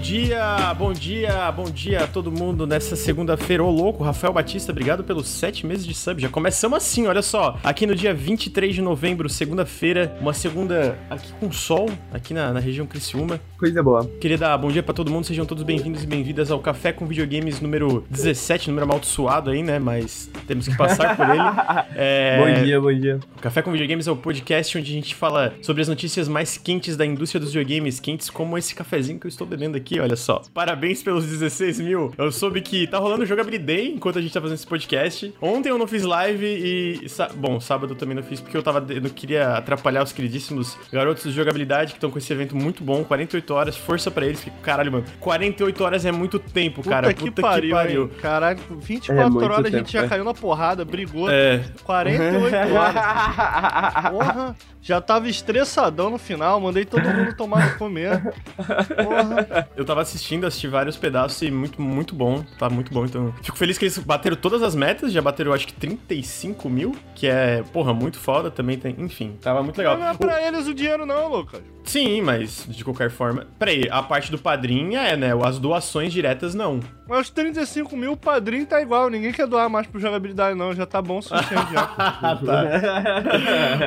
dia, bom dia, bom dia a todo mundo nessa segunda-feira. Ô louco, Rafael Batista, obrigado pelos sete meses de sub. Já começamos assim, olha só. Aqui no dia 23 de novembro, segunda-feira, uma segunda aqui com sol, aqui na, na região Criciúma. Coisa boa. Queria dar bom dia pra todo mundo, sejam todos bem-vindos e bem-vindas ao Café com Videogames número 17, número amaldiçoado aí, né? Mas temos que passar por ele. É, Bom dia, bom dia. o Café com Videogames é o podcast onde a gente fala sobre as notícias mais quentes da indústria dos videogames, quentes como esse cafezinho que eu estou bebendo aqui, olha só. Parabéns pelos 16 mil. Eu soube que tá rolando Jogabilidade enquanto a gente tá fazendo esse podcast. Ontem eu não fiz live e. Bom, sábado eu também não fiz porque eu tava. Eu não queria atrapalhar os queridíssimos garotos de jogabilidade que estão com esse evento muito bom, 48 horas, força pra eles. que, Caralho, mano, 48 horas é muito tempo, cara. Puta que pariu, hein? Caralho, 24 É horas a tempo, gente já é. caiu na porrada, brigou. É, 48 horas. Porra, já tava estressadão no final, mandei todo mundo tomar no comer. Porra. Eu tava assistindo, assisti vários pedaços e muito, muito bom. Tá muito bom. Então, fico feliz que eles bateram todas as metas. Já bateram, acho que 35 mil, que é, porra, muito foda. Também tem. Enfim, tava muito legal. Não é pra eles o dinheiro não, Lucas. Sim, mas de qualquer forma. Peraí, a parte do padrinho é, né? As doações diretas não. Mas os 35 mil, o padrinho tá igual. Ninguém quer doar mais pro jogabilidade, não. Já tá bom o suficiente já. Ah,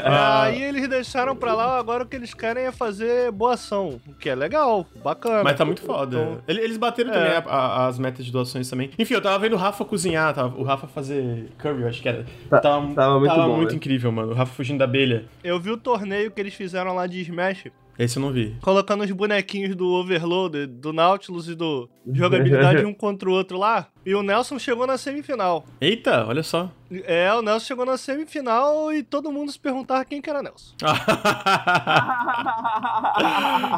tá. Aí eles deixaram pra lá, agora o que eles querem é fazer boa ação. O que é legal, bacana. Mas tá muito foda. Então, Ele- Eles bateram É. também a- a- as metas de doações também. Enfim, eu tava vendo o Rafa cozinhar, tava, o Rafa fazer curry, eu acho que era. Tá- tava, tava muito bom, muito né? incrível, mano. O Rafa fugindo da abelha. Eu vi o torneio que eles fizeram lá de Smash. Esse eu não vi. colocando os bonequinhos do Overloader, do Nautilus e do jogabilidade um contra o outro lá. E o Nelson chegou na semifinal. Eita, olha só. É, o Nelson chegou na semifinal e todo mundo se perguntava quem que era Nelson.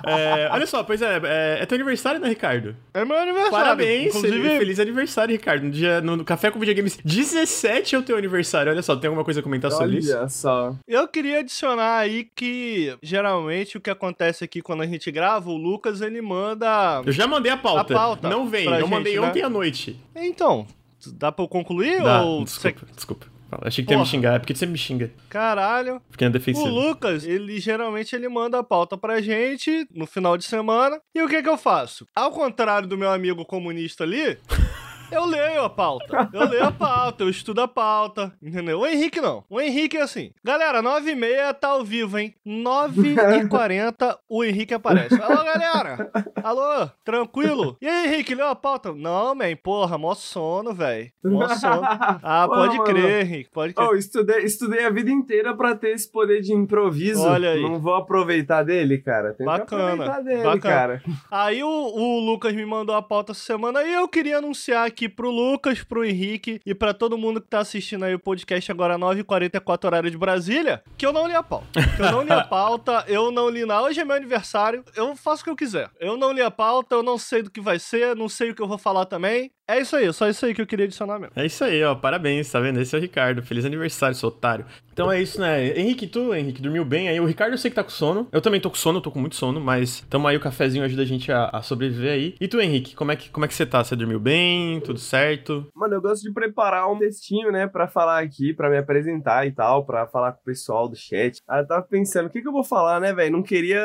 É, olha só, pois é, é, é teu aniversário, né, Ricardo? É meu aniversário. Parabéns, Inclusive, feliz aniversário, Ricardo. No, dia, no, no Café com Videogames 17 é o teu aniversário. Olha só, tem alguma coisa a comentar sobre isso? Olha só. eu queria adicionar aí que geralmente o que acontece aqui quando a gente grava, o Lucas ele manda. Eu já mandei a pauta. A pauta Não vem, eu gente, mandei né? ontem à noite. Então, dá pra eu concluir? Dá, ou desculpa, desculpa. Achei que ia me Porra. xingar, é porque sempre me xinga. Caralho. Fiquei na O defensiva. Lucas, ele geralmente ele manda a pauta pra gente no final de semana. E o que que eu faço? Ao contrário do meu amigo comunista ali, eu leio a pauta. Eu leio a pauta, eu estudo a pauta, entendeu? O Henrique não. O Henrique é assim. Galera, 9h30 tá ao vivo, hein? 9h40 o Henrique aparece. Alô, galera! Alô, tranquilo? E aí, Henrique, leu a pauta? Não, man, porra, mó sono, velho. Mó sono. Ah, Porra, pode mano. crer, Henrique, pode crer. Oh, estudei, estudei a vida inteira pra ter esse poder de improviso. Olha aí. Não vou aproveitar dele, cara. Tem Bacana, que aproveitar dele, bacana. cara. Aí o, o Lucas me mandou a pauta essa semana e eu queria anunciar aqui pro Lucas, pro Henrique e pra todo mundo que tá assistindo aí o podcast agora 9h44 horário de Brasília, que eu não li a pauta. Que eu não li a pauta, eu não li nada. Hoje é meu aniversário, eu faço o que eu quiser. Eu não li a pauta, eu não sei do que vai ser, não sei o que eu vou falar também. É isso aí, só isso aí que eu queria adicionar mesmo. É isso aí, ó. Parabéns, tá vendo? Esse é o Ricardo. Feliz aniversário, seu otário. Então é isso, né? Henrique, tu, Henrique, dormiu bem aí? O Ricardo eu sei que tá com sono. Eu também tô com sono, tô com muito sono, mas tamo aí, o cafezinho ajuda a gente a, a sobreviver aí. E tu, Henrique, como é, que, como é que você tá? Você dormiu bem? Tudo certo? Mano, eu gosto de preparar um textinho, né, pra falar aqui, pra me apresentar e tal, pra falar com o pessoal do chat. Aí eu tava pensando, o que que eu vou falar, né, velho? Não queria,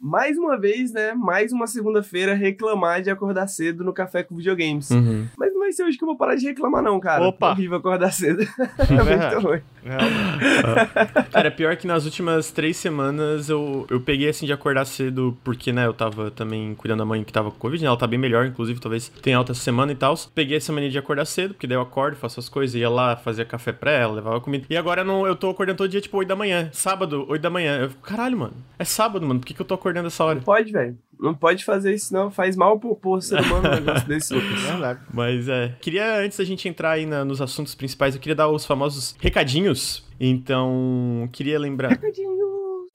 mais uma vez, né, mais uma segunda-feira reclamar de acordar cedo no Café com Videogames. Uhum. Mas não vai ser hoje que eu vou parar de reclamar, não, cara. Opa. É horrível acordar cedo. É É muito ruim. Cara, pior que nas últimas três semanas eu, eu peguei assim de acordar cedo, porque, né, eu tava também cuidando da mãe que tava com Covid, né? Ela tá bem melhor, inclusive, talvez tenha alta essa semana e tal. Peguei essa mania de acordar cedo, porque daí eu acordo, faço as coisas, ia lá, fazia café pra ela, levava comida. E agora não, eu tô acordando todo dia, tipo, 8 da manhã. Sábado, 8 da manhã. Eu fico, caralho, mano. É sábado, mano. Por que, que eu tô acordando essa hora? Não pode, velho. Não pode fazer isso, não. Faz mal pro, pro ser humano um negócio desse, Lucas. Mas é. Queria, antes da gente entrar aí na- nos assuntos principais, eu queria dar os famosos recadinhos. Então, queria lembrar. Recadinho.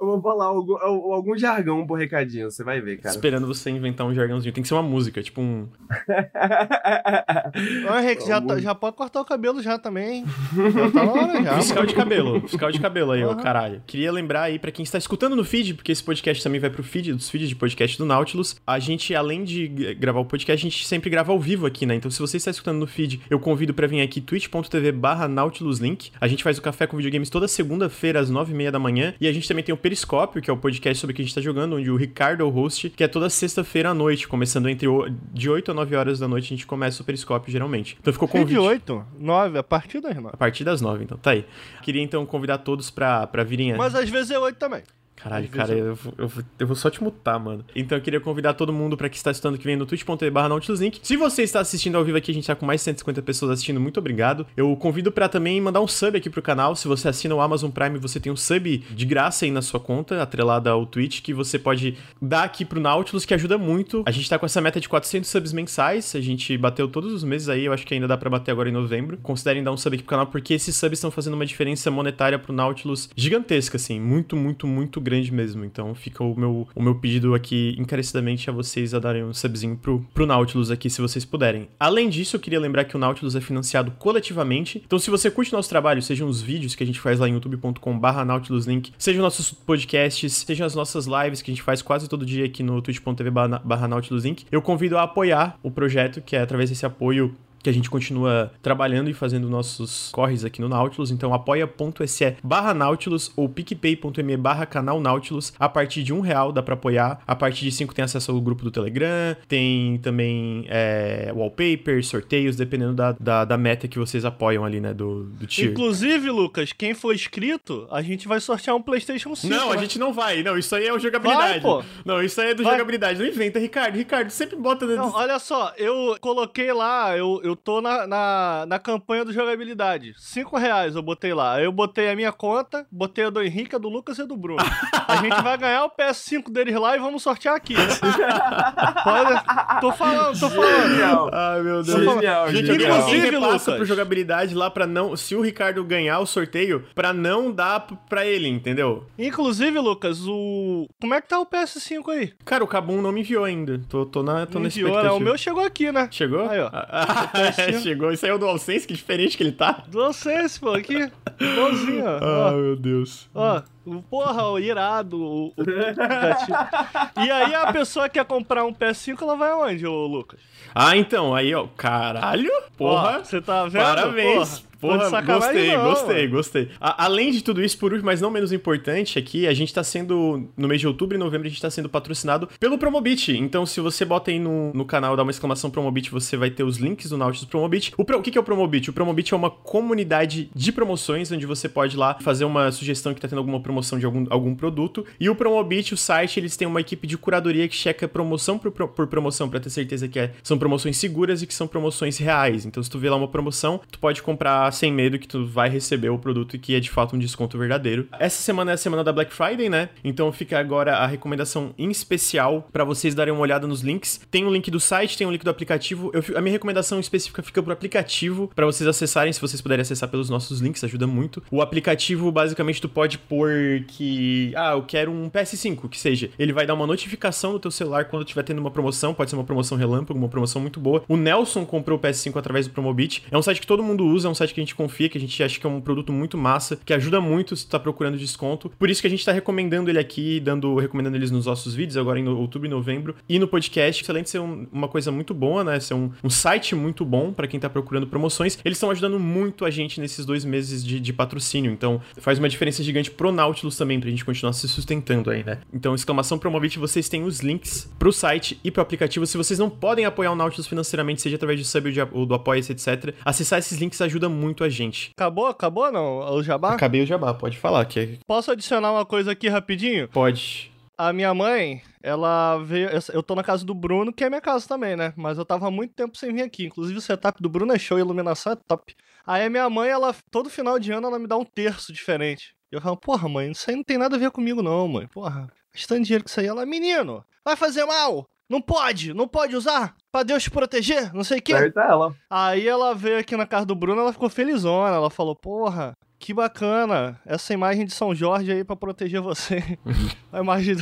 Eu vou falar algum, algum jargão pro recadinho, você vai ver, cara. Esperando você inventar um jargãozinho. Tem que ser uma música, tipo um. Ô, Henrique, já, tá- já pode cortar o cabelo já também. Já tá na hora já. Fiscal de cabelo, fiscal de cabelo aí, ó, Aham. caralho. Queria lembrar aí pra quem está escutando no feed, porque esse podcast também vai pro feed, dos feeds de podcast do Nautilus. A gente, além de gravar o podcast, a gente sempre grava ao vivo aqui, né? Então, se você está escutando no feed, eu convido pra vir aqui twitch.tv barra Nautiluslink. A gente faz o café com videogames toda segunda-feira às nove e meia da manhã. E a gente também tem o Periscópio, que é o podcast sobre o que a gente tá jogando, onde o Ricardo é o host, que é toda sexta-feira à noite, começando entre o... de 8 a 9 horas da noite, a gente começa o Periscópio geralmente. Então ficou convite. de 8, 9, a partir das 9. A partir das 9, então, tá aí. Queria então convidar todos pra, pra virem. Mas às vezes é 8 também. Caralho, cara, eu, vou- eu, eu vou só te mutar, mano. Então eu queria convidar todo mundo pra que está assistindo que vem no twitch.tv barra Nautiluslink. Se você está assistindo ao vivo aqui, a gente tá com mais de 150 pessoas assistindo, muito obrigado. Eu convido pra também mandar um sub aqui pro canal. Se você assina o Amazon Prime, você tem um sub de graça aí na sua conta, atrelada ao Twitch, que você pode dar aqui pro Nautilus, que ajuda muito. A gente tá com essa meta de 400 subs mensais, a gente bateu todos os meses aí, eu acho que ainda dá pra bater agora em novembro. Considerem dar um sub aqui pro canal, porque esses subs estão fazendo uma diferença monetária pro Nautilus gigantesca, assim, muito, muito, muito grande mesmo. Então fica o meu, o meu pedido aqui encarecidamente a vocês a darem um subzinho pro, pro Nautilus aqui, se vocês puderem. Além disso, eu queria lembrar que o Nautilus é financiado coletivamente. Então, se você curte nosso trabalho, sejam os vídeos que a gente faz lá em youtube.com/barra nautiluslink, sejam nossos podcasts, sejam as nossas lives que a gente faz quase todo dia aqui no twitch.tv barra nautiluslink, eu convido a apoiar o projeto, que é através desse apoio que a gente continua trabalhando e fazendo nossos corres aqui no Nautilus. Então apoia.se barra Nautilus ou picpay.me barra canal Nautilus. A partir de um real dá pra apoiar. A partir de cinco tem acesso ao grupo do Telegram. Tem também é, wallpaper, sorteios, dependendo da, da, da meta que vocês apoiam ali, né? Do, do tier. Inclusive, Lucas, quem for inscrito, a gente vai sortear um PlayStation 5. Não, a né? gente não vai. Não, isso aí é o jogabilidade. Vai, pô. Não, isso aí é do Vai. jogabilidade. Não inventa, Ricardo. Ricardo, sempre bota... Não, olha só, eu coloquei lá, eu, eu tô na, na, na campanha do jogabilidade. Cinco reais eu botei lá. Aí eu botei a minha conta, botei a do Henrique, a do Lucas e a do Bruno. A gente vai ganhar o PS5 deles lá e vamos sortear aqui. Pode... Tô falando, tô falando. Genial. Ai, meu Deus. Genial, Gente, genial. Inclusive, Lucas. pro jogabilidade lá pra não. Se o Ricardo ganhar o sorteio, pra não dar pra ele, entendeu? Inclusive, Lucas, o. Como é que tá o PS5 aí? Cara, o Kabum não me enviou ainda. Tô, tô na, tô Não na enviou, né? expectativa. O meu chegou aqui, né? Chegou? Aí, ó. Ah, PS5. chegou. Isso aí é o DualSense, que diferente que ele tá. DualSense, pô, aqui. Igualzinho, ó. Ah, ó. meu Deus. Ó, porra, o irado. O, o e aí a pessoa que quer comprar um PS5, ela vai aonde, ô Lucas? Ah, então, aí, ó. Caralho, porra. Você tá vendo? Parabéns. Porra, Porra, gostei, não, gostei, mano. gostei. A- além de tudo isso, por último, mas não menos importante aqui, a gente tá sendo, no mês de outubro e novembro, a gente tá sendo patrocinado pelo Promobit. Então, se você bota aí no, no canal, dá uma exclamação Promobit, você vai ter os links do Nautilus Promobit. O, pro- o que, que é o Promobit? O Promobit é uma comunidade de promoções, onde você pode ir lá fazer uma sugestão que tá tendo alguma promoção de algum, algum produto. E o Promobit, o site, eles têm uma equipe de curadoria que checa promoção por, por promoção pra ter certeza que é- são promoções seguras e que são promoções reais. Então, se tu vê lá uma promoção, tu pode comprar sem medo que tu vai receber o produto e que é de fato um desconto verdadeiro. Essa semana é a semana da Black Friday, né? Então fica agora a recomendação em especial pra vocês darem uma olhada nos links. Tem o link do site, tem o link do aplicativo. Eu a minha recomendação específica fica pro aplicativo pra vocês acessarem, se vocês puderem acessar pelos nossos links, ajuda muito. O aplicativo, basicamente, tu pode pôr que, ah, eu quero um PS5, que seja. Ele vai dar uma notificação no teu celular quando tiver tendo uma promoção, pode ser uma promoção relâmpago, uma promoção muito boa. O Nelson comprou o PS5 através do Promobit. É um site que todo mundo usa, é um site que a gente confia, que a gente acha que é um produto muito massa, que ajuda muito se tu tá procurando desconto. Por isso que a gente tá recomendando ele aqui, dando, recomendando eles nos nossos vídeos, agora em outubro e novembro, e no podcast. Além de ser um- uma coisa muito boa, né? Ser um, um site muito bom pra quem tá procurando promoções, eles estão ajudando muito a gente nesses dois meses de, de patrocínio. Então, faz uma diferença gigante pro Nautilus também, pra gente continuar se sustentando aí, né? Então, exclamação Promovit, vocês têm os links pro site e pro aplicativo. Se vocês não podem apoiar o Nautilus financeiramente, seja através de sub ou, do Apoia-se, etc., acessar esses links ajuda muito a gente. Acabou? Acabou não? O jabá? Acabei o jabá, pode falar que é- Posso adicionar uma coisa aqui rapidinho? pode. A minha mãe, ela veio. Eu tô na casa do Bruno, que é minha casa também, né? Mas eu tava há muito tempo sem vir aqui. Inclusive, o setup do Bruno é show, a iluminação é top. Aí a minha mãe, ela, todo final de ano, ela me dá um terço diferente. Eu falo, porra, mãe, isso aí não tem nada a ver comigo, não, mãe. Porra, gastando dinheiro com isso aí. Ela, menino, vai fazer mal! Não pode, não pode usar pra Deus te proteger, não sei o quê. Certa ela. Aí ela veio aqui na casa do Bruno, ela ficou felizona. Ela falou: Porra, que bacana essa imagem de São Jorge aí pra proteger você. A imagem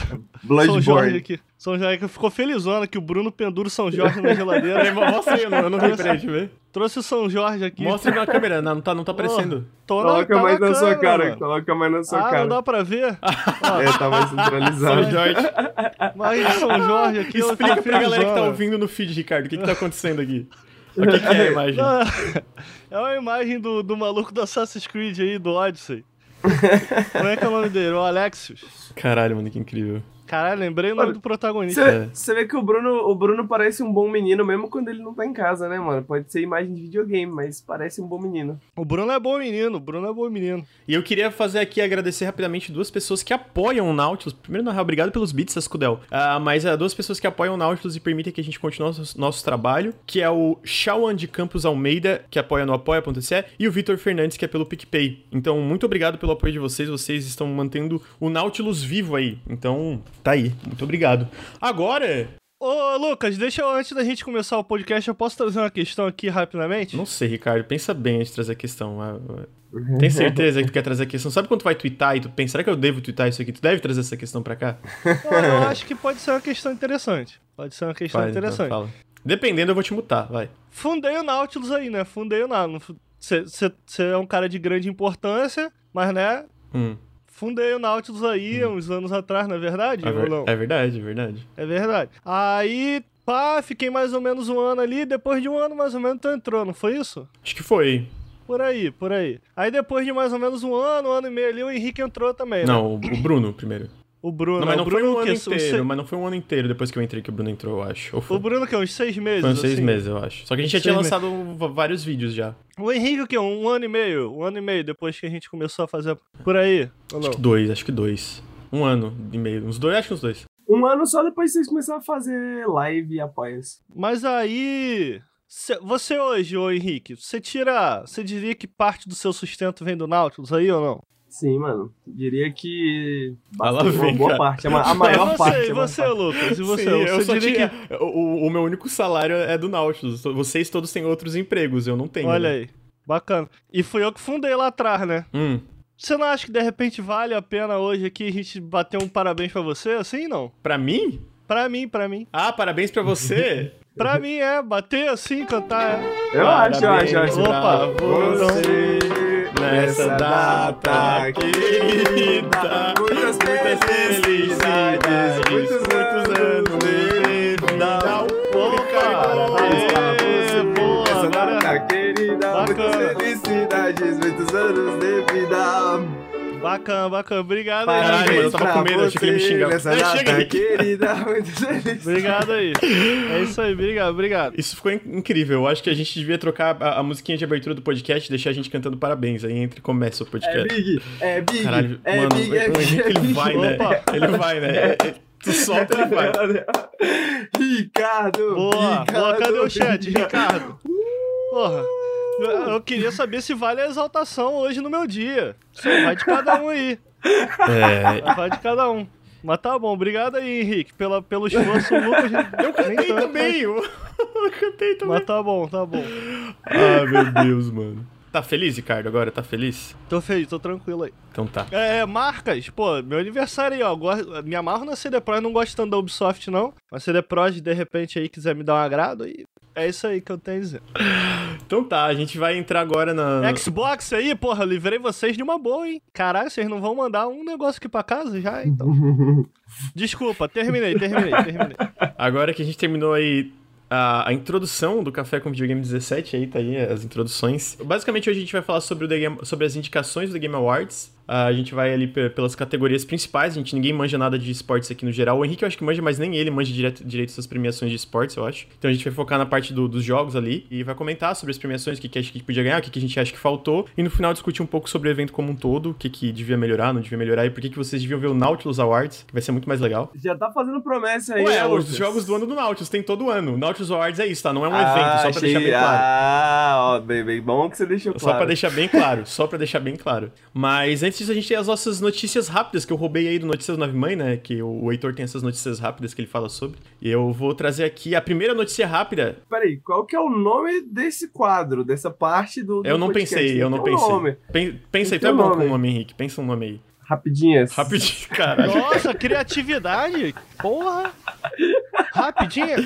do São Jorge aqui. São Jorge que ficou felizona que o Bruno pendura o São Jorge na geladeira. Mostra aí, eu não, eu não vi, deixa eu ver. Trouxe o São Jorge aqui. Mostra na câmera, não, não tá, não tá aparecendo. Tô Coloca tá mais na sua câmera, cara, mano. coloca mais na sua Ah, cara. não dá pra ver? É, tá mais centralizado. São Jorge. Imagem de São Jorge aqui. Explica pra galera que tá felizona. ouvindo no feed, Ricardo, o que que tá acontecendo aqui? O que, que é a imagem? É uma imagem do, do maluco do Assassin's Creed aí, do Odyssey. Como é que é o nome dele? O Alexios. Caralho, mano, que incrível. Caralho, lembrei o nome Olha, do protagonista. Você vê que o Bruno, o Bruno parece um bom menino mesmo quando ele não tá em casa, né, mano? Pode ser imagem de videogame, mas parece um bom menino. O Bruno é bom menino, o Bruno é bom menino. E eu queria fazer aqui agradecer rapidamente duas pessoas que apoiam o Nautilus. Primeiro, na real, obrigado pelos bits, Ascudel. Ah, mas ah, duas pessoas que apoiam o Nautilus e permitem que a gente continue nosso, nosso trabalho, que é o Shawan de Campos Almeida, que apoia no apoia.se, e o Vitor Fernandes, que é pelo PicPay. Então, muito obrigado pelo apoio de vocês. Vocês estão mantendo o Nautilus vivo aí. Então, tá aí. Muito obrigado. Agora, Ô, Lucas, deixa eu, antes da gente começar o podcast, eu posso trazer uma questão aqui rapidamente? não sei, Ricardo, pensa bem antes de trazer a questão. Ah, ah, Tem certeza que tu quer trazer a questão? Sabe quando tu vai twittar e tu pensa, será que eu devo twittar isso aqui? Tu deve trazer essa questão pra cá? Eu acho que pode ser uma questão interessante. Pode ser uma questão Vai, então, interessante. fala. Dependendo, eu vou te mutar, vai. Fundei o Nautilus aí, né? Fundei o Nautilus. Você é um cara de grande importância, mas, né? Hum. Fundei o Nautilus aí uns anos atrás, não é verdade? É, ver- não? é verdade, é verdade. É verdade. Aí, pá, fiquei mais ou menos um ano ali. Depois de um ano, mais ou menos, tu entrou, não foi isso? Acho que foi. Por aí, por aí. Aí depois de mais ou menos um ano, um ano e meio ali, o Henrique entrou também, né? Não, o, o Bruno primeiro. O Bruno. Não, mas não o foi Bruno um ano que- inteiro, se- mas não foi um ano inteiro depois que eu entrei que o Bruno entrou, eu acho. Ou foi? O Bruno que é uns seis meses. Foi uns seis assim. meses, eu acho. Só que a gente já tinha meses. lançado va- vários vídeos já. O Henrique o quê? Um ano e meio? Um ano e meio depois que a gente começou a fazer por aí? Ou não? Acho que dois, acho que dois. Um ano e meio. Uns dois, acho que uns dois. Um ano só depois que vocês começaram a fazer live e apoia-se. Mas aí. cê- Você hoje, ô Henrique, você tira. Você diria que parte do seu sustento vem do Nautilus aí ou não? Sim, mano. Diria que. Ah, lá uma vem, boa cara. parte. A, ma- a maior você, parte. e a maior você, parte. Lucas? E você? Sim, eu você só diria tinha... O, o meu único salário é do Nautilus. Vocês todos têm outros empregos, eu não que. tenho. Olha né? aí. Bacana. E fui eu que fundei lá atrás, né? Hum. Você não acha que de repente vale a pena hoje aqui a gente bater um parabéns pra você? Assim, não? Pra mim? Pra mim, pra mim. Ah, parabéns pra você. Pra mim é bater assim, cantar. É. Eu acho, eu acho, eu Parabéns acho. Opa, você nessa data querida. Muitas felicidades, muitos anos de vida. Opa, boa, agora- data querida. Muitas felicidades, muitos anos de vida. Bacana, bacana. Obrigado aí. Caralho, mano, eu tava com medo, achei que ele me xingava. É, chega, Henrique. querida, muitas felicidades. Obrigado aí. É isso aí, obrigado, obrigado. Isso ficou in- incrível. Eu acho que a gente devia trocar a, a musiquinha de abertura do podcast e deixar a gente cantando parabéns. Aí entre e começa o É podcast. big, é big, Caralho, é mano, big, é o big, Henrique é ele big. vai, né? Opa. Ele vai, né? É, é, Tu solta, ele vai. Ricardo! Boa, Ricardo, boa, cadê o chat? Ricardo. Porra. Eu queria saber se vale a exaltação hoje no meu dia. Isso aí, vai de cada um aí. É, Vai de cada um. Mas tá bom, obrigado aí, Henrique, pela, pelo esforço. Lucas, eu cantei também. Eu, eu cantei também. Mas tá bom, tá bom. Ah, meu Deus, mano. Tá feliz, Ricardo, agora? Tá feliz? Tô feliz, tô tranquilo aí. Então tá. É, marcas, pô, meu aniversário aí, ó. Gosto, me amarro na CD Projekt, não gosto tanto da Ubisoft, não. Mas CD Projekt, de repente, aí quiser me dar um agrado, e é isso aí que eu tenho a dizer. Então tá, a gente vai entrar agora na. Xbox aí, porra, livrei vocês de uma boa, hein? Caralho, vocês não vão mandar um negócio aqui pra casa já, então. Desculpa, terminei, terminei, terminei. Agora que a gente terminou aí a, a introdução do Café com Videogame 17, aí tá aí as introduções. Basicamente hoje a gente vai falar sobre, o The Game- sobre as indicações do The Game Awards. A gente vai ali pe- pelas categorias principais, a gente ninguém manja nada de esportes aqui no geral. O Henrique eu acho que manja, mas nem ele manja direto, direito essas premiações de esportes, eu acho. Então a gente vai focar na parte do- dos jogos ali e vai comentar sobre as premiações, o que, que acha que podia ganhar, o que, que a gente acha que faltou. E no final discutir um pouco sobre o evento como um todo, o que, que devia melhorar, não devia melhorar e por que, que vocês deviam ver o Nautilus Awards, que vai ser muito mais legal. Já tá fazendo promessa aí, Ué, né, os jogos do ano do Nautilus tem todo ano. O Nautilus Awards é isso, tá? Não é um Ah, evento, só pra achei- deixar bem claro. Ah, ó, bem, bem bom que você deixou claro. Só pra deixar bem claro, só pra deixar bem claro. Mas antes disso, a gente tem as nossas notícias rápidas que eu roubei aí do Notícias Nove Mãe, né? Que o Heitor tem essas notícias rápidas que ele fala sobre. E eu vou trazer aqui a primeira notícia rápida. Peraí, qual que é o nome desse quadro, dessa parte do, do Eu não podcast? pensei, eu não pensei. nome. Pen- pensa aí, tu é um bom nome. com o nome, Henrique. Pensa um nome aí. Rapidinhas. Rapidinho, caralho. Nossa, criatividade? Porra! Rapidinho?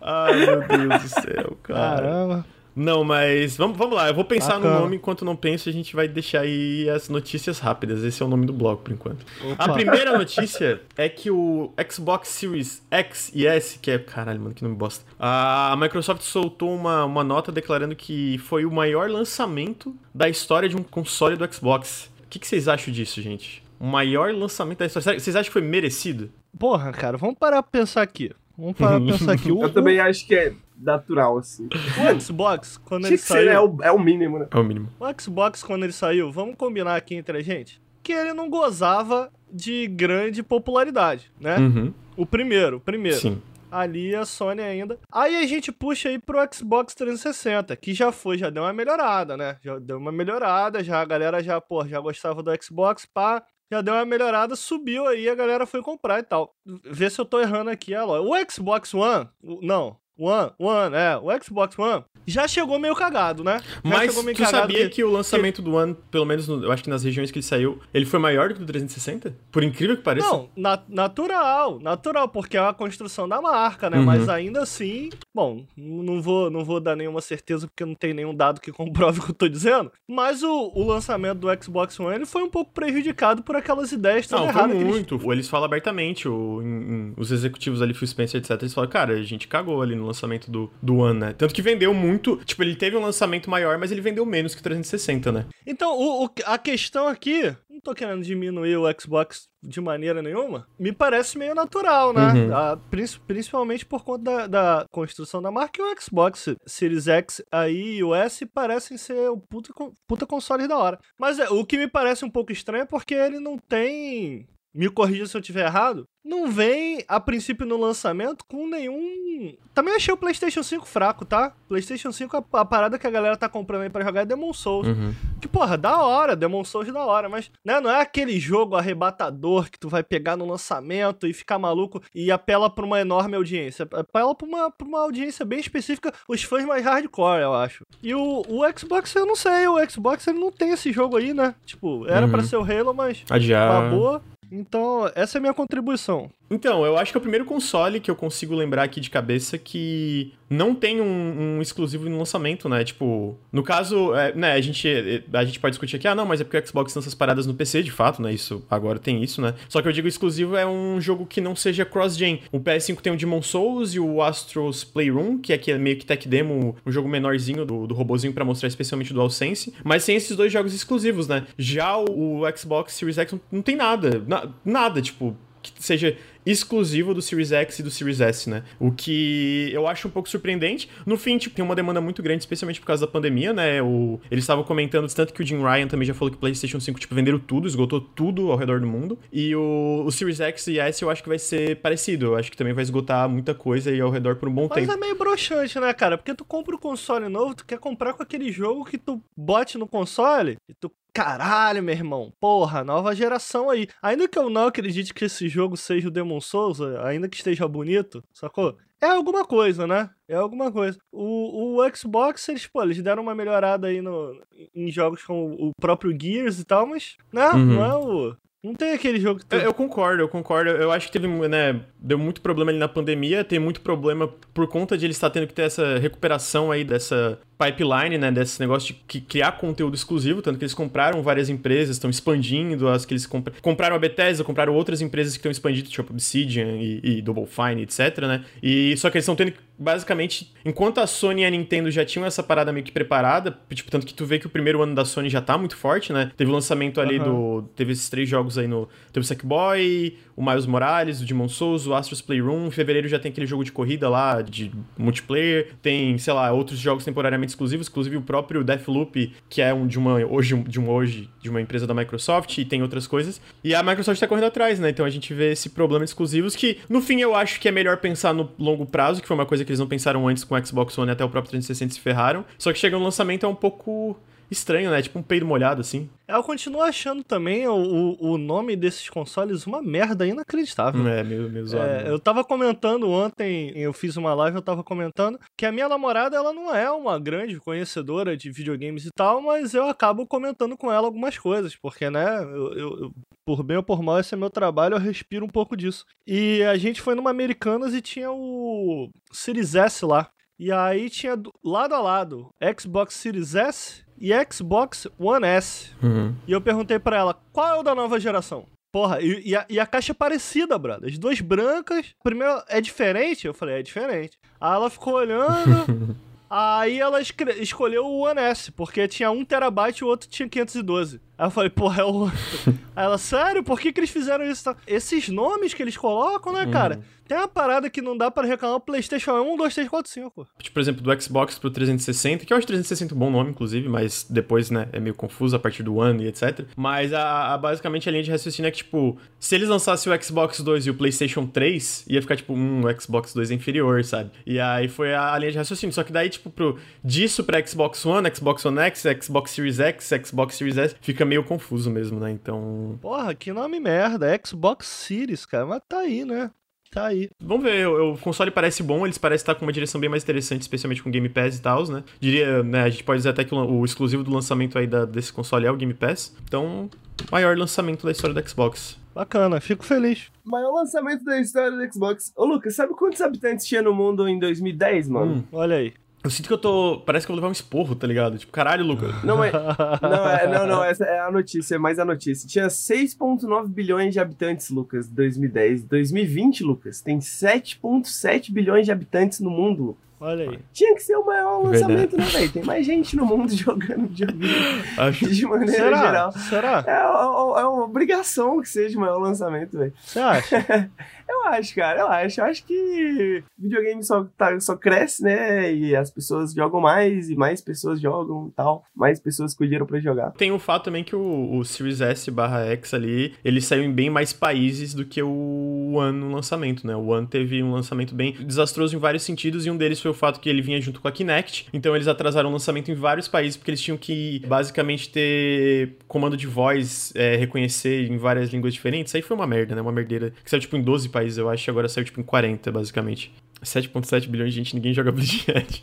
Ai, meu Deus do céu, cara. Caramba. Não, mas vamos, vamos lá. Eu vou pensar Bacana. no nome. Enquanto não penso, a gente vai deixar aí as notícias rápidas. Esse é o nome do blog, por enquanto. Opa. A primeira notícia é que o Xbox Series X e S, que é. Caralho, mano, que nome bosta. A Microsoft soltou uma, uma nota declarando que foi o maior lançamento da história de um console do Xbox. O que, que vocês acham disso, gente? O maior lançamento da história. Vocês acham que foi merecido? Porra, cara, vamos parar pra pensar aqui. Vamos parar pra pensar aqui. O, Eu também acho que é natural, assim. o Xbox, quando ele que ser, né? É saiu. o, é o mínimo, né? É o mínimo. O Xbox, quando ele saiu, vamos combinar aqui entre a gente, que ele não gozava de grande popularidade, né? Uhum. O primeiro, o primeiro. Sim. Ali a Sony ainda. Aí a gente puxa aí pro Xbox 360, que já foi, já deu uma melhorada, né? Já deu uma melhorada, já a galera já, pô, já gostava do Xbox, pá. Já deu uma melhorada, subiu aí, a galera foi comprar e tal. Vê se eu tô errando aqui, Aloy. O Xbox One, o- não, One, One, é, o Xbox One já chegou meio cagado, né? Já Mas tu cagado sabia que, o lançamento do One, pelo menos no- eu acho que nas regiões que ele saiu, ele foi maior do que o do 360? Por incrível que pareça. Não, na- natural, natural, porque é a construção da marca, né? Uhum. Mas ainda assim, bom, não vou, não vou dar nenhuma certeza porque não tem nenhum dado que comprove o que eu tô dizendo. Mas o, o lançamento do Xbox One ele foi um pouco prejudicado por aquelas ideias tão Não, foi erradas que eles muito. Eles falam abertamente, o, em- em- os executivos ali, Phil Spencer, etc. Eles falam, cara, a gente cagou ali no lançamento do, do One, né? Tanto que vendeu muito. Tipo, ele teve um lançamento maior, mas ele vendeu menos que o 360, né? Então, o- o- a questão aqui, não tô querendo diminuir o Xbox de maneira nenhuma, me parece meio natural, né? Uhum. Ah, princi- principalmente por conta da, da construção da marca e o Xbox Series X aí e o S parecem ser o puta, puta console da hora. Mas é, o que me parece um pouco estranho é porque ele não tem. Me corrija se eu estiver errado. Não vem, a princípio, no lançamento com nenhum. Também achei o PlayStation 5 fraco, tá? PlayStation 5, a, a parada que a galera tá comprando aí pra jogar é Demon Souls. Uhum. Que, porra, da hora, Demon Souls da hora, mas, né, não é aquele jogo arrebatador que tu vai pegar no lançamento e ficar maluco e apela pra uma enorme audiência. Apela pra uma, pra uma audiência bem específica, os fãs mais hardcore, eu acho. E o, o Xbox, eu não sei, o Xbox ele não tem esse jogo aí, né? Tipo, era Uhum. pra ser o Halo, mas Adiar. acabou. Então, essa é a minha contribuição. Então, eu acho que é o primeiro console que eu consigo lembrar aqui de cabeça que não tem um, um exclusivo no lançamento, né? Tipo, no caso, é, né, a gente, a gente pode discutir aqui, ah, não, mas é porque o Xbox lança as paradas no PC, de fato, né? Isso, agora tem isso, né? Só que eu digo exclusivo é um jogo que não seja cross-gen. O PS5 tem o Demon Souls e o Astros Playroom, que é, que é meio que tech demo, um jogo menorzinho do, do robozinho pra mostrar especialmente o DualSense, mas tem esses dois jogos exclusivos, né? Já o, o Xbox Series X não, não tem nada, na- nada, tipo, que seja exclusivo do Series X e do Series S, né? O que eu acho um pouco surpreendente. No fim, tipo, tem uma demanda muito grande, especialmente por causa da pandemia, né? O, eles estavam comentando tanto que o Jim Ryan também já falou que o PlayStation 5, tipo, venderam tudo, esgotou tudo ao redor do mundo. E o, o Series X e S eu acho que vai ser parecido. Eu acho que também vai esgotar muita coisa aí ao redor por um bom Mas tempo. é meio broxante, né, cara? Porque tu compra o console novo, tu quer comprar com aquele jogo que tu bote no console e tu. Caralho, meu irmão. Porra, nova geração aí. Ainda que eu não acredite que esse jogo seja o Demon Souls, ainda que esteja bonito, sacou? É alguma coisa, né? É alguma coisa. O, o Xbox, eles, pô, eles deram uma melhorada aí no, em jogos com o próprio Gears e tal, mas, né? Uhum. Não é o. Não tem aquele jogo que tu. Eu, eu concordo, eu concordo. Eu acho que teve, né, deu muito problema ali na pandemia, tem muito problema por conta de eles estar tendo que ter essa recuperação aí dessa pipeline, né, desse negócio de que- criar conteúdo exclusivo, tanto que eles compraram várias empresas, estão expandindo as que eles compra- compraram a Bethesda, compraram outras empresas que estão expandindo, tipo Obsidian e, e Double Fine, etc, né? E só que eles estão tendo que, basicamente, enquanto a Sony e a Nintendo já tinham essa parada meio que preparada, tipo, tanto que tu vê que o primeiro ano da Sony já tá muito forte, né? Teve o lançamento ali Aham. do teve esses três jogos aí no. Teve o Sackboy, o Miles Morales, o Demon Souls, o Astros Playroom. Em fevereiro já tem aquele jogo de corrida lá, de multiplayer. Tem, sei lá, outros jogos temporariamente exclusivos, inclusive o próprio Deathloop, que é um de uma hoje de um hoje de uma empresa da Microsoft e tem outras coisas. E a Microsoft tá correndo atrás, né? Então a gente vê esse problema de exclusivos que no fim eu acho que é melhor pensar no longo prazo, que foi uma coisa que eles não pensaram antes com o Xbox One até o próprio 360 se ferraram. Só que chega no lançamento é um pouco estranho, né? Tipo um peido molhado assim. Eu continuo achando também o, o, nome desses consoles uma merda inacreditável. É, meio, meio zoado. É, né? eu tava comentando ontem, eu fiz uma live, eu tava comentando que a minha namorada, ela não é uma grande conhecedora de videogames e tal, mas eu acabo comentando com ela algumas coisas, porque, né, eu, eu- eu- por bem ou por mal, esse é meu trabalho, eu respiro um pouco disso. E a gente foi numa Americanas e tinha o Series S lá. E aí tinha do- lado a lado Xbox Series S e Xbox One S. Uhum. E eu perguntei pra ela, qual é o da nova geração? Porra, e, e a, e a caixa é parecida, brother. As duas brancas. Primeiro, é diferente? Eu falei, é diferente. Aí ela ficou olhando. aí ela escolheu o One S, porque tinha 1 terabyte e o outro tinha 512. Aí eu falei, porra, é o outro. Aí ela, sério? Por que, que eles fizeram isso? Esses nomes que eles colocam, né, cara? Uhum. Tem uma parada que não dá pra reclamar o PlayStation 1, 2, 3, 4, 5. Tipo, por exemplo, do Xbox pro 360, que eu acho 360 um bom nome, inclusive, mas depois, né, é meio confuso a partir do One e etc. Mas a, a- basicamente a linha de raciocínio é que, tipo, se eles lançassem o Xbox 2 e o PlayStation 3, ia ficar, tipo, um, Xbox 2 é inferior, sabe? E aí foi a, a linha de raciocínio. Só que daí, tipo, pro, disso pra Xbox One, Xbox One X, Xbox Series X, Xbox Series S, fica meio confuso mesmo, né? Então. Porra, que nome merda. Xbox Series, cara. Mas tá aí, né? Tá aí. Vamos ver, o, o console parece bom, eles parecem estar com uma direção bem mais interessante, especialmente com Game Pass e tal, né? Diria, né, a gente pode dizer até que o, o exclusivo do lançamento aí da- desse console é o Game Pass. Então, maior lançamento da história do Xbox. Bacana, fico feliz. Maior lançamento da história do Xbox. Ô, Lucas, sabe quantos habitantes tinha no mundo em 2010, mano? Hum. Olha aí. Eu sinto que eu tô. Parece que eu vou levar um esporro, tá ligado? Tipo, caralho, Lucas. Não, é, não, é, não, não, essa é a notícia, é mais a notícia. Tinha 6,9 bilhões de habitantes, Lucas, 2010. 2020, Lucas, tem 7,7 bilhões de habitantes no mundo. Olha aí. Tinha que ser o maior Verdade. lançamento, né, velho? Tem mais gente no mundo jogando videogame Acho. de maneira Será? geral. Será? É, é- é uma obrigação que seja o maior lançamento, velho. Você acha? Eu acho, cara, eu acho. Eu acho que videogame só, tá, só cresce, né? E as pessoas jogam mais, e mais pessoas jogam e tal. Mais pessoas com dinheiro pra jogar. Tem o fato também que o, o Series S barra X ali, ele saiu em bem mais países do que o One no lançamento, né? O One teve um lançamento bem desastroso em vários sentidos, e um deles foi o fato que ele vinha junto com a Kinect. Então eles atrasaram o lançamento em vários países, porque eles tinham que basicamente ter comando de voz, é, reconhecer em várias línguas diferentes. Isso aí foi uma merda, né? Uma merdeira. Que saiu tipo em 12 países, eu acho, agora saiu tipo em 40, basicamente. 7.7 bilhões de gente, ninguém joga Bleeding Edge.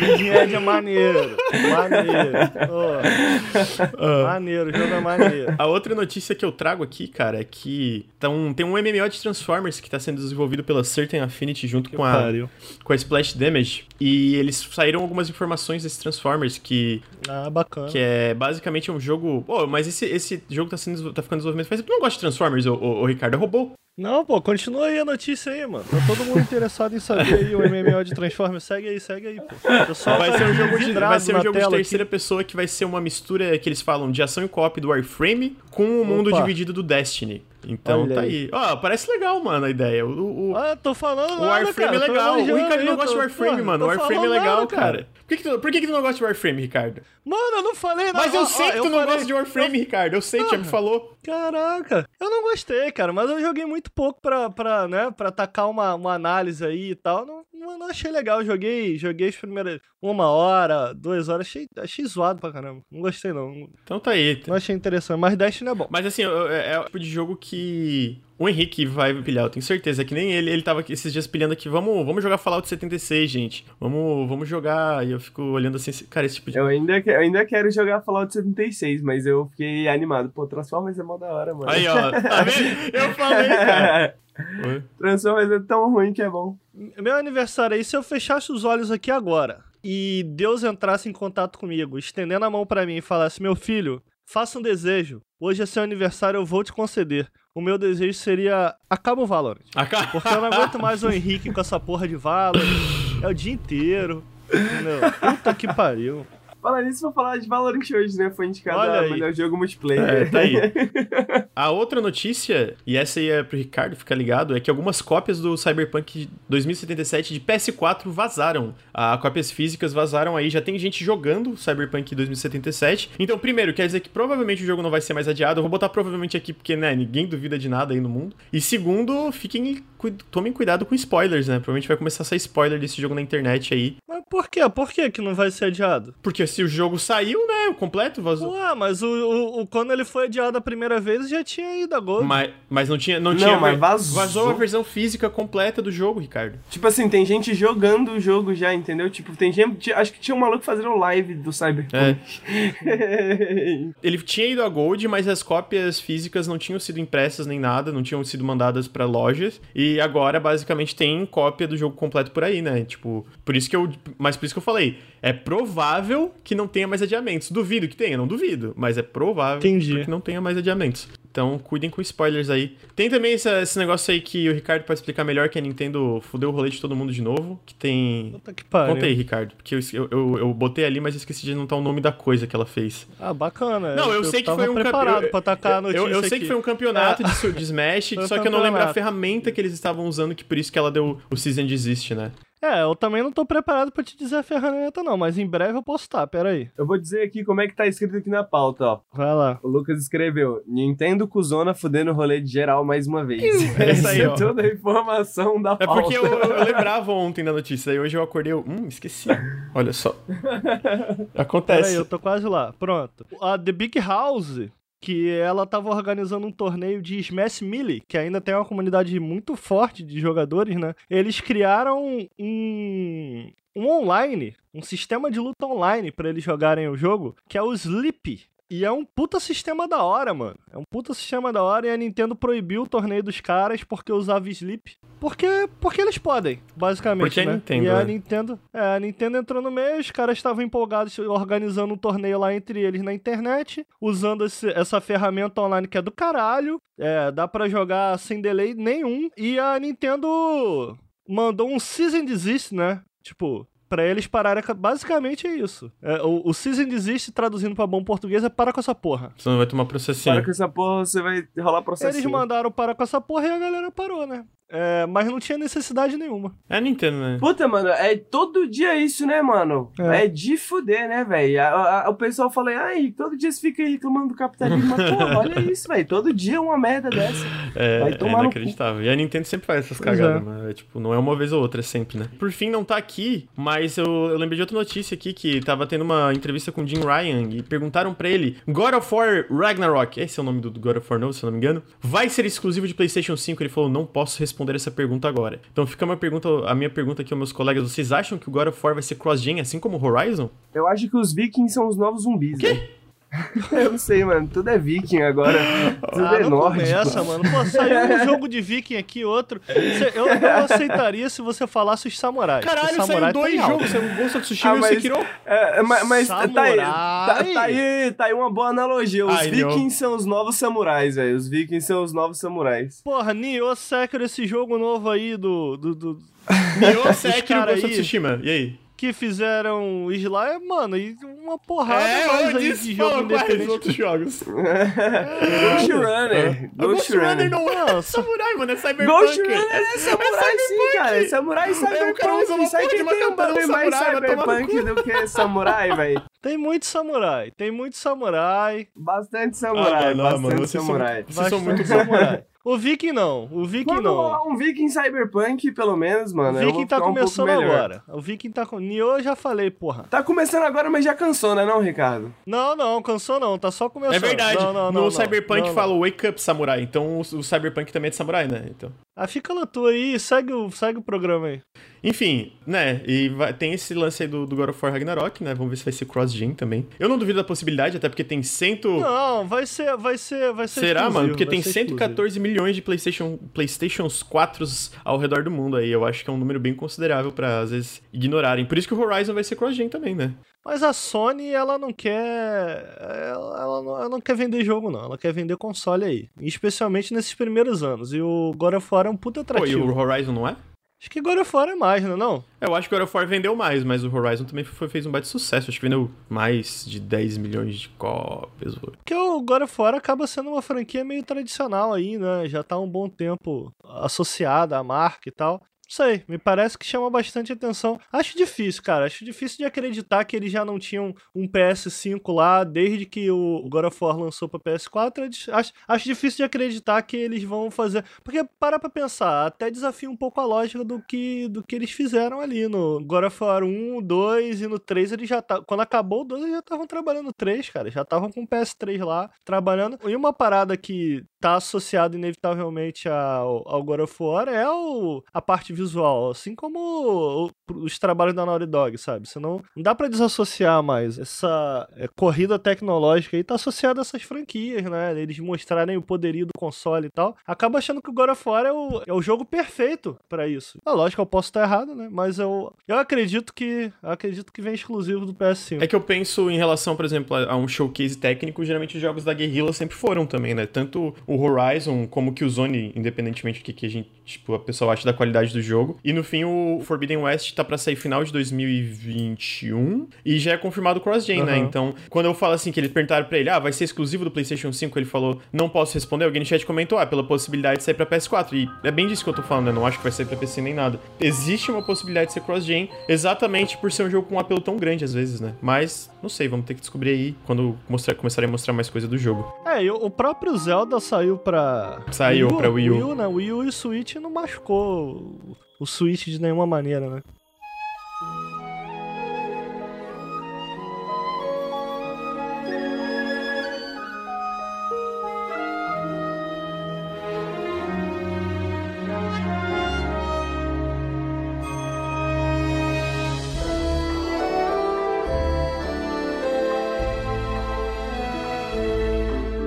Leading Edge é maneiro. Maneiro. Ô, maneiro, o jogo é maneiro. A outra notícia que eu trago aqui, cara, é que um- tem um MMO de Transformers que tá sendo desenvolvido pela Certain Affinity junto com a, com a Splash Damage. E eles saíram algumas informações desse Transformers que, Ah, bacana. que é basicamente um jogo. Pô, mas esse, esse jogo tá, sendo, tá ficando em desenvolvimento faz tempo. Tu não gosta de Transformers, ô, ô, ô, Ricardo? É robô. Não, pô, continua aí a notícia aí, mano. Tá todo mundo interessado em saber aí o MMO de Transformers. Segue aí, segue aí, pô. Vai tá ser um jogo de, vai ser um jogo de terceira pessoa que vai ser uma mistura que eles falam de ação e co-op do Warframe com o mundo Opa. dividido do Destiny. Então Olha tá aí. Ó, parece legal, mano, a ideia. O, o- Ah, tô falando O cara. é tô legal. O Ricardo não gosta de tô- Warframe, porra, mano. O tô Warframe é legal, nada, cara. Por, que, que tu, por que, que tu não gosta de Warframe, Ricardo? Mano, eu não falei nada. Mas eu Ó, sei ó, que tu eu não falei- gosta de Warframe, Ricardo. Eu sei, tu já me falou. Caraca, eu não gostei, cara, mas eu joguei muito pouco pra, pra, né, pra atacar uma, uma análise aí e tal. Não, não, não achei legal. Joguei, joguei as primeiras uma hora, duas horas, achei, achei zoado pra caramba. Não gostei, não. Então tá aí. Não achei interessante, mas Destiny é bom. Mas assim, é, é o tipo de jogo que o Henrique vai pilhar, eu tenho certeza. É que nem ele, ele tava aqui esses dias pilhando aqui. Vamos, vamos jogar Fallout 76, gente. Vamos, vamos jogar. E eu fico olhando assim, cara, esse tipo de. Eu ainda, que- eu ainda quero jogar Fallout 76, mas eu fiquei animado. Pô, Transformers é mó da hora, mano. Aí, ó, tá vendo? Eu falei, cara. Oi. Transformers é tão ruim que é bom. Meu aniversário aí, se eu fechasse os olhos aqui agora e Deus entrasse em contato comigo, estendendo a mão pra mim e falasse: Meu filho, faça um desejo. Hoje é seu aniversário, eu vou te conceder. O meu desejo seria: acaba o Valorant. Acá. Porque eu não aguento mais o Henrique com essa porra de Valorant. É o dia inteiro. Entendeu? Puta que pariu. Falar nisso, vou falar de Valorant hoje, né? Foi indicado Olha a aí. melhor jogo multiplayer. É, tá aí. A outra notícia, e essa aí é pro Ricardo ficar ligado, é que algumas cópias do Cyberpunk 2077 de PS4 vazaram. A cópias físicas vazaram aí, já tem gente jogando Cyberpunk 2077. Então, primeiro, quer dizer que provavelmente o jogo não vai ser mais adiado. Eu vou botar provavelmente aqui porque, né, ninguém duvida de nada aí no mundo. E segundo, fiquem tomem cuidado com spoilers, né? Provavelmente vai começar a sair spoiler desse jogo na internet aí. Mas por quê? Por que que não vai ser adiado? Porque se o jogo saiu, né, o completo vazou. Ué, mas o, o- o- quando ele foi adiado a primeira vez, já tinha ido a gol. Mas, mas não tinha. Não, Não, tinha mas vazou. Vazou a versão física completa do jogo, Ricardo. Tipo assim, tem gente jogando o jogo já, entendeu? Tipo, tem gente. Acho que tinha um maluco fazendo live do Cyberpunk. Ele tinha ido a Gold, mas as cópias físicas não tinham sido impressas nem nada, não tinham sido mandadas pra lojas. E agora, basicamente, tem cópia do jogo completo por aí, né? Tipo, por isso que eu Mas por isso que eu falei, é provável que não tenha mais adiamentos. Duvido que tenha, não duvido, mas é provável Entendi. que não tenha mais adiamentos. Então, cuidem com spoilers aí. Tem também esse, esse negócio aí que o Ricardo pode explicar melhor, que a Nintendo fudeu o rolê de todo mundo de novo. Que tem. Puta que pariu. Conta aí, Ricardo. Porque eu, eu, eu, eu botei ali, mas esqueci de anotar o nome da coisa que ela fez. Ah, bacana. Não, eu, sei que foi um preparado campe- pra tacar a eu, notícia eu, eu sei aqui. que foi um campeonato de, de Smash, só que eu não lembro a campeonato. ferramenta que eles estavam usando, que por isso que ela deu o Season Desist, né? É, eu também não tô preparado pra te dizer a ferramenta, não, mas em breve eu posso estar, pera aí. Eu vou dizer aqui como é que tá escrito aqui na pauta, ó. Vai lá. O Lucas escreveu: Nintendo cuzona fudendo o rolê de geral mais uma vez. É isso aí, ó. é toda a informação da É pauta. porque eu, eu lembrava ontem da notícia, e hoje eu acordei, eu, hum, esqueci. Olha só. Acontece. aí, eu tô quase lá. Pronto. A The Big House, que ela tava organizando um torneio de Smash Melee, que ainda tem uma comunidade muito forte de jogadores, né? Eles criaram um, um online, um sistema de luta online pra eles jogarem o jogo, que é o Sleep. E é um puta sistema da hora, mano. É um puta sistema da hora e a Nintendo proibiu o torneio dos caras porque usava Sleep. Porque, porque eles podem, basicamente. Porque é né? Nintendo, E a né? Nintendo. É, a Nintendo entrou no meio, os caras estavam empolgados organizando um torneio lá entre eles na internet, usando esse- essa ferramenta online que é do caralho. É, dá pra jogar sem delay nenhum. E a Nintendo mandou um season desist, né? Tipo. Pra eles pararem. Basicamente é isso. É, o, o Season Desist, traduzindo pra bom português, é para com essa porra. Senão vai tomar processinho. Para com essa porra, você vai rolar processo. Eles mandaram parar com essa porra e a galera parou, né? É, mas não tinha necessidade nenhuma. É a Nintendo, né? Puta, mano, é todo dia isso, né, mano? É. É, de fuder, né, velho? O pessoal fala, ai, todo dia você fica aí reclamando do capitalismo. Mas, porra, olha isso, velho. Todo dia uma merda dessa. É, Vai é tomar no cu. inacreditável. E a Nintendo sempre faz essas cagadas, é. mas é, tipo, não é uma vez ou outra, é sempre, né? Por fim, não tá aqui, mas eu, eu lembrei de outra notícia aqui, que tava tendo uma entrevista com o Jim Ryan e perguntaram pra ele, God of War Ragnarok, esse é o nome do God of War novo, se eu não me engano, vai ser exclusivo de Playstation 5? Ele falou, não posso responder essa pergunta agora. Então fica a minha pergunta, a minha pergunta aqui aos meus colegas, vocês acham que o God of War vai ser cross-gen, assim como o Horizon? Eu acho que os vikings são os novos zumbis, velho. Eu não sei, mano. Tudo é viking agora. Tudo ah, é não nórdico. começa, mano. Pô, saiu um jogo de viking aqui, outro. Eu, eu aceitaria se você falasse os samurais. Caralho, Os saiu samurais dois tá jogos, saiu o Ghost of Tsushima Ah, e o mas- Sekiro. É, é, ma- mas tá aí, tá, Samurai. tá aí, tá aí uma boa analogia. Os Ai, não. vikings são os novos samurais, velho. Os vikings são os novos samurais. Porra, Nioh Sekiro, esse jogo novo aí do... do, do- Nioh, Sekiro e Ghost of. Tsushima. E aí? Que fizeram Isla, mano, e uma porrada É, mais aí disse, de jogo independente. outros jogos. Ghost Runner. O Ghost Runner. não é Nossa. samurai, mano, é cyberpunk. Ghost Runner é samurai sim, cara. É samurai e É, cyberpunk. Sabe uma tem um bagulho mais samurai, cyberpunk do que samurai, velho? Tem muito samurai, tem muito samurai. Bastante samurai, Ah, não, bastante mano, vocês são- samurai. Vocês são muito bastante samurai. O Viking não, o Viking Vamos não. um viking cyberpunk, pelo menos, O mano. vou Viking tá um começando melhor. agora. O Viking tá com. Nioh eu já falei, porra. Tá começando agora, mas já cansou, né não, Ricardo? Não, não, cansou não, tá só começando. É verdade. Não, não, no não, Cyberpunk não, não. fala Wake Up Samurai. Então o, o Cyberpunk também é de samurai, né? Então. Ah, fica na tua aí, segue o, segue o programa aí. Enfim, né? E vai- tem esse lance aí do, do God of War Ragnarok, né? Vamos ver se vai ser cross-gen também. Eu não duvido da possibilidade, até porque tem cento. Não, vai ser, vai ser, vai ser Será, exclusivo, mano? Porque tem ser 114 milhões de PlayStation, PlayStations 4 ao redor do mundo aí. Eu acho que é um número bem considerável pra, às vezes, ignorarem. Por isso que o Horizon vai ser cross-gen também, né? Mas a Sony, ela não quer. Ela, ela não, ela não quer vender jogo, não. Ela quer vender console aí. Especialmente nesses primeiros anos. E o God of War é um puta Pô, e atrativo. o Horizon não é? Acho que God of War é mais, não é não? Eu acho que God of War vendeu mais, mas o Horizon também foi, fez um baita sucesso. Acho que vendeu mais de 10 milhões de cópias. Porque o God of War acaba sendo uma franquia meio tradicional aí, né? Já tá há um bom tempo associada à marca e tal. Sei, me parece que chama bastante atenção. Acho difícil, cara. Acho difícil de acreditar que eles já não tinham um PS5 lá desde que o God of War lançou pra PS4. É di- Acho, acho difícil de acreditar que eles vão fazer. Porque para pra pensar, até desafia um pouco a lógica do que, do que eles fizeram ali no God of War 1, 2 e no 3 eles já tá, Quando acabou o 2, eles já estavam trabalhando no 3, cara. Já estavam com o PS3 lá trabalhando. E uma parada que tá associada inevitavelmente ao, ao God of War é o, a parte visual, assim como os trabalhos da Naughty Dog, sabe? Senão não dá para desassociar mais. Essa é, corrida tecnológica aí tá associada a essas franquias, né? Eles mostrarem o poderio do console e tal. Acaba achando que o God of War é o, é o jogo perfeito para isso. É lógico eu posso estar errado, né? Mas eu, eu acredito que eu acredito que vem exclusivo do PS5. É que eu penso em relação, por exemplo, a um showcase técnico, geralmente os jogos da Guerrilla sempre foram também, né? Tanto o Horizon como que o Zone, independentemente do que, que a gente, tipo, a pessoa acha da qualidade do jogo. E no fim, o Forbidden West tá para sair final de 2021 e já é confirmado o cross-gen, uhum. né? Então, quando eu falo assim que eles perguntaram para ele, ah, vai ser exclusivo do PlayStation 5, ele falou, não posso responder. Alguém no chat comentou, ah, pela possibilidade de sair para PS4. E é bem disso que eu tô falando, né? Não acho que vai sair para PC nem nada. Existe uma possibilidade de ser cross-gen, exatamente por ser um jogo com um apelo tão grande às vezes, né? Mas, não sei, vamos ter que descobrir aí quando mostrar, começarem a mostrar mais coisa do jogo. É, e o próprio Zelda saiu pra. Saiu Wii U, pra Wii U. Wii U, né? Wii U e Switch não machucou o Switch de nenhuma maneira, né?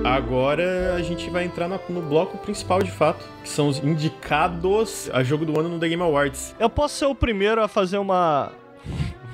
agora gente vai entrar no, no, bloco principal de fato, que são os indicados a jogo do ano no The Game Awards. Eu posso ser o primeiro a fazer uma,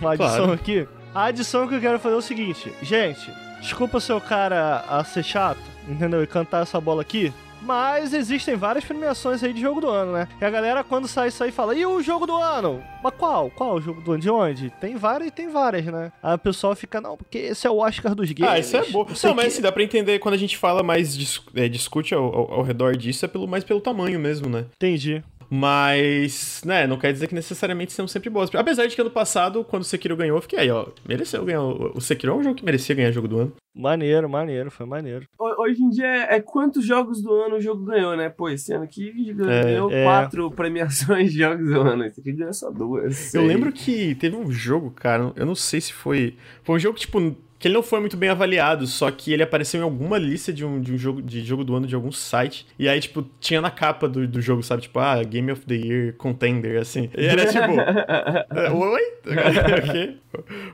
uma adição claro. aqui? A adição que eu quero fazer é o seguinte, gente, desculpa ser o cara a ser chato, entendeu? E cantar essa bola aqui, mas existem várias premiações aí de jogo do ano, né? E a galera, quando sai isso aí, fala: e o jogo do ano? Mas qual? Qual o jogo do ano? De onde? Tem várias e tem várias, né? Aí o pessoal fica, não, porque esse é o Oscar dos games. Ah, isso é bom. Não, não mas assim, dá pra entender quando a gente fala mais, é, discute ao, ao, ao, redor disso, é pelo, mais pelo tamanho mesmo, né? Entendi. Mas, né, não quer dizer que necessariamente são sempre boas. Apesar de que ano passado, quando o Sekiro ganhou, eu fiquei aí, ó, mereceu ganhar. O Sekiro é um jogo que merecia ganhar jogo do ano. Maneiro, maneiro, foi maneiro. Hoje em dia é quantos jogos do ano o jogo ganhou, né? Pô, esse ano aqui ganhou é, é. quatro premiações de jogos do ano. Esse aqui ganhou só duas. Eu lembro que teve um jogo, cara, eu não sei se foi. Foi um jogo, tipo, que ele não foi muito bem avaliado, só que ele apareceu em alguma lista de um, de um jogo de jogo do ano de algum site. E aí, tipo, tinha na capa do, do jogo, sabe? Tipo, ah, Game of the Year Contender, assim. E era tipo. Oi? o quê?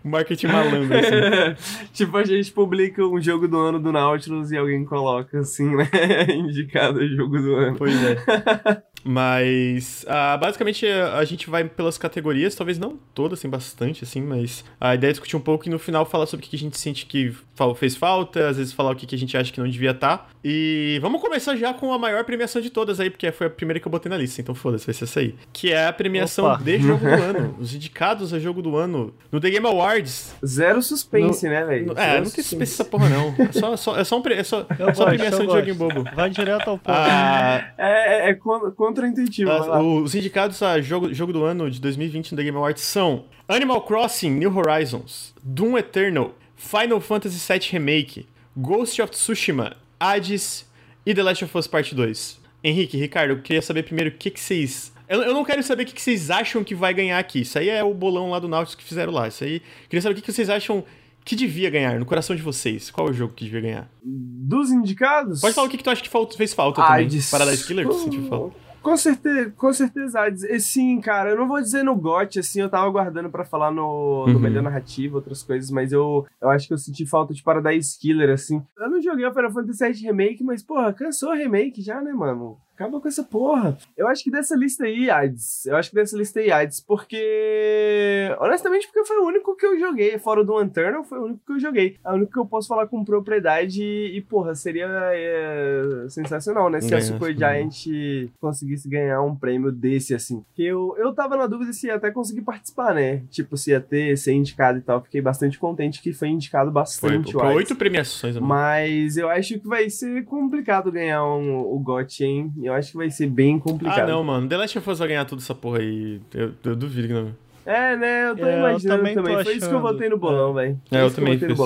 Marketing malandro, assim. tipo, a gente publica um jogo do ano do Nautilus e alguém coloca assim, né? Indicado jogo do ano. Pois é. Mas uh, basicamente a gente vai pelas categorias, talvez não todas, tem bastante, assim, mas a ideia é discutir um pouco e no final falar sobre o que a gente sente que fez falta, às vezes falar o que a gente acha que não devia estar. Tá. E vamos começar já com a maior premiação de todas aí, porque foi a primeira que eu botei na lista, então foda-se, vai ser essa aí. Que é a premiação Opa. de jogo do ano. Os indicados a jogo do ano no The Game Awards. Zero suspense, no, né, velho? É, não tem suspense essa porra, não. É só, só, é só, um, é só, é só premiação de joguinho bobo. Vai direto ao ponto. Ah, é, é, é contra-intuitivo. Os indicados a jogo, jogo do ano de 2020 no The Game Awards são Animal Crossing New Horizons, Doom Eternal, Final Fantasy VII Remake, Ghost of Tsushima, Hades e The Last of Us Part 2. Henrique, Ricardo, eu queria saber primeiro o que, que vocês. Eu, eu não quero saber o que, que vocês acham que vai ganhar aqui. Isso aí é o bolão lá do Nautilus que fizeram lá. Isso aí. Queria saber o que, que vocês acham que devia ganhar, no coração de vocês? Qual é o jogo que devia ganhar? Dos indicados? Pode falar o que, que tu acha que fez falta Ai, também. Des... Paradise Killer, que sentiu falta. Com certeza, com certeza. Sim, cara, eu não vou dizer no GOT, assim, eu tava guardando para falar no, no uhum. Melhor Narrativa, outras coisas, mas eu, eu acho que eu senti falta de Paradise Killer, assim. Eu não joguei o Final Fantasy VII Remake, mas, porra, cansou o remake já, né, mano? Acaba com essa porra. Eu acho que dessa lista aí, Hades. Eu acho que dessa lista aí, Hades, porque. Honestamente, porque foi o único que eu joguei. Fora do Eternal, foi o único que eu joguei. É o único que eu posso falar com propriedade e, porra, seria é, sensacional, né? Se a Super Giant conseguisse ganhar um prêmio desse, assim. Que eu, eu tava na dúvida se ia até conseguir participar, né? Tipo, se ia ter, ser indicado e tal. Fiquei bastante contente que foi indicado bastante. Foi, foi oito premiações, amor. Mas eu acho que vai ser complicado ganhar um, o GOT, hein? Eu acho que vai ser bem complicado. Ah, não, mano. The Last of Us vai ganhar tudo essa porra aí. Eu, eu duvido que não. É, né? Eu tô é, imaginando eu também. também. Foi isso que eu votei no bolão, velho. É, eu também fiz.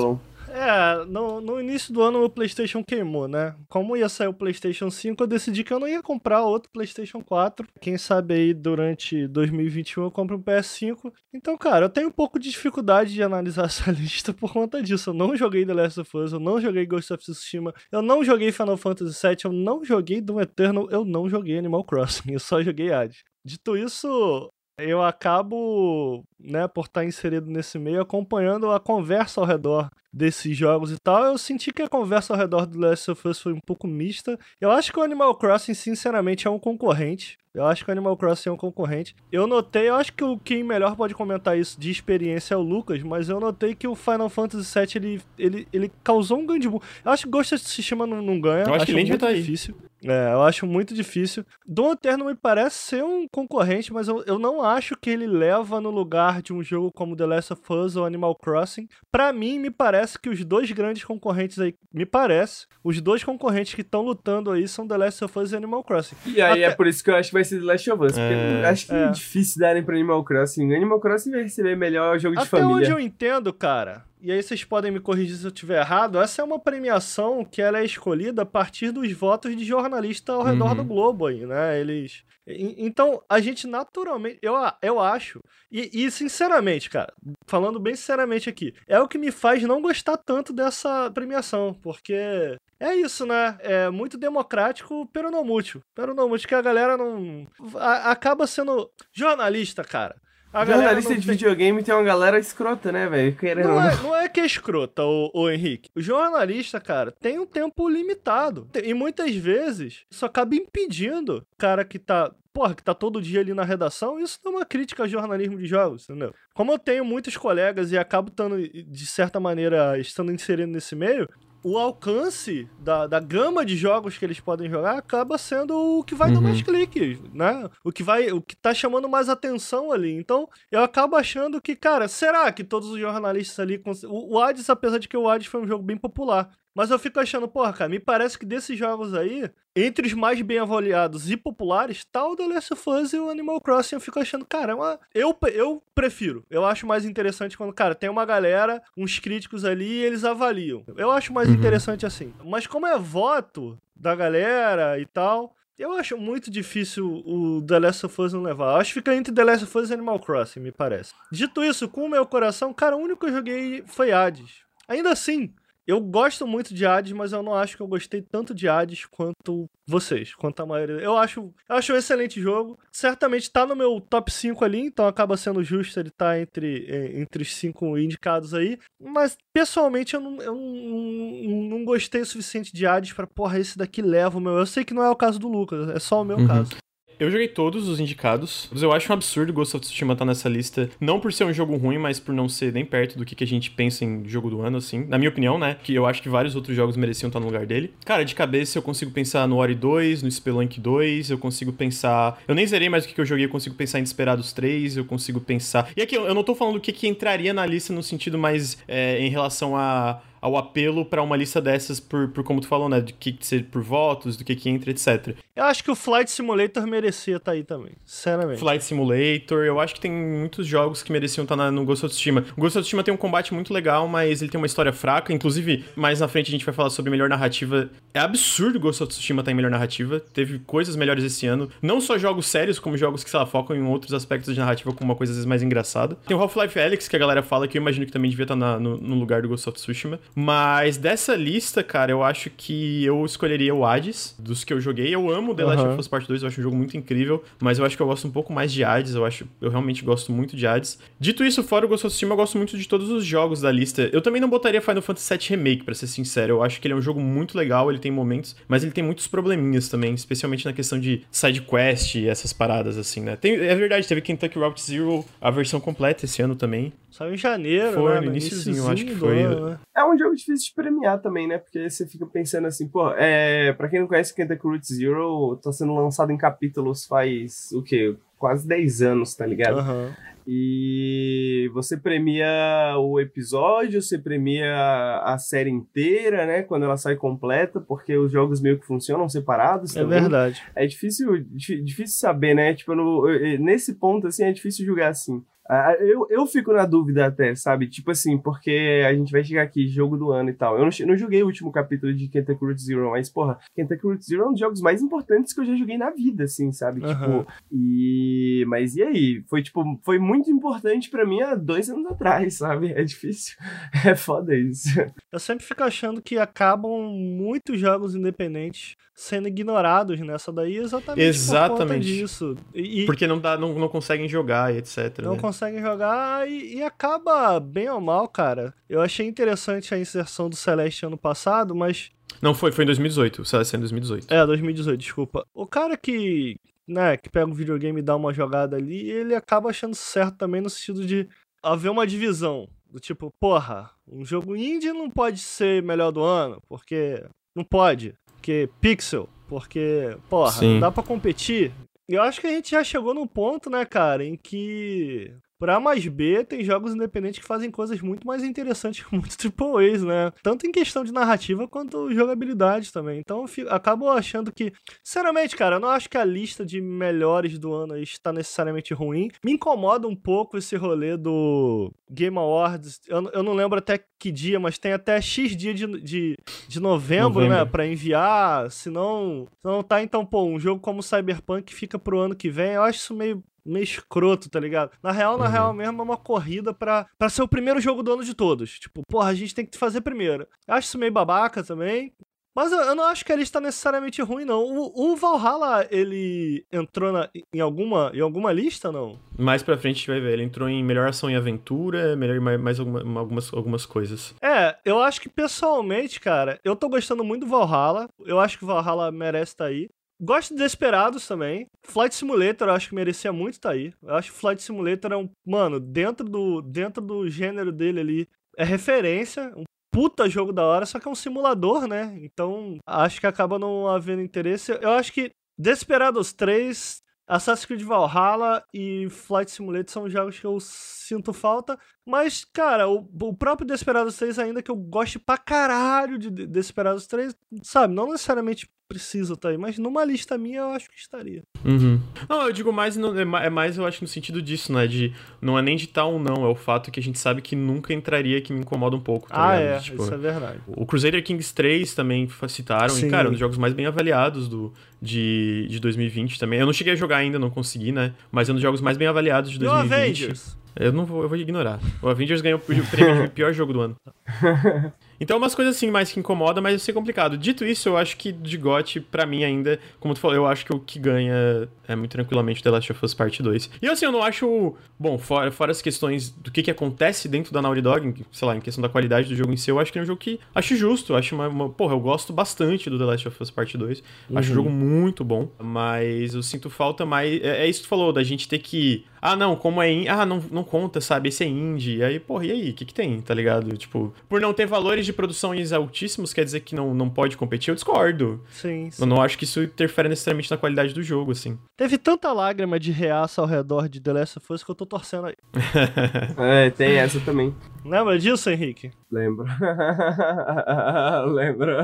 É, no, no início do ano o PlayStation queimou, né? Como ia sair o PlayStation 5, eu decidi que eu não ia comprar outro PlayStation 4. Quem sabe aí durante 2021 eu compro um PS5. Então, cara, eu tenho um pouco de dificuldade de analisar essa lista por conta disso. Eu não joguei The Last of Us, eu não joguei Ghost of Tsushima, eu não joguei Final Fantasy VII, eu não joguei Doom Eternal, eu não joguei Animal Crossing, eu só joguei Hades. Dito isso, eu acabo, né, por estar inserido nesse meio, acompanhando a conversa ao redor desses jogos e tal. Eu senti que a conversa ao redor do Last of Us foi um pouco mista. Eu acho que o Animal Crossing, sinceramente, é um concorrente. Eu acho que o Animal Crossing é um concorrente. Eu notei, eu acho que o quem melhor pode comentar isso de experiência é o Lucas, mas eu notei que o Final Fantasy VII ele, ele, ele causou um ganho de boom. Eu acho que Ghost of Tsushima não, não ganha. Eu acho, acho que nem muito tá difícil. É, eu acho muito difícil. Dom Eterno me parece ser um concorrente, mas eu, eu não acho que ele leva no lugar de um jogo como The Last of Us ou Animal Crossing. Para mim, me parece que os dois grandes concorrentes aí, me parece, os dois concorrentes que estão lutando aí são The Last of Us e Animal Crossing. E aí Até... é por isso que eu acho que vai ser The Last of Us, porque é... acho que é. é difícil darem pra Animal Crossing. Animal Crossing vai receber melhor jogo Até de família. Até onde eu entendo, cara, e aí vocês podem me corrigir se eu estiver errado, essa é uma premiação que ela é escolhida a partir dos votos de jornalistas ao redor uhum. do globo aí, né? Eles... Então, a gente naturalmente, eu, eu acho, e, e, sinceramente, cara, falando bem sinceramente aqui, é o que me faz não gostar tanto dessa premiação, porque é isso, né? É muito democrático, pero não mútil. Pero não mútil, que a galera não. A, acaba sendo. Jornalista, cara. A Jornalista de tem... videogame tem uma galera escrota, né, velho? Não, é, não é que é escrota, o, o Henrique. O jornalista, cara, tem um tempo limitado. E muitas vezes isso acaba impedindo o cara que tá porra, que tá todo dia ali na redação, isso não é uma crítica ao jornalismo de jogos, entendeu? Como eu tenho muitos colegas e acabo estando, de certa maneira, estando inserido nesse meio, o alcance da, da gama de jogos que eles podem jogar acaba sendo o que vai uhum. dar mais cliques, né? O que vai, o que tá chamando mais atenção ali. Então, eu acabo achando que, cara, será que todos os jornalistas ali. O, o Hades, apesar de que o Hades foi um jogo bem popular, mas eu fico achando, porra, cara, me parece que desses jogos aí, entre os mais bem avaliados e populares, tá o The Last of Us e o Animal Crossing. Eu fico achando, cara, é uma... eu, eu prefiro. Eu acho mais interessante quando, cara, tem uma galera, uns críticos ali e eles avaliam. Eu acho mais uhum. interessante assim. Mas como é voto da galera e tal, eu acho muito difícil o The Last of Us não levar. Eu acho que fica entre The Last of Us e Animal Crossing, me parece. Dito isso, com o meu coração, cara, o único que eu joguei foi Hades. Ainda assim, eu gosto muito de Hades, mas eu não acho que eu gostei tanto de Hades quanto vocês, quanto a maioria. Eu acho, eu acho um excelente jogo. Certamente tá no meu top 5 ali, então acaba sendo justo ele estar tá entre, é, entre os 5 indicados aí. Mas, pessoalmente, eu não, eu não, não gostei o suficiente de Hades pra, porra, esse daqui leva o meu. Eu sei que não é o caso do Lucas, é só o meu uhum. caso. Eu joguei todos os indicados. Eu acho um absurdo Ghost of Tsushima estar tá nessa lista. Não por ser um jogo ruim, mas por não ser nem perto do que, a gente pensa em jogo do ano, assim. Na minha opinião, né? Que eu acho que vários outros jogos mereciam estar no lugar dele. Cara, de cabeça eu consigo pensar no Ori 2, no Spelunk 2, eu consigo pensar. Eu nem zerei mais o que, que eu joguei, eu consigo pensar em Desperados 3, eu consigo pensar. E aqui eu não tô falando o que, que entraria na lista no sentido mais é, em relação a ao apelo para uma lista dessas por, por como tu falou, né? De que ser por votos, do que que entra, etc. Eu acho que o Flight Simulator merecia estar tá aí também, sinceramente. Flight Simulator, eu acho que tem muitos jogos que mereciam estar tá no Ghost of Tsushima. O Ghost of Tsushima tem um combate muito legal, mas ele tem uma história fraca. Inclusive, mais na frente a gente vai falar sobre melhor narrativa. É absurdo o Ghost of Tsushima estar tá em melhor narrativa. Teve coisas melhores esse ano. Não só jogos sérios, como jogos que, sei lá, focam em outros aspectos de narrativa, como uma coisa às vezes mais engraçada. Tem o Half-Life Alyx, que a galera fala, que eu imagino que também devia estar na, no, no lugar do Ghost of Tsushima. Mas dessa lista, cara, eu acho que eu escolheria o Hades, dos que eu joguei. Eu amo The Last of Us Part 2, eu acho um jogo muito incrível, mas eu acho que eu gosto um pouco mais de Hades, eu acho, eu realmente gosto muito de Hades. Dito isso, fora o Ghost of Tsushima, eu gosto muito de todos os jogos da lista. Eu também não botaria Final Fantasy VII Remake, para ser sincero. Eu acho que ele é um jogo muito legal, ele tem momentos, mas ele tem muitos probleminhas também, especialmente na questão de side quest e essas paradas assim, né? Tem, é verdade, teve Kentucky Route Zero, a versão completa esse ano também. Saiu em janeiro, foi, né? no iníciozinho, acho que foi. né? É um jogo difícil de premiar também, né? Porque você fica pensando assim, pô, é, pra quem não conhece Kentucky Route Zero, tá sendo lançado em capítulos faz o quê? Quase 10 anos, tá ligado? Uhum. E você premia o episódio, você premia a série inteira, né? Quando ela sai completa, porque os jogos meio que funcionam separados. É também. verdade. É difícil, difícil saber, né? Tipo, no, nesse ponto, assim, é difícil julgar assim. Ah, Eu, eu fico na dúvida até, sabe? Tipo assim, porque a gente vai chegar aqui, jogo do ano e tal. Eu não, não joguei o último capítulo de Kentucky Route Zero, mas, porra, Kentucky Route Zero é um dos jogos mais importantes que eu já joguei na vida, assim, sabe? Aham. Tipo, e... Mas e aí? Foi, tipo, foi muito importante pra mim há dois anos atrás, sabe? É difícil. É foda isso. Eu sempre fico achando que acabam muitos jogos independentes sendo ignorados nessa daí exatamente por conta Exatamente. disso. E, e Porque não, dá, não, não conseguem jogar e etc. não né? Conseguem jogar e, e acaba bem ou mal, cara. Eu achei interessante a inserção do Celeste ano passado, mas Não, foi, foi em 2018. O Celeste em 2018. É, 2018, desculpa. O cara que, né, que pega o videogame e dá uma jogada ali, ele acaba achando certo também no sentido de haver uma divisão. Do tipo, porra, um jogo indie não pode ser melhor do ano, porque não pode. Porque pixel, porque, porra, Sim. não dá pra competir. Eu acho que a gente já chegou num ponto, né, cara, em que Pra mais B, tem jogos independentes que fazem coisas muito mais interessantes que muitos AAAs, né? Tanto em questão de narrativa quanto jogabilidade também. Então eu fico- acabo achando que. Sinceramente, cara, eu não acho que a lista de melhores do ano está necessariamente ruim. Me incomoda um pouco esse rolê do Game Awards. Eu, não- eu não lembro até que dia, mas tem até X dia de, de, de novembro, né? Novembro. Pra enviar. Se não, se não tá, então, pô, um jogo como Cyberpunk fica pro ano que vem. Eu acho isso meio meio escroto, tá ligado? Na real, na Uhum. real mesmo, é uma corrida pra, pra ser o primeiro jogo do ano de todos. Tipo, porra, a gente tem que fazer primeiro. Eu acho isso meio babaca também. Mas eu, eu não acho que a lista necessariamente ruim, não. O, o Valhalla, ele entrou na- em, alguma, em alguma lista, não? Mais pra frente a gente vai ver. Ele entrou em melhor ação e aventura, melhor mais, mais alguma- algumas, algumas coisas. É, eu acho que pessoalmente, cara, eu tô gostando muito do Valhalla. Eu acho que o Valhalla merece estar aí. Gosto de Desperados também. Flight Simulator eu acho que merecia muito estar aí. Eu acho que Flight Simulator é um. Mano, dentro do, dentro do gênero dele ali, é referência. Um puta jogo da hora, só que é um simulador, né? Então acho que acaba não havendo interesse. Eu acho que Desperados 3, Assassin's Creed Valhalla e Flight Simulator são jogos que eu sinto falta. Mas, cara, o, o próprio Desperados 3, ainda que eu goste pra caralho De- Desperados 3, sabe, não necessariamente precisa estar aí, mas numa lista minha eu acho que estaria. Uhum. Não, eu digo mais, no- é é mais, eu acho, no sentido disso, né? De não é nem de tal ou não, é o fato que a gente sabe que nunca entraria que me incomoda um pouco, tá ah, ligado? é, Tipo, isso é verdade. O Crusader Kings 3 também citaram, Sim. e, cara, um dos jogos mais bem avaliados do, de, de 2020 também. Eu não cheguei a jogar ainda, não consegui, né? Mas é um dos jogos mais bem avaliados de E o 2020. Avengers? Eu não vou, eu vou ignorar. O Avengers ganhou o prêmio de pior jogo do ano. Então, umas coisas assim mais que incomoda, mas isso é complicado. Dito isso, eu acho que de GOT, pra mim ainda, como tu falou, eu acho que o que ganha é muito tranquilamente The Last of Us Part 2. E assim, eu não acho. Bom, fora, fora as questões do que, que acontece dentro da Naughty Dog, sei lá, em questão da qualidade do jogo em si, eu acho que é um jogo que acho justo. Acho uma, uma- Porra, eu gosto bastante do The Last of Us Part 2. Acho o jogo muito bom, mas eu sinto falta mais. É, é isso que tu falou, da gente ter que. Ah, não, como é. in- Ah, não, não conta, sabe? Esse é indie. Aí, porra, e aí? O que, que tem, tá ligado? Tipo, por não ter valores de produções altíssimos, quer dizer que não, não pode competir? Eu discordo. Sim, sim. Eu não acho que isso interfere necessariamente na qualidade do jogo, assim. Teve tanta lágrima de reaça ao redor de The Last of Us que eu tô torcendo aí. É, tem essa também. Lembra disso, Henrique? Lembro. Lembro.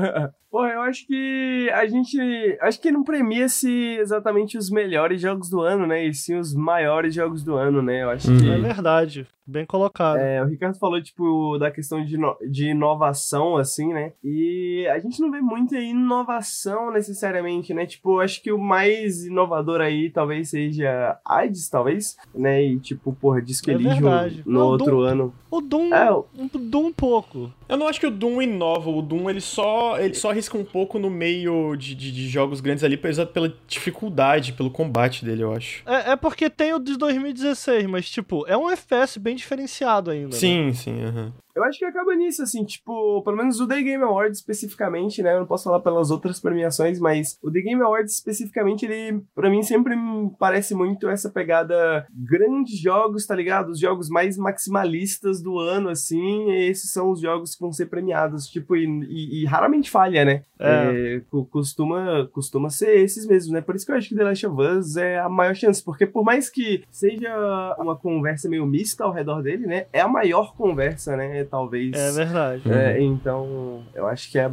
Pô, eu acho que a gente. Acho que não premia-se exatamente os melhores jogos do ano, né? E sim os maiores jogos do ano, né? Eu acho Uhum. que. É verdade. Bem colocado. É, o Ricardo falou, tipo, da questão de, ino- de inovação, assim, né? E a gente não vê muita inovação necessariamente, né? Tipo, eu acho que o mais inovador aí talvez seja AIDS, talvez, né? E, tipo, porra, Disco É Elysium no Não, outro Doom- ano. O Doom, É, o- um Doom um pouco. Eu não acho que o Doom inova. O Doom, ele só, ele só arrisca um pouco no meio de, de, de jogos grandes ali, pela dificuldade, pelo combate dele, eu acho. É, é porque tem o de 2016, mas, tipo, é um FPS bem diferenciado ainda. né? Sim, sim, aham. Eu acho que acaba nisso, assim, tipo, pelo menos o The Game Awards especificamente, né? Eu não posso falar pelas outras premiações, mas o The Game Awards especificamente, ele, pra mim, sempre me parece muito essa pegada grandes jogos, tá ligado? Os jogos mais maximalistas do ano, assim, esses são os jogos que vão ser premiados, tipo, e, e- e raramente falha, né? É. É, co- costuma, costuma ser esses mesmos, né? Por isso que eu acho que The Last of Us é a maior chance, porque por mais que seja uma conversa meio mista ao redor dele, né? É a maior conversa, né? Talvez. É verdade. É, então, eu acho que é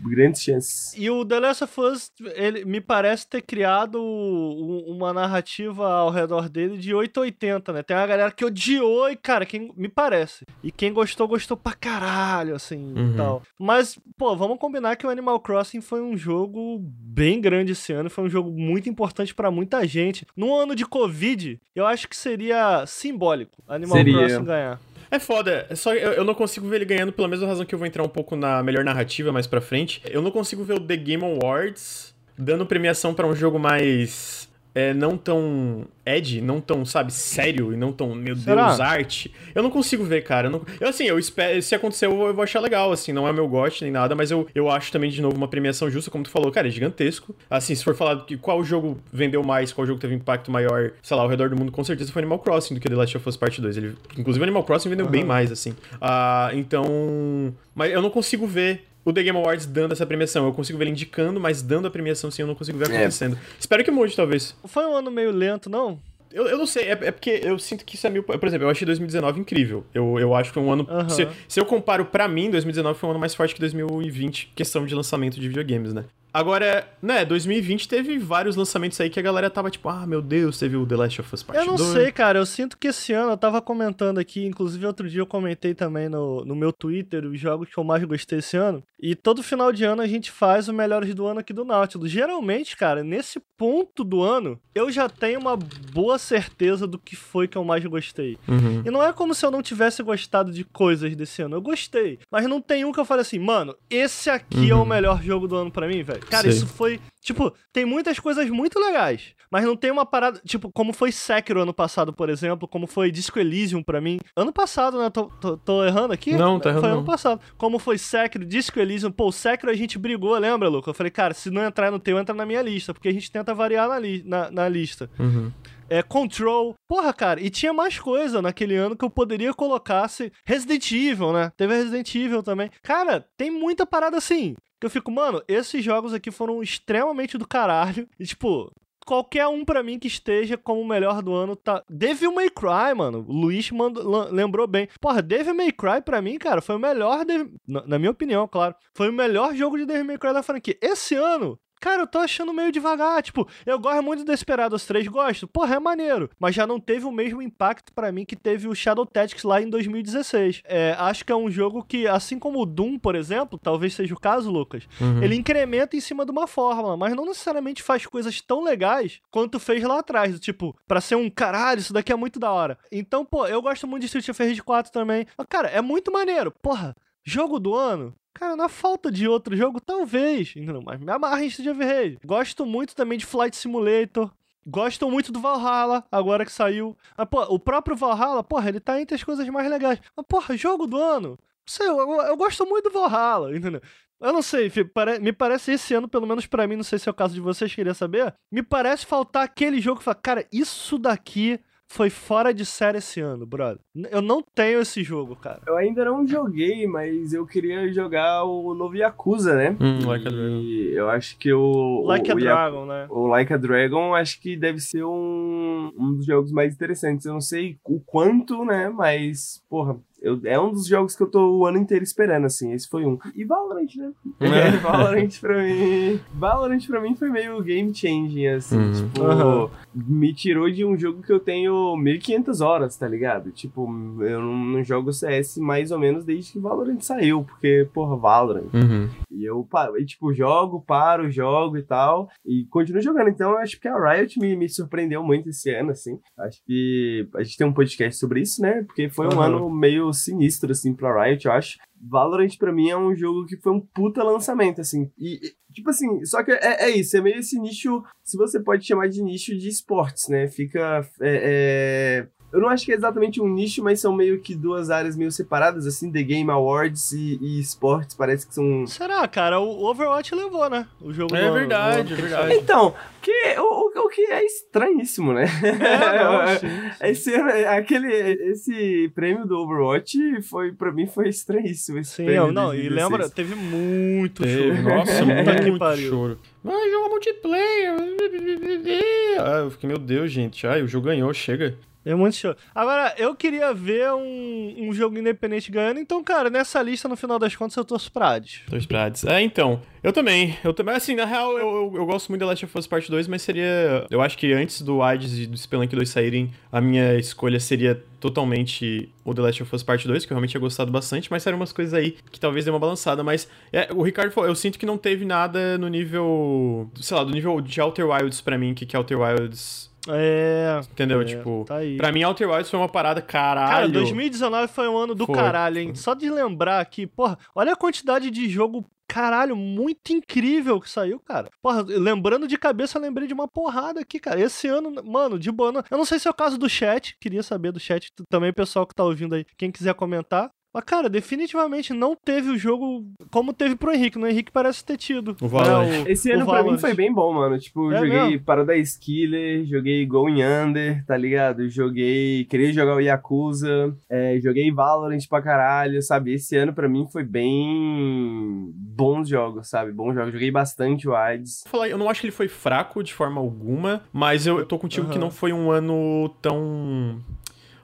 grandes chances. E o The Last of Us, ele me parece ter criado um- uma narrativa ao redor dele de 880, né? Tem uma galera que odiou e, cara, quem me parece. E quem gostou, gostou pra caralho, assim, Uhum. e tal. Mas, pô, vamos combinar que o Animal Crossing foi um jogo bem grande esse ano, foi um jogo muito importante pra muita gente. Num ano de Covid, eu acho que seria simbólico Animal Seria. Crossing ganhar. É foda, é só eu, eu não consigo ver ele ganhando pela mesma razão que eu vou entrar um pouco na melhor narrativa mais pra frente. Eu não consigo ver o The Game Awards dando premiação pra um jogo mais é, não tão edgy, não tão, sabe, sério e não tão, meu Será? Deus, arte. Eu não consigo ver, cara. Eu, não- eu, assim, eu espero, se acontecer, eu vou, eu vou achar legal, assim, não é meu gosto nem nada, mas eu, eu acho também, de novo, uma premiação justa, como tu falou, cara, é gigantesco. Assim, se for falar que qual jogo vendeu mais, qual jogo teve impacto maior, sei lá, ao redor do mundo, com certeza foi Animal Crossing do que The Last of Us Part 2. Ele, inclusive, Animal Crossing vendeu bem mais, assim. Ah, então. Mas eu não consigo ver. O The Game Awards dando essa premiação. Eu consigo ver ele indicando, mas dando a premiação sim, eu não consigo ver É. acontecendo. Espero que mude, talvez. Foi um ano meio lento, não? Eu, eu não sei, é, é porque eu sinto que isso é meio. Por exemplo, eu achei 2019 incrível. Eu, eu acho que foi um ano. Aham. Se, se eu comparo pra mim, 2019 foi um ano mais forte que 2020, questão de lançamento de videogames, né? Agora, né, 2020 teve vários lançamentos aí que a galera tava tipo, ah, meu Deus, teve o The Last of Us Part Eu não 2. sei, cara. Eu sinto que esse ano eu tava comentando aqui, inclusive outro dia eu comentei também no, no meu Twitter os jogos que eu mais gostei esse ano. E todo final de ano a gente faz o melhores do ano aqui do Nautilus. Geralmente, cara, nesse ponto do ano, eu já tenho uma boa certeza do que foi que eu mais gostei. Uhum. E não é como se eu não tivesse gostado de coisas desse ano. Eu gostei. Mas não tem um que eu falei assim, mano, esse aqui é o melhor jogo do ano pra mim, velho. Cara, Sei. isso foi. Tipo, tem muitas coisas muito legais. Mas não tem uma parada. Tipo, como foi Sekiro ano passado, por exemplo. Como foi Disco Elysium pra mim. Ano passado, né? Tô, tô- tô errando aqui? Não, tá errando Foi ano não. passado. Como foi Sekiro, Disco Elysium. Pô, o Sekiro a gente brigou, lembra, Luca? Eu falei, cara, se não entrar no teu, entra na minha lista. Porque a gente tenta variar na, li- na, na lista Uhum. é, Control. Porra, cara, e tinha mais coisa naquele ano que eu poderia colocar se Resident Evil, né? Teve Resident Evil também. Cara, tem muita parada assim. Eu fico, mano, esses jogos aqui foram extremamente do caralho. E, tipo, qualquer um pra mim que esteja como o melhor do ano tá. Devil May Cry, mano. O Luiz mandou- lembrou bem. Porra, Devil May Cry pra mim, cara, foi o melhor. Na, na minha opinião, claro. Foi o melhor jogo de Devil May Cry da franquia. Esse ano. Cara, eu tô achando meio devagar. Tipo, eu gosto muito do Desperados 3, gosto. Porra, é maneiro. Mas já não teve o mesmo impacto pra mim que teve o Shadow Tactics lá em 2016. É, acho que é um jogo que, assim como o Doom, por exemplo, talvez seja o caso, Lucas, Uhum. ele incrementa em cima de uma fórmula, mas não necessariamente faz coisas tão legais quanto fez lá atrás. do Tipo, pra ser um caralho, isso daqui é muito da hora. Então, pô, eu gosto muito de Street of Rage 4 também. Mas, cara, é muito maneiro. Porra, jogo do ano? Cara, na falta de outro jogo, talvez. Entendeu? Mas me amarra em Street of Rage. Gosto muito também de Flight Simulator. Gosto muito do Valhalla, agora que saiu. Mas, pô, o próprio Valhalla, porra, ele tá entre as coisas mais legais. Mas, porra, jogo do ano? Não sei, eu, eu- eu gosto muito do Valhalla, entendeu? Eu não sei, me parece esse ano, pelo menos pra mim, não sei se é o caso de vocês, queria saber. Me parece faltar aquele jogo que fala, cara, isso daqui foi fora de série esse ano, brother. Eu não tenho esse jogo, cara. Eu ainda não joguei, mas eu queria jogar o novo Yakuza, né? Hum, Like a Dragon. Eu acho que o. Like o, a o Yaku- Dragon, né? O Like a Dragon acho que deve ser um, um dos jogos mais interessantes. Eu não sei o quanto, né? Mas, porra, eu- é um dos jogos que eu tô o ano inteiro esperando, assim. Esse foi um. E Valorant, né? É. Valorant pra mim. Valorant pra mim foi meio game changing, assim. Uhum. Tipo, Aham. me tirou de um jogo que eu tenho 1500 horas, tá ligado? Tipo, eu não, não jogo CS mais ou menos desde que Valorant saiu, porque, porra, Valorant. Uhum. E eu, paro, e, tipo, jogo, paro, jogo e tal. E continuo jogando. Então, eu acho que a Riot me, me surpreendeu muito esse ano, assim. Acho que a gente tem um podcast sobre isso, né? Porque foi um ano meio sinistro, assim, pra Riot, eu acho. Valorant, pra mim, é um jogo que foi um puta lançamento, assim. E, e, tipo assim, só que é, é isso, é meio esse nicho, se você pode chamar de nicho de esportes, né? Fica. é, é, eu não acho que é exatamente um nicho, mas são meio que duas áreas meio separadas, assim, The Game Awards e, e esportes, parece que são Será, cara? O Overwatch levou, né? O jogo É do verdade, do é verdade. Então, que, o, o, o que é estranhíssimo, né? É, não, sim, sim. Esse, aquele, esse prêmio do Overwatch foi, pra mim, foi estranhíssimo. Esse Sim, prêmio não, e 2016. lembra, teve muito Teve, choro. nossa, muito pariu. choro. Vai jogar multiplayer. Ah, eu fiquei, meu Deus, gente. Ai, o jogo ganhou, chega. É muito show. Agora, eu queria ver um, um jogo independente ganhando, então, cara, nessa lista, no final das contas, eu torço pra Hades. Torço pra Hades. É, então, eu também. Eu também, assim, na real, eu, eu, eu, gosto muito da Last of Us Part 2, mas seria... Eu acho que antes do Hades e do Spelunk 2 saírem, a minha escolha seria totalmente o The Last of Us Part 2, que eu realmente tinha gostado bastante, mas saíram umas coisas aí que talvez dê uma balançada, mas é, o Ricardo falou, eu sinto que não teve nada no nível, sei lá, do nível de Outer Wilds pra mim, que, que Outer Wilds é. Entendeu? É, tipo, tá aí. pra mim, Outer Wilds foi uma parada caralho. Cara, 2019 foi um ano do Foi, caralho, hein? Só de lembrar aqui, porra, olha a quantidade de jogo, caralho, muito incrível que saiu, cara. Porra, lembrando de cabeça, eu lembrei de uma porrada aqui, cara. Esse ano, mano, de boa. Eu não sei se é o caso do chat, queria saber do chat também, pessoal que tá ouvindo aí, quem quiser comentar. Mas, cara, definitivamente não teve o jogo como teve pro Henrique. No Henrique parece ter tido. O Valorant. né, Esse o ano pra mim foi bem bom, mano. Tipo, É joguei mesmo? Paradise Killer, joguei Going Under, tá ligado? Joguei. Queria jogar o Yakuza, é, joguei Valorant pra caralho, sabe? Esse ano pra mim foi bem. bons jogos, sabe? Bons jogos. Joguei bastante o AIDS. Vou falar, eu não acho que ele foi fraco de forma alguma, mas eu, eu tô contigo que Aham. não foi um ano tão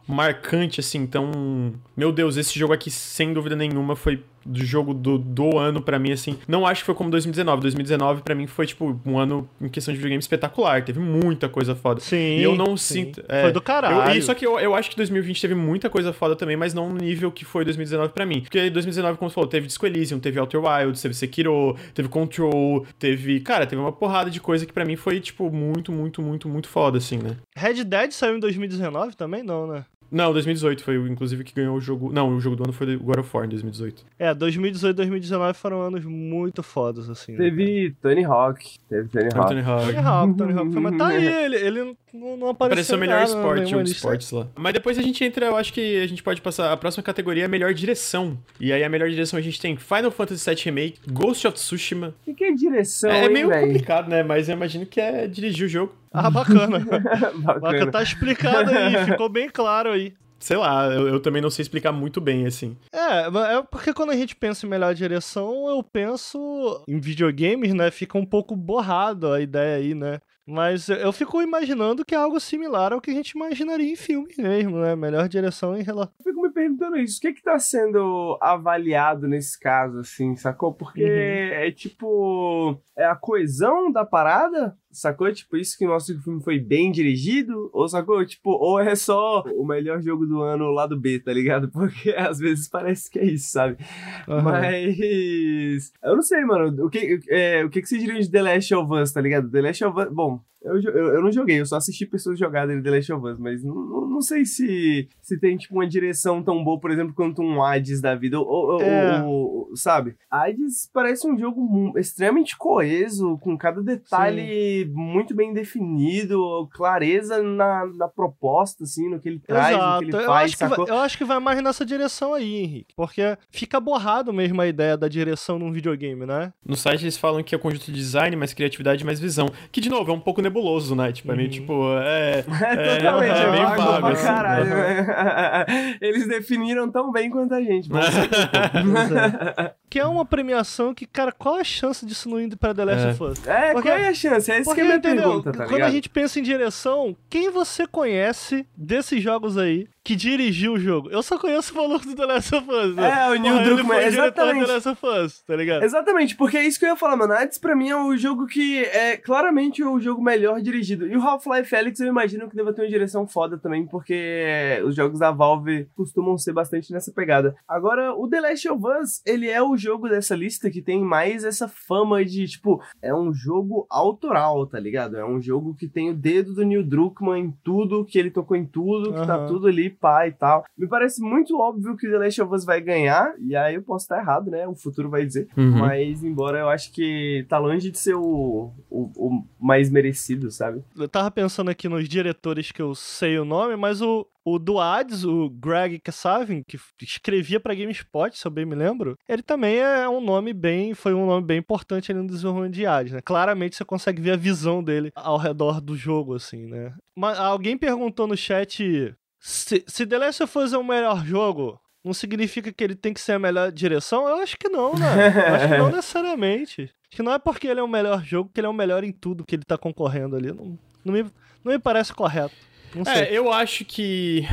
marcante assim, tão. Meu Deus, esse jogo aqui, sem dúvida nenhuma, foi do jogo do, do ano pra mim, assim. Não acho que foi como 2019. 2019 pra mim foi, tipo, um ano em questão de videogame espetacular. Teve muita coisa foda. Sim. E eu não sim. sinto. é, Foi do caralho. Eu, só que eu, eu acho que 2020 teve muita coisa foda também, mas não no nível que foi 2019 pra mim. Porque 2019, como você falou, teve Disco Elysium, teve Outer Wilds, teve Sekiro, teve Control, teve... Cara, teve uma porrada de coisa que pra mim foi, tipo, muito, muito, muito, muito foda, assim, né? Red Dead saiu em 2019 também? Não, né? Não, 2018 foi, inclusive, que ganhou o jogo... Não, o jogo do ano foi o God of War, em 2018. É, 2018 e 2019 foram anos muito fodas, assim. né, Teve Tony Hawk. Teve Tony Hawk. Tony? Hawk. Tony Hawk, Tony Hawk. foi- Mas tá aí, ele, ele não, não apareceu Apareceu melhor nada, esporte, lista. esportes lá. Mas depois a gente entra, eu acho que a gente pode passar. A próxima categoria é a melhor direção. E aí a melhor direção a gente tem Final Fantasy VII Remake, Ghost of Tsushima. O que, que é direção, é hein, meio véi? complicado, né? Mas eu imagino que é dirigir o jogo. Ah, bacana. Bacana. Bacana, tá explicado aí, ficou bem claro aí. Sei lá, eu, eu também não sei explicar muito bem, assim. É, é porque quando a gente pensa em melhor direção, eu penso em videogames, né? Fica um pouco borrado a ideia aí, né? Mas eu fico imaginando que é algo similar ao que a gente imaginaria em filmes mesmo, né? Melhor direção em relação. Eu fico me perguntando isso. O que que tá sendo avaliado nesse caso, assim, sacou? Porque Uhum. é tipo... É a coesão da parada? Sacou? Tipo, isso que mostra que o filme foi bem dirigido? Ou sacou? Tipo, ou é só o melhor jogo do ano lá do B, tá ligado? Porque às vezes parece que é isso, sabe? Mas. Eu não sei, mano. O que, é, o que, que você diria de The Last of Us, tá ligado? The Last of Us. Bom, eu, eu, eu não joguei, eu só assisti pessoas jogarem The Last of Us, mas não, não, não sei se, se tem, tipo, uma direção tão boa, por exemplo, quanto um Hades da vida. Ou, ou- É. ou- sabe? Hades parece um jogo extremamente coeso, com cada detalhe muito bem definido, clareza na, na proposta, assim, no que ele traz, no que ele eu, faz, acho que vai, eu acho que vai mais nessa direção aí, Henrique. Porque fica borrado mesmo a ideia da direção num videogame, né? No site eles falam que é conjunto de design, mais criatividade, mais visão. Que, de novo, é um pouco nebuloso, né? Tipo, é meio Uhum. tipo. É. É, totalmente, é é bem vago assim. caralho. Uhum. né? Eles definiram tão bem quanto a gente. Pois é. que é uma premiação que, cara, qual a chance disso não ir pra The Last É. of Us? É, Porque- qual é a chance? Essa que Porque, é a minha entendeu? pergunta, tá Quando ligado? a gente pensa em direção, quem você conhece desses jogos aí que dirigiu o jogo? Eu só conheço o maluco do The Last of Us. né? É, o Neil Druckmann, foi diretor do exatamente. The Last of Us, tá ligado? Exatamente, porque é isso que eu ia falar, mano. Hades pra mim é o jogo que é claramente o jogo melhor dirigido. E o Half-Life Alyx eu imagino que deva ter uma direção foda também, porque os jogos da Valve costumam ser bastante nessa pegada. Agora, o The Last of Us, ele é o jogo dessa lista que tem mais essa fama de, tipo, é um jogo autoral, tá ligado? É um jogo que tem o dedo do Neil Druckmann em tudo, que ele tocou em tudo, que tá Aham. tudo ali, pá e tal. Me parece muito óbvio que The Last of Us vai ganhar, e aí eu posso estar errado, né? O futuro vai dizer. Uhum. Mas, embora eu acho que tá longe de ser o, o, o mais merecido, sabe? Eu tava pensando aqui nos diretores que eu sei o nome, mas o, o do Hades, o Greg Kasavin, que escrevia pra GameSpot, se eu bem me lembro, ele também é um nome bem, foi um nome bem importante ali no desenvolvimento de Hades, né? Claramente você consegue ver a visão dele ao redor do jogo, assim, né? Mas alguém perguntou no chat se, se The Last of Us é o melhor jogo, não significa que ele tem que ser a melhor direção? Eu acho que não, né? Eu acho que não necessariamente. Acho que não é porque ele é o melhor jogo que ele é o melhor em tudo que ele tá concorrendo ali. Não, não, me, não me parece correto. Não sei. É, eu acho que.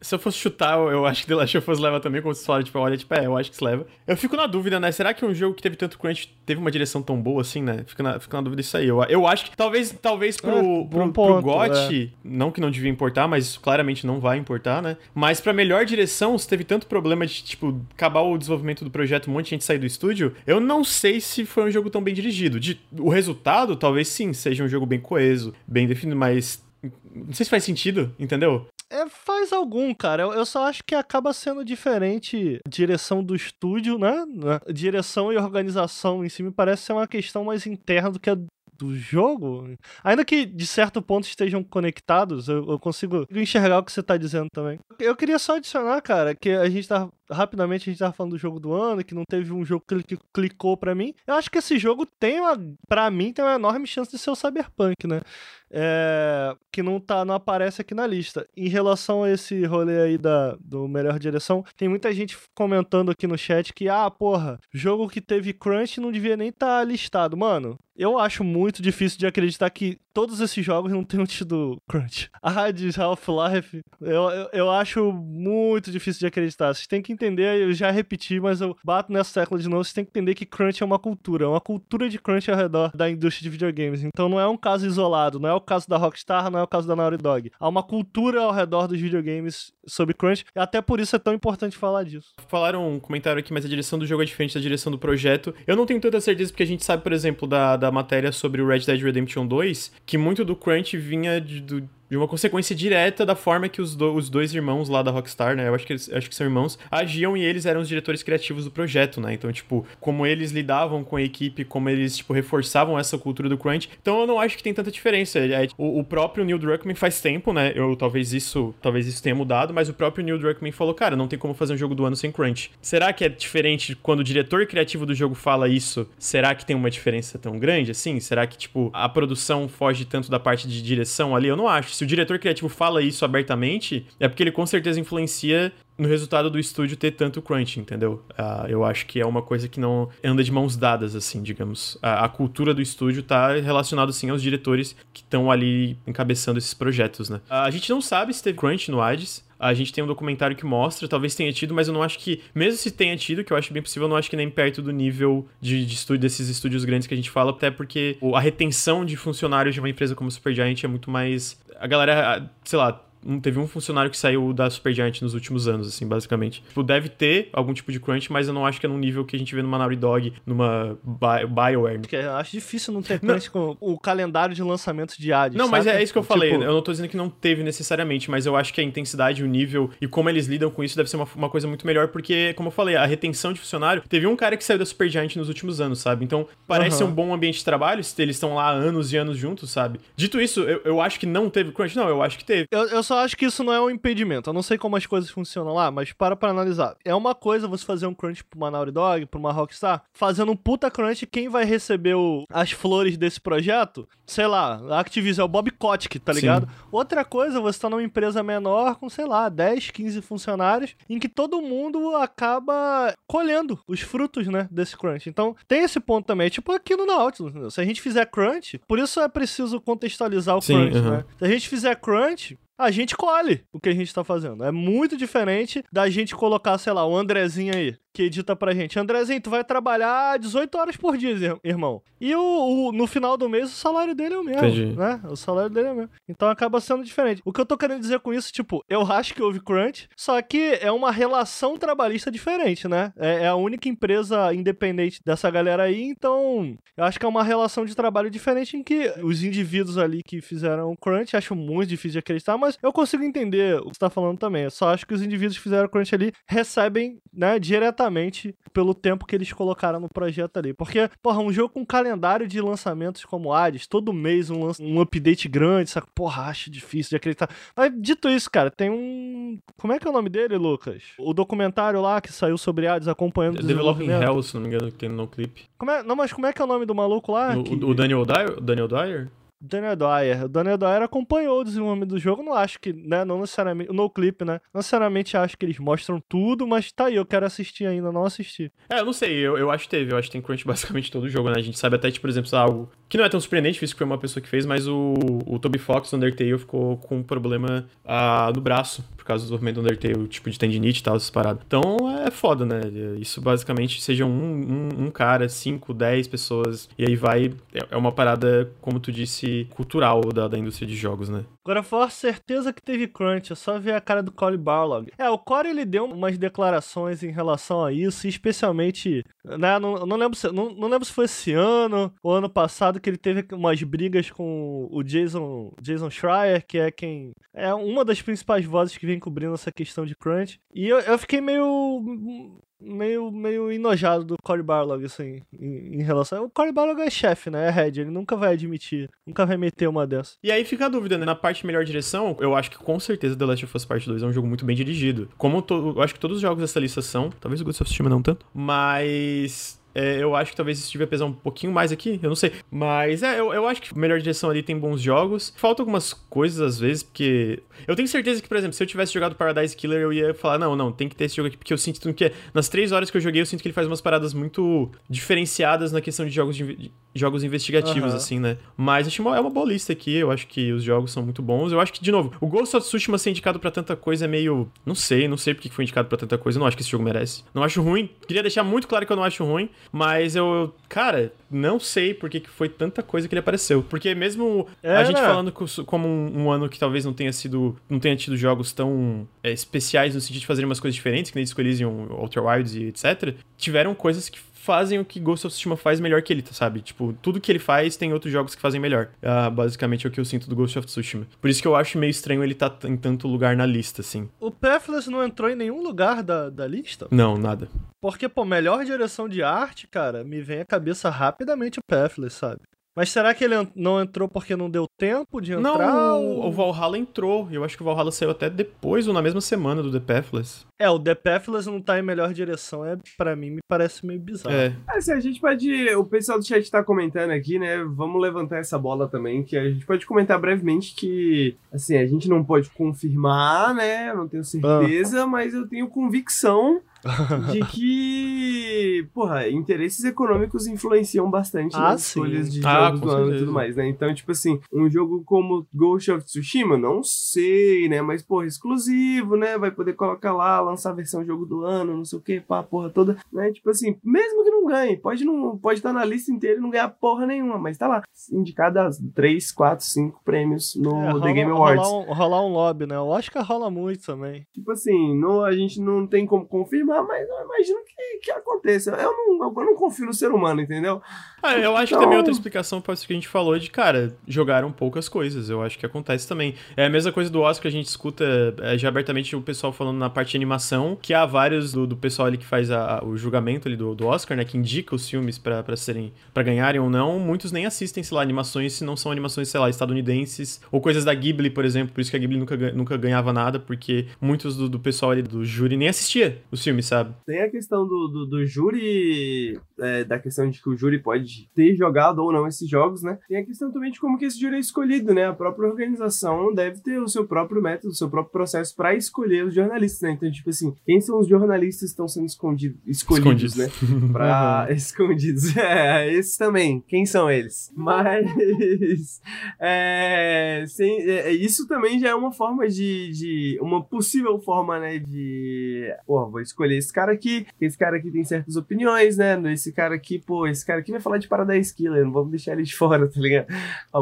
Se eu fosse chutar, eu acho que The Last of Us leva também, como vocês falaram, tipo, olha, tipo, é, eu acho que se leva. Eu fico na dúvida, né? Será que um jogo que teve tanto crunch teve uma direção tão boa assim, né? Fico na, fico na dúvida disso aí. Eu, eu acho que talvez, talvez pro, É, pro, bom pro ponto, GOT, não que não devia importar, mas isso claramente não vai importar, né? Mas pra melhor direção, se teve tanto problema de, tipo, acabar o desenvolvimento do projeto, um monte de gente sair do estúdio, eu não sei se foi um jogo tão bem dirigido. De, o resultado, talvez sim, seja um jogo bem coeso, bem definido, mas. Não sei se faz sentido, entendeu? É, faz algum, cara. Eu, eu só acho que acaba sendo diferente direção do estúdio, né? né? Direção e organização em si me parece ser uma questão mais interna do que a do jogo. Ainda que de certo ponto estejam conectados, eu, eu consigo enxergar o que você tá dizendo também. Eu queria só adicionar, cara, que a gente tá. Rapidamente a gente tava falando do jogo do ano, que não teve um jogo que clicou pra mim. Eu acho que esse jogo tem uma. Pra mim, tem uma enorme chance de ser o Cyberpunk, né? é, que não, tá, não aparece aqui na lista. Em relação a esse rolê aí da, do melhor direção, tem muita gente comentando aqui no chat que, ah, porra, jogo que teve crunch não devia nem estar tá listado. Mano, eu acho muito difícil de acreditar que todos esses jogos não tenham tido crunch. Hades, Half-Life, eu, eu, eu, acho muito difícil de acreditar. Vocês têm que entender, eu já repeti, mas eu bato nessa tecla de novo, vocês têm que entender que crunch é uma cultura, é uma cultura de crunch ao redor da indústria de videogames. Então não é um caso isolado, não é o caso da Rockstar, não é o caso da Naughty Dog. Há uma cultura ao redor dos videogames sobre crunch, e até por isso é tão importante falar disso. Falaram um comentário aqui, mas a direção do jogo é diferente da direção do projeto. Eu não tenho tanta certeza, porque a gente sabe, por exemplo, da, da matéria sobre o Red Dead Redemption 2, que muito do crunch vinha de, do, de uma consequência direta da forma que os, do, os dois irmãos lá da Rockstar, né? Eu acho que eles acho que são irmãos, agiam e eles eram os diretores criativos do projeto, né? Então, tipo, como eles lidavam com a equipe, como eles, tipo, reforçavam essa cultura do crunch. Então eu não acho que tem tanta diferença. É, o, o, próprio Neil Druckmann faz tempo, né? Eu talvez isso, talvez isso tenha mudado, mas o próprio Neil Druckmann falou, cara, não tem como fazer um jogo do ano sem crunch. Será que é diferente quando o diretor criativo do jogo fala isso? Será que tem uma diferença tão grande assim? Será que, tipo, a produção foge tanto da parte de direção ali? Eu não acho. Se o diretor criativo fala isso abertamente, é porque ele com certeza influencia no resultado do estúdio ter tanto crunch, entendeu? Uh, eu acho que é uma coisa que não anda de mãos dadas, assim, digamos. A, a cultura do estúdio tá relacionada, sim, aos diretores que estão ali encabeçando esses projetos, né? Uh, a gente não sabe se teve crunch no Hades. A gente tem um documentário que mostra, talvez tenha tido, mas eu não acho que, mesmo se tenha tido, que eu acho bem possível, eu não acho que nem perto do nível de, de estúdio desses estúdios grandes que a gente fala, até porque a retenção de funcionários de uma empresa como Supergiant é muito mais. A galera, sei lá, teve um funcionário que saiu da Supergiant nos últimos anos, assim, basicamente. Tipo, deve ter algum tipo de crunch, mas eu não acho que é num nível que a gente vê numa Naughty Dog, numa Bi BioWare. Eu acho difícil não ter crunch não. com o calendário de lançamentos de Hades, Não, sabe? mas é isso que eu falei. Tipo... Eu não tô dizendo que não teve necessariamente, mas eu acho que a intensidade, o nível e como eles lidam com isso deve ser uma, uma coisa muito melhor, porque, como eu falei, a retenção de funcionário. Teve um cara que saiu da Supergiant nos últimos anos, sabe? Então, parece uhum. um bom ambiente de trabalho, se eles estão lá anos e anos juntos, sabe? Dito isso, eu, eu acho que não teve crunch. Não, eu acho que teve. Eu, eu só acho que isso não é um impedimento. Eu não sei como as coisas funcionam lá, mas para pra analisar. É uma coisa você fazer um crunch pra uma Naughty Dog, pra uma Rockstar, fazendo um puta crunch, quem vai receber o, as flores desse projeto? Sei lá, a Activision é o Bob Kotick, tá ligado? Sim. Outra coisa, você tá numa empresa menor com, sei lá, 10, 15 funcionários, em que todo mundo acaba colhendo os frutos, né, desse crunch. Então, tem esse ponto também, tipo aqui no Nautilus, entendeu? Se a gente fizer crunch, por isso é preciso contextualizar o Sim, crunch, né? Se a gente fizer crunch, a gente colhe o que a gente tá fazendo. É muito diferente da gente colocar, sei lá, o Andrezinho aí, que edita pra gente. Andrezinho, tu vai trabalhar 18 horas por dia, irmão. E o, o, no final do mês o salário dele é o mesmo, Entendi. né? O salário dele é o mesmo. Então acaba sendo diferente. O que eu tô querendo dizer com isso, tipo, eu acho que houve crunch, só que é uma relação trabalhista diferente, né? É, é a única empresa independente dessa galera aí, então eu acho que é uma relação de trabalho diferente em que os indivíduos ali que fizeram crunch, acho muito difícil de acreditar, mas eu consigo entender o que você tá falando também. Eu só acho que os indivíduos que fizeram crunch ali recebem, né, diretamente pelo tempo que eles colocaram no projeto ali. Porque, porra, um jogo com calendário de lançamentos como Hades, todo mês um, um update grande, sabe? Porra, acho difícil de acreditar. Mas dito isso, cara, tem um. Como é que é o nome dele, Lucas? O documentário lá que saiu sobre Hades acompanhando o Developing Hell, se não me engano, que tem no clipe. Como é... Não, mas como é que é o nome do maluco lá? O, que... o Daniel Dyer? Daniel Dyer? Daniel Dwyer. O Daniel Dwyer acompanhou o desenvolvimento do jogo, não acho que, né, não necessariamente, no clip, né, não necessariamente acho que eles mostram tudo, mas tá aí, eu quero assistir ainda, não assisti. É, eu não sei, eu, eu acho que teve, eu acho que tem crunch basicamente todo o jogo, né, a gente sabe até, tipo, por exemplo, algo que não é tão surpreendente, visto que foi uma pessoa que fez, mas o, o Toby Fox do Undertale ficou com um problema ah, no braço, por causa do desenvolvimento do Undertale, tipo de tendinite e tal, essas paradas. Então é foda, né? Isso basicamente seja um, um, um cara, cinco, dez pessoas, e aí vai. É, é uma parada, como tu disse, cultural da, da indústria de jogos, né? Agora, for certeza que teve crunch, é só ver a cara do Cory Barlog. É, o Cory ele deu umas declarações em relação a isso, especialmente, né, não, não, lembro se, não, não lembro se foi esse ano ou ano passado que ele teve umas brigas com o Jason, Jason Schreier, que é quem é uma das principais vozes que vem cobrindo essa questão de crunch. E eu, eu fiquei meio meio, meio enojado do Cory Barlog, assim, em, em, relação. O Cory Barlog é chefe, né? É head, ele nunca vai admitir, nunca vai meter uma dessa. E aí fica a dúvida, né? Na parte melhor direção, eu acho que com certeza The Last of Us Part 2 é um jogo muito bem dirigido. Como to... eu acho que todos os jogos dessa lista são, talvez o Ghost of Tsushima não tanto, mas é, eu acho que talvez isso devia pesar um pouquinho mais aqui, eu não sei. Mas é, eu, eu acho que a melhor direção ali tem bons jogos. Falta algumas coisas às vezes, porque. Eu tenho certeza que, por exemplo, se eu tivesse jogado Paradise Killer, eu ia falar: não, não, tem que ter esse jogo aqui, porque eu sinto que nas três horas que eu joguei, eu sinto que ele faz umas paradas muito diferenciadas na questão de jogos, de, jogos investigativos, uhum. assim, né? Mas acho que é uma boa lista aqui, eu acho que os jogos são muito bons. Eu acho que, de novo, o Ghost of Tsushima ser indicado pra tanta coisa é meio. Não sei, não sei porque foi indicado pra tanta coisa, eu não acho que esse jogo merece. Não acho ruim, queria deixar muito claro que eu não acho ruim, mas eu cara, não sei por que, foi tanta coisa que ele apareceu. Porque mesmo é, a gente né? falando como um, um, ano que talvez não tenha sido. não tenha tido jogos tão é, especiais no sentido de fazer umas coisas diferentes, que nem Disco Elysium, Outer Wilds e etc., tiveram coisas que fazem o que Ghost of Tsushima faz melhor que ele, sabe? Tipo, tudo que ele faz tem outros jogos que fazem melhor. Uh, basicamente é o que eu sinto do Ghost of Tsushima. Por isso que eu acho meio estranho ele estar tá em tanto lugar na lista, assim. O Pathless não entrou em nenhum lugar da, da lista? Não, nada. Porque, pô, melhor direção de arte, cara, me vem à cabeça rapidamente o Pathless, sabe? Mas será que ele não entrou porque não deu tempo de entrar? Não, ou... o Valhalla entrou. Eu acho que o Valhalla saiu até depois ou na mesma semana do The Pathless. É, o The Pathless não tá em melhor direção, é para mim me parece meio bizarro. É. Assim, a gente pode, o pessoal do chat tá comentando aqui, né? Vamos levantar essa bola também, que a gente pode comentar brevemente que, assim, a gente não pode confirmar, né? Eu não tenho certeza, ah. mas eu tenho convicção de que, porra, interesses econômicos influenciam bastante ah, nas sim. escolhas de ah, jogos do ano e tudo mais, né? Então, tipo assim, um jogo como Ghost of Tsushima, não sei, né? Mas, porra, exclusivo, né? Vai poder colocar lá, lançar a versão jogo do ano, não sei o que, pá, porra toda, né? Tipo assim, mesmo que não ganhe, pode não pode estar na lista inteira e não ganhar porra nenhuma, mas tá lá, indicado as 3, 4, 5 prêmios no é, rola, The Game Awards. Rolar um, rolar um lobby, né? Eu acho que rola muito também. Tipo assim, no, a gente não tem como confirmar mas eu imagino que, que aconteça. Eu não, eu não confio no ser humano, entendeu? Ah, eu acho então... que também outra explicação pode ser que a gente falou de, cara, jogaram poucas coisas. Eu acho que acontece também. É a mesma coisa do Oscar, a gente escuta é, já abertamente o pessoal falando na parte de animação, que há vários do, do pessoal ali que faz a, o julgamento ali do, do Oscar, né, que indica os filmes para serem, para ganharem ou não. Muitos nem assistem, sei lá, animações se não são animações, sei lá, estadunidenses, ou coisas da Ghibli, por exemplo, por isso que a Ghibli nunca, nunca ganhava nada, porque muitos do, do pessoal ali do júri nem assistia os filmes, sabe? Tem a questão do, do, do júri, é, da questão de que o júri pode ter jogado ou não esses jogos, né? Tem a questão também de como que esse júri é escolhido, né? A própria organização deve ter o seu próprio método, o seu próprio processo para escolher os jornalistas, né? Então, tipo assim, quem são os jornalistas que estão sendo escondidos, escolhidos, escondidos. né? Pra... Escondidos. É, esses também. Quem são eles? Mas... É, sem, é, isso também já é uma forma de, de... Uma possível forma, né? De... Pô, vou escolher esse cara aqui, esse cara aqui tem certas opiniões, né? Esse cara aqui, pô, esse cara aqui vai falar de Paradise Killer, não vamos deixar ele de fora, tá ligado?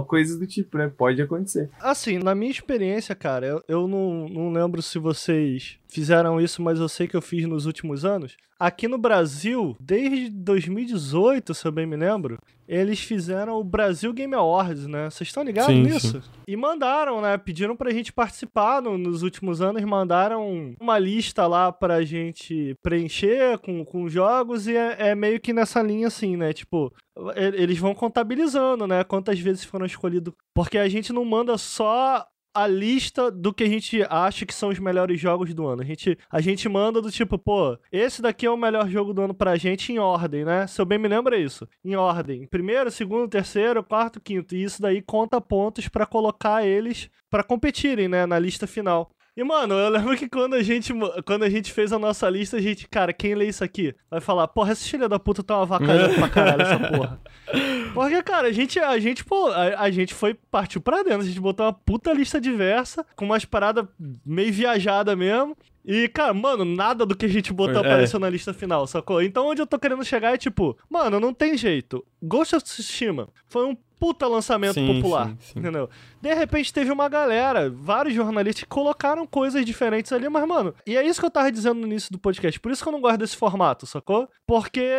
Coisas do tipo, né? Pode acontecer. Assim, na minha experiência, cara, eu, eu não, não lembro se vocês fizeram isso, mas eu sei que eu fiz nos últimos anos. Aqui no Brasil, desde 2018, se eu bem me lembro, eles fizeram o Brasil Game Awards, né? Vocês estão ligados sim, nisso? Sim. E mandaram, né? Pediram pra gente participar no, nos últimos anos, mandaram uma lista lá pra gente preencher com, com jogos e é, é meio que nessa linha assim, né? Tipo, eles vão contabilizando, né? Quantas vezes foram escolhidos. Porque a gente não manda só a lista do que a gente acha que são os melhores jogos do ano. A gente, a gente manda do tipo, pô, esse daqui é o melhor jogo do ano pra gente em ordem, né? Se eu bem me lembro é isso. Em ordem. Primeiro, segundo, terceiro, quarto, quinto. E isso daí conta pontos pra colocar eles pra competirem, né? Na lista final. E, mano, eu lembro que quando a gente, quando a gente fez a nossa lista, a gente, cara, quem lê isso aqui? Vai falar, porra, essa filha da puta tá uma vacalhando pra caralho essa porra. Porque, cara, a gente, a gente, pô, a, a, gente foi, partiu pra dentro, a gente botou uma puta lista diversa, com umas paradas meio viajada mesmo. E, cara, mano, nada do que a gente botou é. apareceu na lista final, sacou? Então, onde eu tô querendo chegar é tipo, mano, não tem jeito. Ghost of Tsushima foi um puta lançamento sim, popular, sim, sim. entendeu? De repente teve uma galera, vários jornalistas que colocaram coisas diferentes ali, mas, mano, e é isso que eu tava dizendo no início do podcast, por isso que eu não gosto desse formato, sacou? Porque,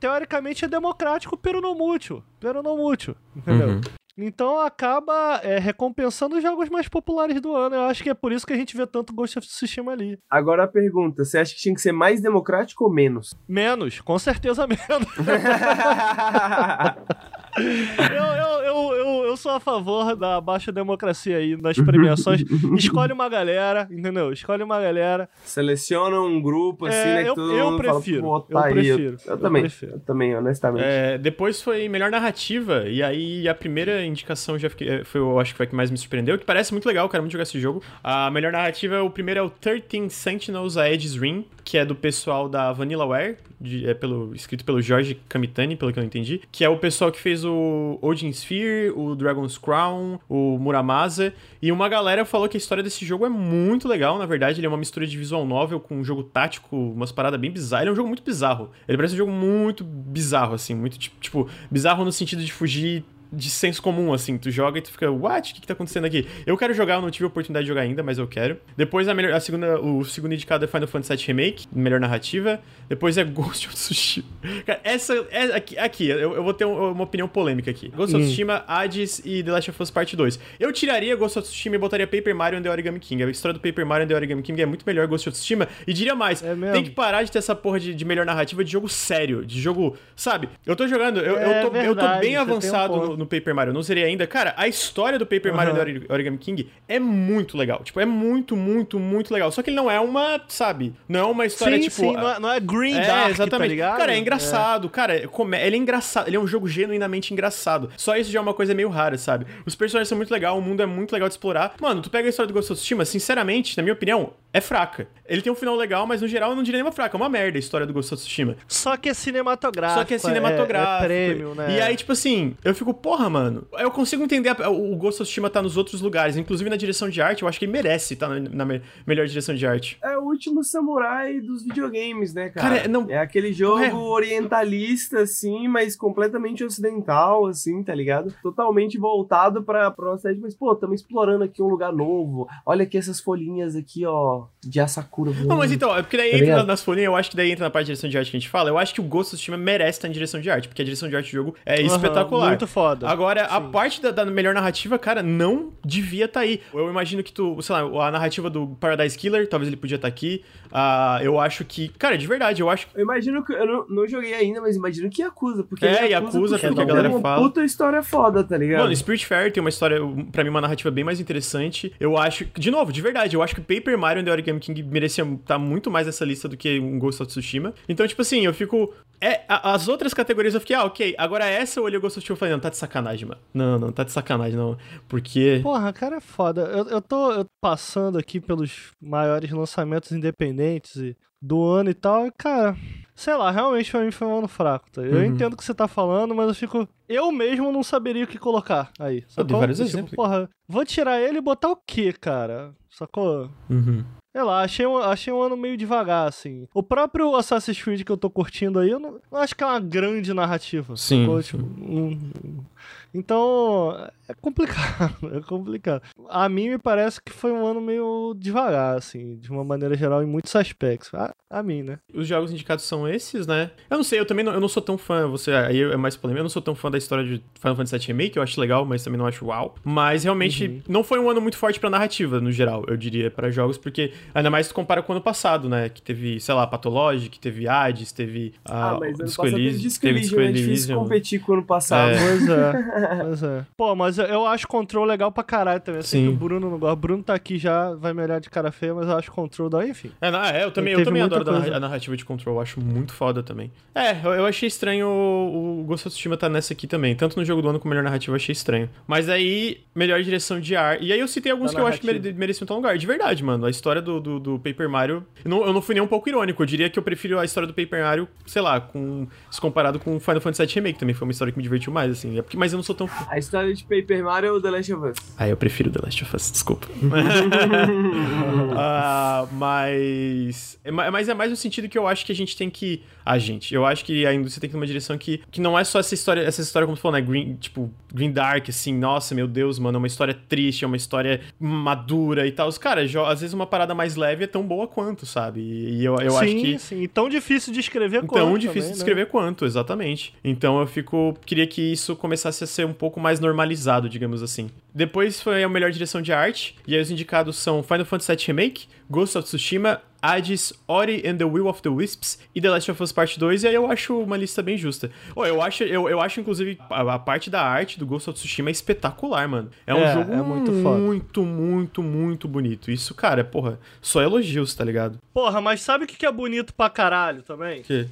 teoricamente, é democrático, pero não mútil, pero não mútil, entendeu? Uhum. Então acaba é, recompensando os jogos mais populares do ano. Eu acho que é por isso que a gente vê tanto Ghost of Tsushima ali. Agora a pergunta: você acha que tinha que ser mais democrático ou menos? Menos, com certeza menos. eu, eu, eu, eu, eu sou a favor da baixa democracia aí nas premiações. Escolhe uma galera, entendeu? Escolhe uma galera. Seleciona um grupo assim, é, né? Que eu, todo eu mundo prefiro. Fala, eu prefiro. Eu, eu também. Prefiro. Eu também, honestamente. É, depois foi melhor narrativa. E aí a primeira indicação já fiquei, foi, eu acho que foi a que mais me surpreendeu. Que parece muito legal, quero muito jogar esse jogo. A melhor narrativa, o primeiro é o 13 Sentinels a Edge's Ring, que é do pessoal da Vanillaware, de, é pelo, escrito pelo Jorge Kamitani, pelo que eu entendi. Que é o pessoal que fez o Odin Sphere, o Dragon's Crown, o Muramasa. E uma galera falou que a história desse jogo é muito legal, na verdade. Ele é uma mistura de visual novel com um jogo tático, umas paradas bem bizarras. Ele é um jogo muito bizarro. Ele parece um jogo muito bizarro, assim. Muito, tipo, bizarro no sentido de fugir de senso comum, assim. Tu joga e tu fica, what? O que, que tá acontecendo aqui? Eu quero jogar, eu não tive a oportunidade de jogar ainda, mas eu quero. Depois a, melhor, a segunda, o segundo indicado é Final Fantasy VII Remake, melhor narrativa. Depois é Ghost of Tsushima. Cara, essa. É, aqui, aqui eu, eu, vou ter uma opinião polêmica aqui. Ghost of hum. Tsushima, Hades e The Last of Us Part 2. Eu tiraria Ghost of Tsushima e botaria Paper Mario and The Origami King. A história do Paper Mario and The Origami King é muito melhor Ghost of Tsushima. E diria mais, é tem que parar de ter essa porra de, de melhor narrativa de jogo sério. De jogo. Sabe? Eu tô jogando, eu, é eu, tô, verdade, eu tô bem avançado um no, no Paper Mario. Não seria ainda. Cara, a história do Paper uhum. Mario do Origami King é muito legal. Tipo, é muito, muito, muito legal. Só que ele não é uma, sabe? Não é uma história, sim, tipo. Sim, não é, não é Green é, Dark, exatamente. Tá cara, é engraçado. É. Cara, ele é engraçado. Ele é um jogo genuinamente engraçado. Só isso já é uma coisa meio rara, sabe? Os personagens são muito legais, o mundo é muito legal de explorar. Mano, tu pega a história do Ghost of Tsushima, sinceramente, na minha opinião, é fraca. Ele tem um final legal, mas no geral eu não diria nenhuma fraca. É uma merda a história do Ghost of Tsushima. Só que é cinematográfico. Só que é cinematográfico. É, é prêmio, né? E aí, tipo assim, eu fico, porra, mano. Eu consigo entender a, o Ghost of Tsushima tá nos outros lugares, inclusive na direção de arte. Eu acho que ele merece estar tá na, na me, melhor direção de arte. É o último samurai dos videogames, né, cara? cara não... É aquele jogo é... orientalista, assim, mas completamente ocidental, assim, tá ligado? Totalmente voltado pra, pra uma série, mas, pô, estamos explorando aqui um lugar novo. Olha aqui essas folhinhas aqui, ó, de Asakura. Não, mas então, é porque daí tá entra nas folhinhas, eu acho que daí entra na parte de direção de arte que a gente fala. Eu acho que o Ghost of Tsushima merece estar em direção de arte, porque a direção de arte do jogo é uhum, espetacular. Muito foda. Agora, Sim. a parte da, da, melhor narrativa, cara, não devia estar tá aí. Eu imagino que tu, sei lá, a narrativa do Paradise Killer, talvez ele podia estar tá aqui. Uh, eu acho que, cara, de verdade, eu acho. Eu imagino que. Eu não, não joguei ainda, mas imagino que Yakuza. Porque é, Yakuza, Yakuza porque a galera uma fala. puta história foda, tá ligado? Mano, Spirit Fair tem uma história, pra mim, uma narrativa bem mais interessante. Eu acho. De novo, de verdade, eu acho que Paper Mario e The Origami King merecia estar tá muito mais nessa lista do que um Ghost of Tsushima. Então, tipo assim, eu fico. É, as outras categorias eu fiquei, ah, ok. Agora essa eu olhei o Ghost of Tsushima e falei, não, tá de sacanagem, mano. Não, não, tá de sacanagem, não. Porque. Porra, cara, é foda. Eu, eu tô eu passando aqui pelos maiores lançamentos independentes e do ano e tal. E, cara, sei lá, realmente pra mim foi um ano fraco. Tá? Eu uhum. entendo o que você tá falando, mas eu fico. Eu mesmo não saberia o que colocar aí. Sacou? Eu dei vários tipo, exemplos. Porra, vou tirar ele e botar o quê, cara? Sacou? Uhum. Sei lá, achei um, achei um ano meio devagar, assim. O próprio Assassin's Creed que eu tô curtindo aí, eu não, não acho que é uma grande narrativa. Sim. Sacou? Tipo, um, então, é complicado, é complicado. A mim me parece que foi um ano meio devagar, assim, de uma maneira geral, em muitos aspectos. A, a mim, né? Os jogos indicados são esses, né? Eu não sei, eu também não, eu não sou tão fã, você aí é mais polêmico, eu não sou tão fã da história de Final Fantasy VII Remake, eu acho legal, mas também não acho uau. Mas realmente uhum. não foi um ano muito forte pra narrativa, no geral, eu diria, para jogos, porque ainda mais se compara com o ano passado, né? Que teve, sei lá, Pathologic, teve Hades, teve a ah, mas Disco Elysium, teve Disco Elysium, é difícil competir com o ano passado. É. Pois é. Pois é. Pô, mas mas eu- acho Control legal pra caralho também. Sei Sim. que o Bruno não gosta. O Bruno tá aqui já, vai me olhar de cara feia, mas eu acho Control da enfim. É, não, é, eu também, eu também adoro a coisa. a narrativa de Control, eu acho muito foda também. É, eu, eu achei estranho o, o Ghost of Tsushima tá nessa aqui também. Tanto no jogo do ano como melhor narrativa, eu achei estranho. Mas aí, melhor direção de ar. E aí eu citei alguns Da que eu acho que narrativa. mere, mereciam estar no lugar. De verdade, mano. A história do, do, do Paper Mario. Eu não, eu não fui nem um pouco irônico. Eu diria que eu prefiro a história do Paper Mario, sei lá, com, se comparado com Final Fantasy VII Remake também. Foi uma história que me divertiu mais, assim. É porque, mas eu não sou tão. A história de Paper Mario ou The Last of Us? Ah, eu prefiro The Last of Us, desculpa. Ah, mas. é ma- Mas é mais no sentido que eu acho que a gente tem que. A gente. Eu acho que a indústria tem que ir numa direção que, que não é só essa história, essa história, como tu falou, né? Green, tipo, Green Dark, assim, nossa, meu Deus, mano, é uma história triste, é uma história madura e tal. Os caras, às vezes uma parada mais leve é tão boa quanto, sabe? E, e eu, eu sim, acho que. sim. E tão difícil de escrever quanto Tão difícil também, de né? escrever quanto, exatamente. Então eu fico. Queria que isso começasse a ser um pouco mais normalizado, digamos assim. Depois foi a melhor direção de arte, e aí os indicados são Final Fantasy VII Remake, Ghost of Tsushima, Hades, Ori and the Will of the Wisps e The Last of Us Part 2, e aí eu acho uma lista bem justa. Ô, eu acho, eu, eu acho inclusive, a, a parte da arte do Ghost of Tsushima é espetacular, mano. É um É, jogo é muito foda. muito, muito, muito bonito. Isso, cara, porra, só elogios, tá ligado? Porra, mas sabe o que que é bonito pra caralho também? Que?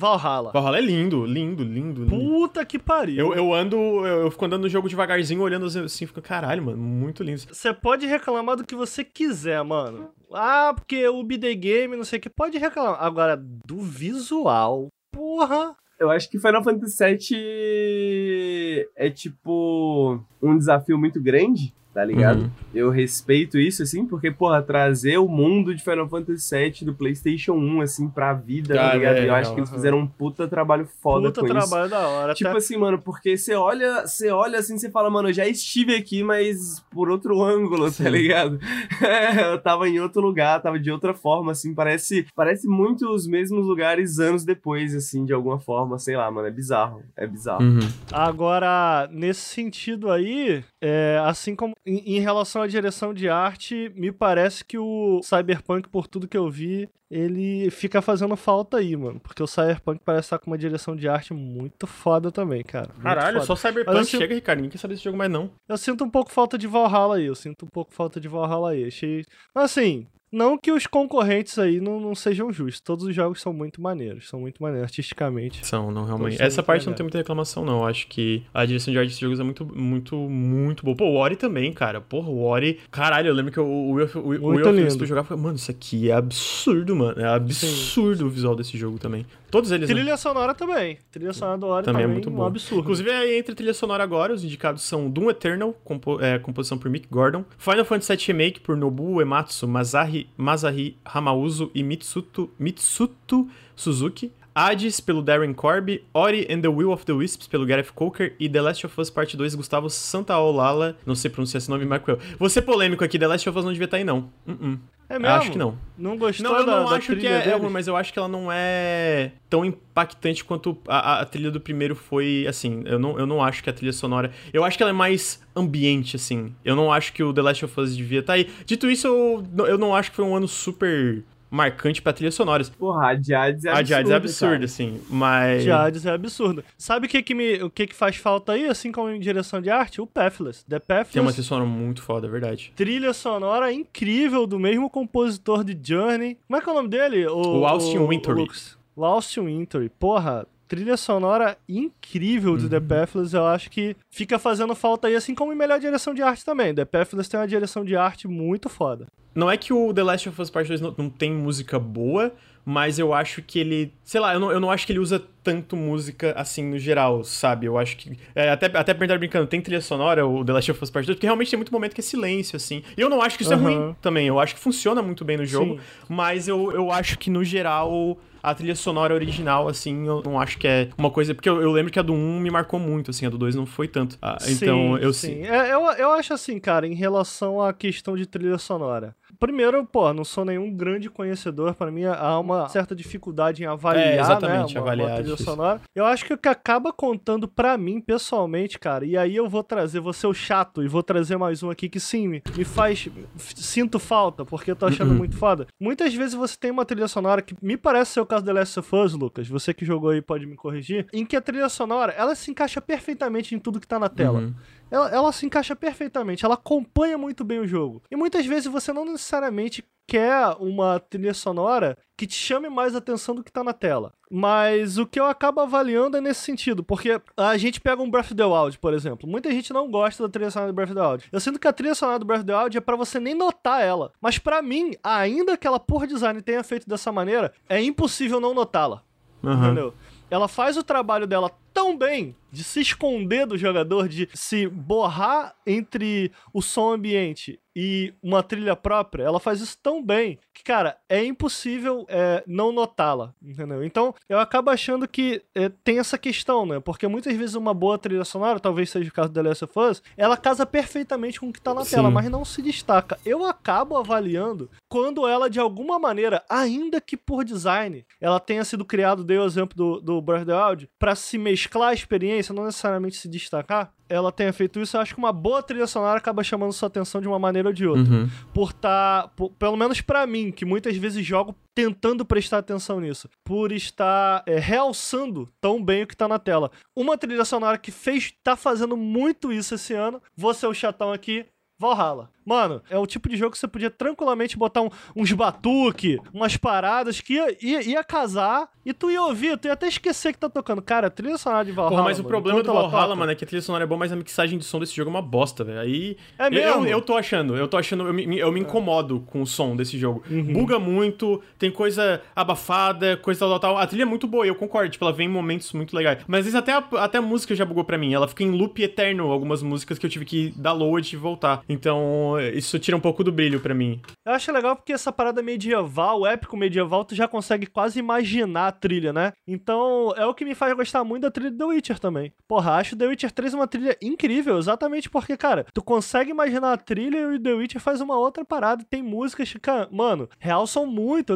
Valhalla. Valhalla é lindo, lindo, lindo, lindo. Puta que pariu. Eu, eu ando, eu, eu fico andando no jogo devagarzinho, olhando assim, fico, caralho, mano, muito lindo. Você pode reclamar do que você quiser, mano. Ah, porque o BD Game, não sei o que. Pode reclamar. Agora, do visual. Porra. Eu acho que Final Fantasy VII é tipo um desafio muito grande, tá ligado? Uhum. Eu respeito isso, assim, porque, porra, trazer o mundo de Final Fantasy VII do PlayStation 1, assim, pra vida, tá ligado? é, Eu acho que eles fizeram um puta trabalho foda Puta com isso. trabalho da hora. Tipo Até- assim, mano, porque você olha, você olha assim, você fala, mano, eu já estive aqui, mas por outro ângulo, Sim. tá ligado? eu tava em outro lugar, tava de outra forma, assim, parece, parece muito os mesmos lugares anos depois, assim, de alguma forma, sei lá, mano, é bizarro, é bizarro. Uhum. Agora, nesse sentido aí, é, assim como em, em relação à direção de arte, me parece que o Cyberpunk, por tudo que eu vi, ele fica fazendo falta aí, mano. Porque o Cyberpunk parece estar com uma direção de arte muito foda também, cara. Muito Caralho, foda. só Cyberpunk assim- chega, Ricardo, ninguém quer saber desse jogo mais não. Eu sinto um pouco falta de Valhalla aí, eu sinto um pouco falta de Valhalla aí. Achei. Mas assim, não que os concorrentes aí não, não sejam justos. Todos os jogos são muito maneiros, são muito maneiros artisticamente. São, não, realmente. Essa parte não tem muita reclamação, não. Acho que a direção de arte desses jogos é muito, muito, muito boa. Pô, o Ori também, cara. Porra, o Ori. Caralho, eu lembro que o, Will-. Smith jogava mano, isso aqui é absurdo, mano. É absurdo o visual desse jogo também. Todos eles. né? Trilha sonora também. Trilha sonora do Ori Também também, é muito um bom. absurdo. Inclusive, aí, entre trilha sonora agora, os indicados são Doom Eternal, compo- é, composição por Mick Gordon, Final Fantasy VII Remake por Nobuo Uematsu, Masahi, Masahi Hamauzu e Mitsuto, Mitsuto Suzuki, Hades pelo Darren Corby, Ori and the Will of the Wisps pelo Gareth Coker e The Last of Us Part 2 Gustavo Santaolala, não sei pronunciar esse nome, Michael. Vou ser polêmico aqui, The Last of Us não devia estar aí não. Uh-uh. É mesmo? Acho que não. Não gostou Não, eu da, não da acho que trilha é, é ruim, mas eu acho que ela não é tão impactante quanto a, a- a trilha do primeiro foi, assim, eu não, eu não acho que a trilha sonora... Eu acho que ela é mais ambiente, assim. Eu não acho que o The Last of Us devia estar aí. Dito isso, eu, eu não acho que foi um ano super marcante pra trilhas sonoras. Porra, a de Hades é a de Hades é absurda, absurda, assim, mas... De Hades é absurdo. Sabe o que que, me, o que que faz falta aí, assim como em direção de arte? O Pathless. The Pathless. Tem uma trilha sonora muito foda, é verdade. Trilha sonora incrível do mesmo compositor de Journey. Como é que é o nome dele? O Austin Wintory. Lucas. O Austin Wintory. Porra, trilha sonora incrível de Uhum. The Pathless. Eu acho que fica fazendo falta aí, assim como em melhor direção de arte também. The Pathless tem uma direção de arte muito foda. Não é que o The Last of Us Part 2 não, não tem música boa, mas eu acho que ele. Sei lá, eu não, eu não acho que ele usa tanto música assim no geral, sabe? Eu acho que. é, até, até perguntar brincando, tem trilha sonora, o The Last of Us Part 2? Porque realmente tem muito momento que é silêncio, assim. E eu não acho que isso é Aham. ruim também. Eu acho que funciona muito bem no jogo, Sim. mas eu, eu acho que no geral. A trilha sonora original, assim, eu não acho que é uma coisa. Porque eu, eu lembro que a do 1 me marcou muito, assim, a do 2 não foi tanto. Ah, então, Sim, eu sim. É, eu, eu acho assim, cara, em relação à questão de trilha sonora. Primeiro, pô, não sou nenhum grande conhecedor, pra mim há uma certa dificuldade em avaliar, É, exatamente, né, uma, avaliar uma trilha difícil. sonora. Eu acho que o que acaba contando pra mim, pessoalmente, cara, e aí eu vou trazer, vou ser o chato e vou trazer mais um aqui que sim, me, me faz, sinto falta, porque eu tô achando Uhum. muito foda. Muitas vezes você tem uma trilha sonora que me parece ser o caso do The Last of Us, Lucas, você que jogou aí pode me corrigir, em que a trilha sonora, ela se encaixa perfeitamente em tudo que tá na tela. Uhum. ela, ela se encaixa perfeitamente, ela acompanha muito bem o jogo. E muitas vezes você não necessariamente quer uma trilha sonora que te chame mais atenção do que tá na tela. Mas o que eu acabo avaliando é nesse sentido, porque a gente pega um Breath of the Wild, por exemplo. Muita gente não gosta da trilha sonora do Breath of the Wild. Eu sinto que a trilha sonora do Breath of the Wild é para você nem notar ela. Mas para mim, ainda que ela por design tenha feito dessa maneira, é impossível não notá-la. Uhum. Entendeu? Ela faz o trabalho dela tão bem de se esconder do jogador, de se borrar entre o som ambiente e uma trilha própria, ela faz isso tão bem que, cara, é impossível é, não notá-la, entendeu? Então, eu acabo achando que é, tem essa questão, né? Porque muitas vezes uma boa trilha sonora, talvez seja o caso The Last of Us, ela casa perfeitamente com o que tá na Sim. tela, mas não se destaca. Eu acabo avaliando quando ela, de alguma maneira, ainda que por design, ela tenha sido criada, dei o exemplo do, do Breath of the Wild, pra se mesclar a experiência, não necessariamente se destacar, ela tenha feito isso, eu acho que uma boa trilha sonora acaba chamando sua atenção de uma maneira ou de outra. Uhum. Por estar, pelo menos pra mim, que muitas vezes jogo tentando prestar atenção nisso, por estar é, realçando tão bem o que tá na tela. Uma trilha sonora que fez, tá fazendo muito isso esse ano, vou ser o chatão aqui, Valhalla. Mano, é o tipo de jogo que você podia tranquilamente botar um- uns batuque, umas paradas que ia, ia, ia casar e tu ia ouvir, tu ia até esquecer que tá tocando. Cara, a trilha sonora de Valhalla. Porra, mas o mano, problema do Valhalla, toca- mano, é que a trilha sonora é boa, mas a mixagem de som desse jogo é uma bosta, velho. Aí. É eu- mesmo? Eu, eu tô achando, eu tô achando, eu me, eu me incomodo com o som desse jogo. Uhum. Buga muito, tem coisa abafada, coisa tal, tal, tal. A trilha é muito boa, eu concordo, tipo, ela vem em momentos muito legais. Mas às vezes até a, até a música já bugou pra mim. Ela fica em loop eterno, algumas músicas que eu tive que dar load e voltar. Então, isso tira um pouco do brilho pra mim. Eu acho legal porque essa parada medieval, épico medieval, tu já consegue quase imaginar a trilha, né? Então, é o que me faz gostar muito da trilha do The Witcher também. Porra, acho The Witcher 3 uma trilha incrível, exatamente porque, cara, tu consegue imaginar a trilha e o The Witcher faz uma outra parada. Tem músicas que, cara, mano, realçam muito.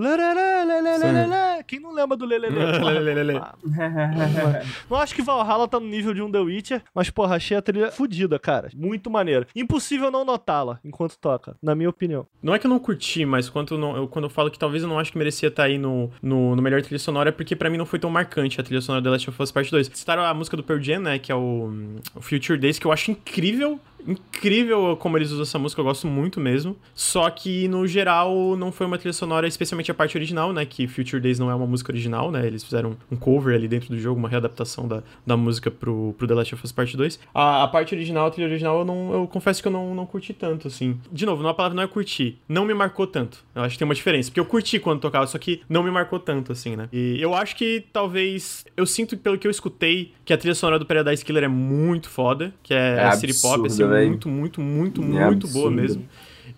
Quem não lembra do Lelele? Lelele. Não acho que Valhalla tá no nível de um The Witcher, mas, porra, achei a trilha fodida, cara. Muito maneiro. Impossível não notá-la enquanto toca, na minha opinião. Não é que eu não curti, mas quando eu, não- eu- quando eu falo que talvez eu não acho que merecia estar aí no, no, no melhor trilha sonora, é porque pra mim não foi tão marcante a trilha sonora da Last of Us Part 2. Citaram a música do Pearl Jam, né, que é o, o Future Days, que eu acho incrível, incrível como eles usam essa música, eu gosto muito mesmo. Só que, no geral, não foi uma trilha sonora, especialmente a parte original, né, que Future Days não é uma música original, né, eles fizeram um cover ali dentro do jogo, uma readaptação da, da música pro, pro The Last of Us Part 2. A, a parte original, a trilha original, eu, não, eu confesso que eu não, não curti tanto, assim. De novo, a palavra não é curtir, não me marcou tanto. Eu acho que tem uma diferença, porque eu curti quando tocava, só que não me marcou tanto, assim, né. E eu acho que talvez, eu sinto pelo que eu escutei, que a trilha sonora do Paradise Killer é muito foda, que é, É city pop, assim, véi. muito, muito, muito, É muito boa absurda. mesmo.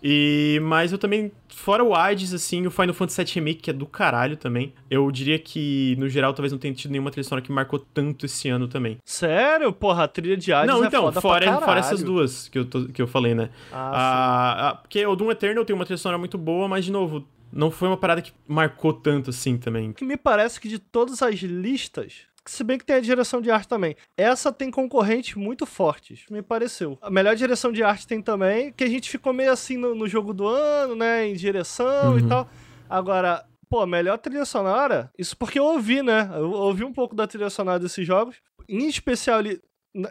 E, mas eu também, fora o Hades, assim, o Final Fantasy VII Remake, que é do caralho também, eu diria que, no geral, talvez não tenha tido nenhuma trilha sonora que marcou tanto esse ano também. Sério? Porra, a trilha de Hades não, é então, fora, fora essas duas que eu, tô- que eu falei, né? Ah, Ah, ah, porque o Doom Eternal tem uma trilha sonora muito boa, mas, de novo, não foi uma parada que marcou tanto assim também. que me parece que de todas as listas, se bem que tem a direção de arte também, essa tem concorrentes muito fortes, me pareceu. A melhor direção de arte tem também, que a gente ficou meio assim no, no jogo do ano, né, em direção Uhum. e tal. Agora, pô, melhor trilha sonora, isso porque eu ouvi, né, eu ouvi um pouco da trilha sonora desses jogos, em especial ali...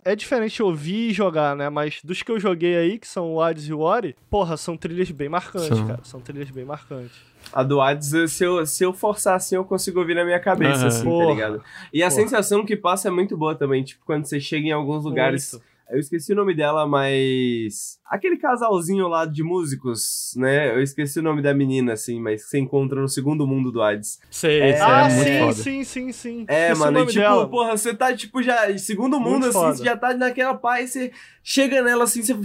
É diferente ouvir e jogar, né? Mas dos que eu joguei aí, que são o Hades e o Ori, porra, são trilhas bem marcantes, São. cara. São trilhas bem marcantes. A do Hades, se eu, se eu forçar assim, eu consigo ouvir na minha cabeça, assim, Porra. tá ligado? E a Porra. sensação que passa é muito boa também, tipo, quando você chega em alguns lugares. Muito. Eu esqueci o nome dela, mas. Aquele casalzinho lá de músicos, né? Eu esqueci o nome da menina, assim, mas que você encontra no segundo mundo do Hades. Sei, É, isso ah, é muito sim, foda. sim, sim, sim. É, Esqueci mano, e nome tipo, dela. porra, você tá, tipo, já. Segundo mundo, Muito assim, foda. você já tá naquela paz, você chega nela assim, você.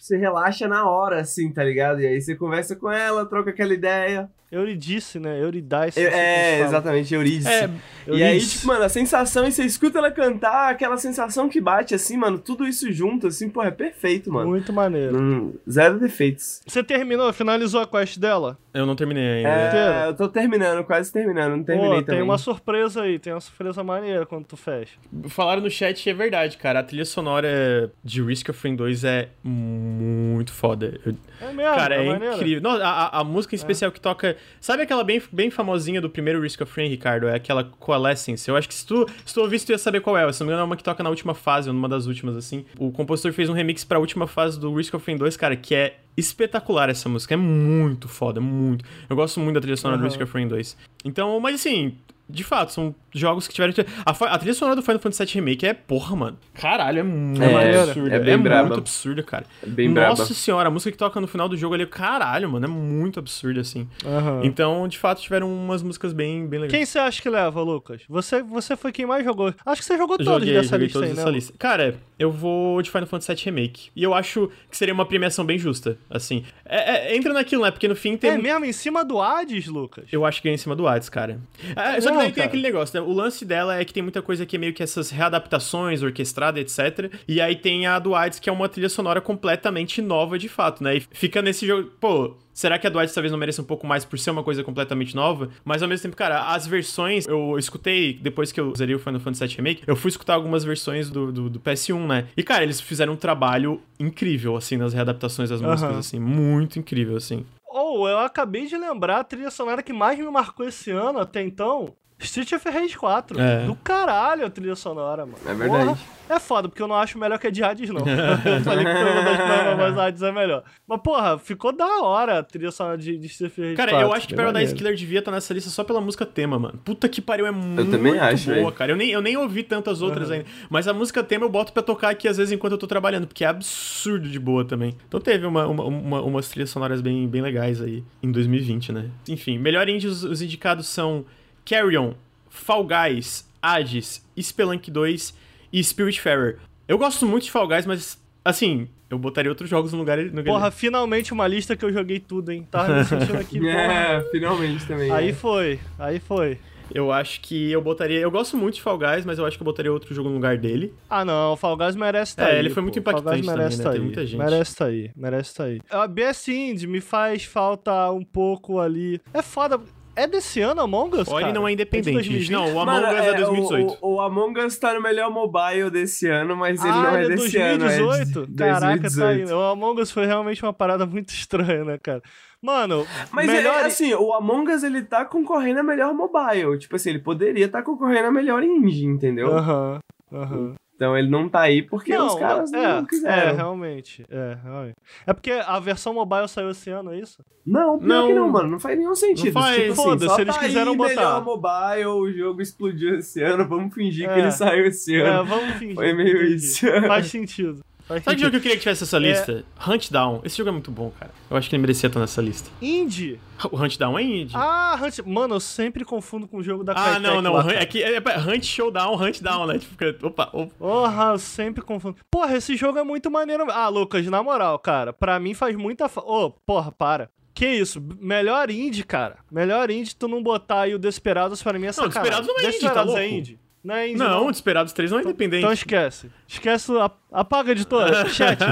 Você relaxa na hora, assim, tá ligado? E aí você conversa com ela, troca aquela ideia. Euridice, né? Euridice. É, se é exatamente, Eurídice. É, E aí, Euridice. tipo, mano, a sensação, e você escuta ela cantar, aquela sensação que bate, assim, mano, tudo isso junto, assim, pô, é perfeito, mano. Muito maneiro. Hum, zero defeitos. Você terminou, finalizou a quest dela? Eu não terminei ainda. É, eu tô terminando, quase terminando, não terminei Pô, também. tem uma surpresa aí, tem uma surpresa maneira quando tu fecha. Falaram no chat e é verdade, cara. A trilha sonora de Risk of Rain 2 é muito foda. Eu- É mesmo, cara, é maneiro. incrível. Não, a, a- música em especial que toca. Sabe aquela bem, bem famosinha do primeiro Risk of Rain, Ricardo? É aquela Coalescence. Eu acho que se tu, se tu ouvisse, tu ia saber qual é. Se não me engano, é uma que toca na última fase, ou numa das últimas, assim. O compositor fez um remix pra última fase do Risk of Rain 2, cara, que é espetacular essa música. É muito foda, muito. Eu gosto muito da trilha sonora do Aham. Risk of Rain 2. Então, mas assim. De fato, são jogos que tiveram. A, a trilha sonora do Final Fantasy VII Remake é porra, mano. Caralho, é muito É, absurda. é bem muito braba. absurda, cara. É bem Nossa braba. senhora, a música que toca no final do jogo ali, caralho, mano, é muito absurda, assim. Aham. Então, de fato, tiveram umas músicas bem, bem legais. Quem você acha que leva, Lucas? Você, você foi quem mais jogou. Acho que você jogou todos joguei, dessa joguei lista todos aí, né? lista. Cara, eu vou de Final Fantasy VII Remake. E eu acho que seria uma premiação bem justa, assim. É- é- entra naquilo, né? Porque no fim tem. É mesmo, em cima do Hades, Lucas? Eu acho que ganha em cima do Hades, cara. É, só que Não, daí tem aquele negócio, né? O lance dela é que tem muita coisa que é meio que essas readaptações, orquestrada, etc. E aí tem a do Hades, que é uma trilha sonora completamente nova, de fato, né? E fica nesse jogo. Pô. Será que a Hades talvez não mereça um pouco mais por ser uma coisa completamente nova? Mas ao mesmo tempo, cara, as versões. Eu escutei, depois que eu zerei o Final Fantasy VII Remake, eu fui escutar algumas versões do, do, do PS1, né? E, cara, eles fizeram um trabalho incrível, assim, nas readaptações das músicas, assim. Muito incrível, assim. Ou eu acabei de lembrar a trilha sonora que mais me marcou esse ano até então. Street of Rage 4. É. Do caralho a trilha sonora, mano. É verdade. Porra, é foda, porque eu não acho melhor que a de Hades, não. eu falei que foi uma das provas, mas a Hades é melhor. Mas, porra, ficou da hora a trilha sonora de, de Street of Rage Cara, 4. eu acho que Paradise. Killer devia estar nessa lista só pela música tema, mano. Puta que pariu, é muito também acho, boa, velho. cara. Eu nem, eu nem ouvi tantas outras ainda. Mas a música tema eu boto pra tocar aqui às vezes enquanto eu tô trabalhando, porque é absurdo de boa também. Então teve uma, uma, uma- umas trilhas sonoras bem, bem legais aí em 2020, né? Enfim, melhor indie, os, os indicados são Carrion, Fall Guys, Hades, Spelunk 2 e Spiritfarer. Eu gosto muito de Fall Guys, mas assim, eu botaria outros jogos no lugar. No Porra, finalmente uma lista que eu joguei tudo, hein? Tava me sentindo aqui, porra. É, finalmente também. Aí é. foi, aí foi. Eu acho que eu botaria. Eu gosto muito de Fall Guys, mas eu acho que eu botaria outro jogo no lugar dele. Ah, não, o Fall Guys merece estar É, aí. ele foi muito pô. Fall Guys impactante merece também, né? tá aí. muita gente. Merece tá aí, merece tá aí. A BS Indie me faz falta um pouco ali. É foda. É desse ano Among Us, cara? não é independente, É de gente. Não, o 2020? Among Mano, Us é 2018. O, o Among Us tá no melhor mobile desse ano, mas ele ah, não é é desse ano. É 2018? de Caraca, tá. 2018. O Among Us foi realmente uma parada muito estranha, né, cara? Mano, Mas melhor... é, assim, o Among Us ele tá concorrendo a melhor mobile. Tipo assim, ele poderia estar concorrendo a melhor indie, entendeu? Aham, aham. Então ele não tá aí porque Não, os caras é, não é, quiseram. realmente. É, realmente. É porque a versão mobile saiu esse ano, é isso? Não, pior Não. que não, mano. Não faz nenhum sentido. Não faz. Tipo assim, Foda-se, só eles tá quiseram aí, botar. melhor mobile, o jogo explodiu esse ano, vamos fingir que É. ele saiu esse É, ano. vamos fingir. Foi meio entendi. isso. Faz sentido. Faz Sabe que sentido. jogo que eu queria que tivesse essa lista? Hunt Down. Esse jogo é muito bom, cara. Eu acho que ele merecia estar nessa lista. Indie? O Hunt Down é indie. Ah, Hunt... Mano, eu sempre confundo com o jogo da Ah, Crytek não, não. lá. É que é, é Hunt Showdown, Hunt Down, né? Tipo, fica- opa, opa. Porra, eu sempre confundo. Porra, esse jogo é muito maneiro. Ah, Lucas, na moral, cara, pra mim faz muita fa... Ô, porra, para. Que isso? Melhor indie, cara. Melhor indie tu não botar aí o Desperados pra mim é sacanagem. Desperados não é indie, Desperados tá é louco? indie. Não é indie, Não, não. Desperados 3 não é independente. Então esquece. Esquece, a- apaga editora, chat.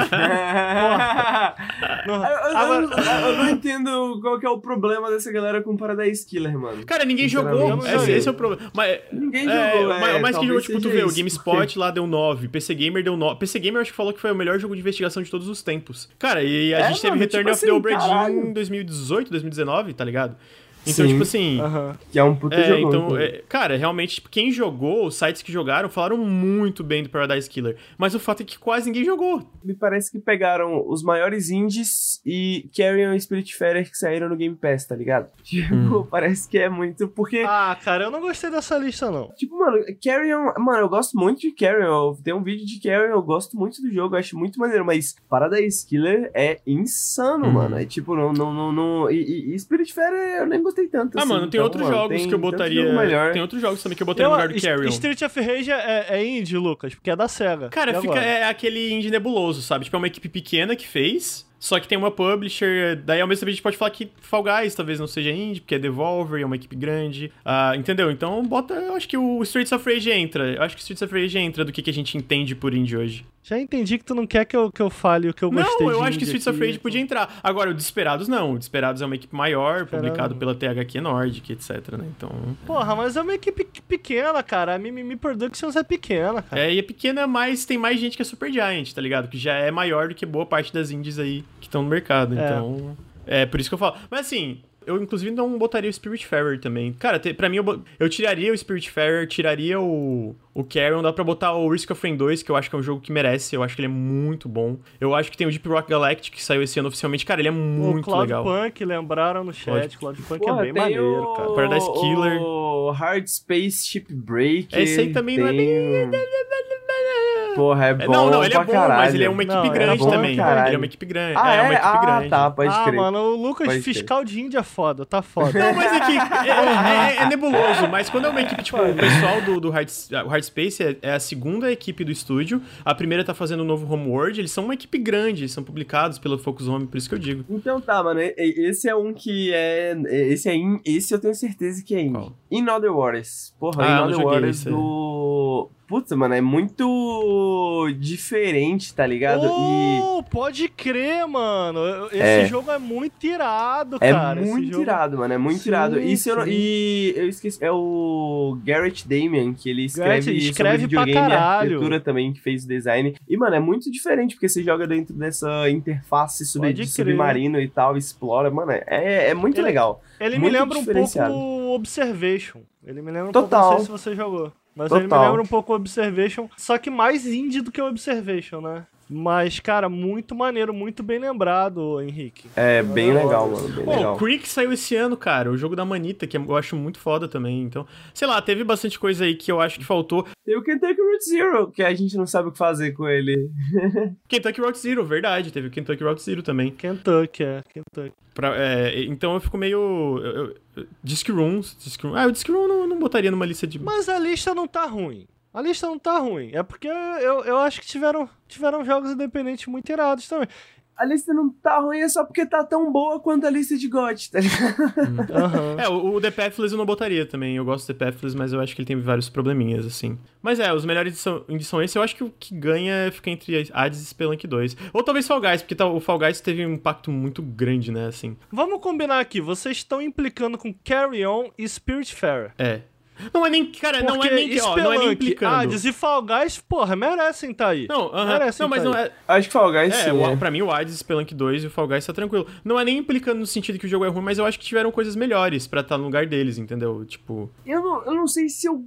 Não, Eu, eu- agora- eu- eu não entendo qual que é o problema dessa galera com Paradise Killer, mano. Cara, ninguém jogou. Esse, esse é o problema. Mas, Ninguém é, jogou, mas, é, mas que talvez jogou, tipo, tu vê, o GameSpot porque- lá deu 9, PC Gamer deu 9. PC Gamer acho que falou que foi o melhor jogo de investigação de todos os tempos. Cara, e a É, gente teve mano, Return tipo of the assim, Obra Dinn em 2018, 2019, tá ligado? Então, Sim. tipo assim. Aham. Que é um puta É, jogão. então, cara. é, cara, realmente, tipo, quem jogou, os sites que jogaram, falaram muito bem do Paradise Killer. Mas o fato é que quase ninguém jogou. Me parece que pegaram os maiores indies e Carrion e Spiritfarer que saíram no Game Pass, tá ligado? Tipo, Hum. parece que é muito. Porque, Ah, cara, eu não gostei dessa lista, não. tipo, mano, Carrion. Mano, eu gosto muito de Carrion. Tem um vídeo de Carrion, eu gosto muito do jogo, eu acho muito maneiro. Mas Paradise Killer é insano, Hum. mano. É tipo, não. não, não, não e, e, e Spiritfarer eu nem gostei tanto. Ah, assim, mano, tem então, outros mano, jogos tem que eu botaria. jogo melhor. Tem outros jogos também que eu botaria Eu, no lugar do Carrion. Street of Rage é, é indie, Lucas, porque é da SEGA. Cara, fica, é aquele indie nebuloso, sabe? Tipo, é uma equipe pequena que fez, só que tem uma publisher. Daí, ao mesmo tempo, a gente pode falar que Fall Guys talvez não seja indie, porque é Devolver, é uma equipe grande. Ah, entendeu? Então, bota. Eu acho que o Streets of Rage entra. Eu acho que o Streets of Rage entra do que, que a gente entende por indie hoje. Já entendi que tu não quer que eu, que eu fale o que eu gostei Não, eu acho que Streets of Rage podia entrar. Agora, o Desperados não. O Desperados é uma equipe maior, publicado pela THQ Nordic, etc, né? Então... Porra, mas é uma equipe pequena, cara. A Mimimi Productions é pequena, cara. É, e é pequena, mas tem mais gente que é Super Giant, tá ligado? Que já é maior do que boa parte das indies aí que estão no mercado. É. Então, é por isso que eu falo. Mas assim, eu inclusive não botaria o Spiritfarer também. Cara, te, pra mim, eu, eu tiraria o Spiritfarer, tiraria o, o Carrion, dá pra botar o Risk of Rain 2, que eu acho que é um jogo que merece, eu acho que ele é muito bom. Eu acho que tem o Deep Rock Galactic, que saiu esse ano oficialmente. Cara, ele é o muito legal. Cloudpunk, lembraram no chat. Cloudpunk Porra, é bem tem maneiro, o... cara. Paradise Killer. O Hard Space Shipbreak. Esse aí também não é bem... Porra, é É, bom não, não, ele é bom, caralho. mas ele é uma equipe Não, é grande bom também. caralho. Ele é uma equipe grande. Ah, é, uma equipe ah, grande. tá, pode ah, crer. mano, o Lucas, Pode crer. fiscal de Índia é foda, tá foda. Não, mas é que é, é- é nebuloso, mas quando é uma equipe, tipo, o pessoal do, do Hard, o Hard Space é, é a segunda equipe do estúdio, a primeira tá fazendo o novo Homeworld, eles são uma equipe grande, eles são publicados pelo Focus Home, por isso que eu digo. Então tá, mano, esse é um que é. Esse é in, esse eu tenho certeza que é indie. Qual? In Other Waters. Porra, Ah, In Other Waters do. Putz, mano, é muito diferente, tá ligado? E. Oh, pode crer, mano. Esse É. jogo é muito irado, É cara. Esse muito jogo- irado, mano. É muito Sim, irado. E, eu não- e eu esqueci. É o Garrett Damian, que ele escreve, Garrett escreve sobre pra videogame e caralho. arquitetura também, que fez o design. E, mano, é muito diferente, porque você joga dentro dessa interface sub, de submarino e tal, explora. Mano, é, é muito Ele- legal. Ele me Muito lembra um pouco Observation. Ele me lembra um Total. pouco, não sei se você jogou. Mas ele me Total. lembra um pouco o Observation, só que mais indie do que o Observation, né? Mas, cara, muito maneiro, muito bem lembrado, Henrique. É bem legal, mano. Bem Pô, legal. o Creek saiu esse ano, cara, o jogo da Manita, que eu acho muito foda também, então... Sei lá, teve bastante coisa aí que eu acho que faltou. Tem o Kentucky Route Zero, que a gente não sabe o que fazer com ele. Kentucky Route Zero, verdade, teve o Kentucky Route Zero também. Kentucky, é, Kentucky. Pra- é, então eu fico meio... Eu, eu, eu- Disc Rooms, Disc Room... Ah, o Disc Room eu não, não botaria numa lista de... Mas a lista não tá ruim. A lista não tá ruim. É porque eu, eu acho que tiveram, tiveram jogos independentes muito irados também. A lista não tá ruim, é só porque tá tão boa quanto a lista de GOT, tá ligado? Aham. É, o, o The Pathless eu não botaria também. Eu gosto do The Pathless, mas eu acho que ele tem vários probleminhas, assim. Mas é, os melhores são, são esse. Eu acho que o que ganha fica entre Hades e Spelunk 2. Ou talvez Fall Guys, porque tá- o Fall Guys teve um impacto muito grande, né, assim. Vamos combinar aqui. Vocês estão implicando com Carry On e Spiritfarer. É. Não é nem, cara, não é nem, que- ó, não é nem implicando. Hades e Fall Guys, porra, merecem tá aí. Não, aham. Merecem não, mas tá não aí. é. Acho que Fall Guys É, sim, o, é. pra mim o Hades, Spelunk 2 e o Fall Guys tá tranquilo. Não é nem implicando no sentido que o jogo é ruim, mas eu acho que tiveram coisas melhores pra estar no lugar deles, entendeu? Tipo. Eu não, eu não sei se eu.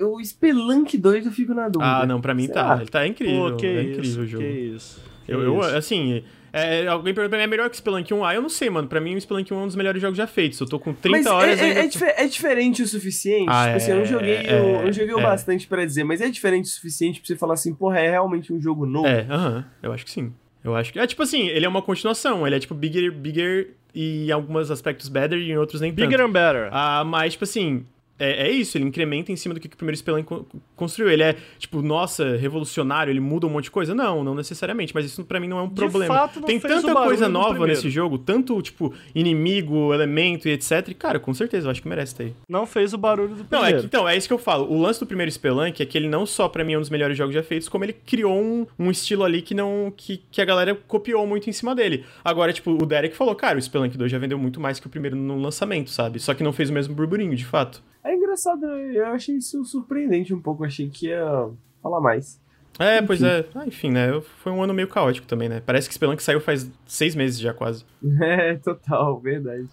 O Spelunk 2 eu fico na dúvida. Ah, não, pra mim Sei tá. Ele tá incrível. Pô, que é isso, incrível o jogo. que isso. que Eu, eu, isso. assim, é, alguém perguntou pra mim, é melhor que Spelunk 1? Ah, eu não sei, mano. Pra mim, o Spelunk 1 é um dos melhores jogos já feitos. Eu tô com 30 Mas horas é, é, ainda. é dife- é diferente o suficiente? Ah, tipo assim, eu não é, joguei, é, eu, eu joguei o é. bastante pra dizer, mas é diferente o suficiente pra você falar assim, porra, é realmente um jogo novo. É, aham, eu acho que sim. Eu acho que. É tipo assim, ele é uma continuação. Ele é tipo bigger, bigger e em alguns aspectos better e em outros nem tanto. Bigger and Better. Ah, mas, tipo assim, é, é isso, ele incrementa em cima do que o primeiro Spelunk co- construiu. Ele é, tipo, nossa, revolucionário, ele muda um monte de coisa? Não, não necessariamente, mas isso pra mim não é um De problema. fato, não Tem tanta coisa nova primeiro. nesse jogo, tanto, tipo, inimigo, elemento e etc. E, cara, com certeza, eu acho que merece ter aí. Não fez o barulho do Não, é primeiro. que, então, é isso que eu falo. O lance do primeiro Spelunk é que ele não só, pra mim, é um dos melhores jogos já feitos, como ele criou um, um estilo ali que não. Que, que a galera copiou muito em cima dele. Agora, tipo, o Derek falou, cara, o Spelunk 2 já vendeu muito mais que o primeiro no lançamento, sabe? Só que não fez o mesmo burburinho, de fato. É engraçado, eu achei isso surpreendente um pouco, achei que ia falar mais. É, pois é. Ah, enfim, né? Foi um ano meio caótico também, né? Parece que Spelunk saiu faz seis meses já, quase. É, total, verdade.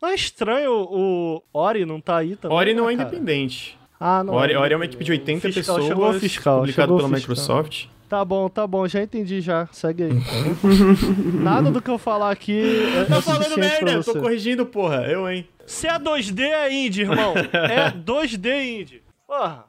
Não é estranho o Ori não tá aí também. Ori não é né, cara? independente. Ah, não. Ori, é Ori é uma equipe de 80 Fiscal, pessoas, chegou o fiscal, publicado pela fiscal. Microsoft. Tá bom, tá bom, já entendi já. Segue aí. Nada do que eu falar aqui é, Tá é falando merda, eu tô corrigindo, porra. Eu, hein? Se é 2D é indie, irmão. É 2D indie. Porra.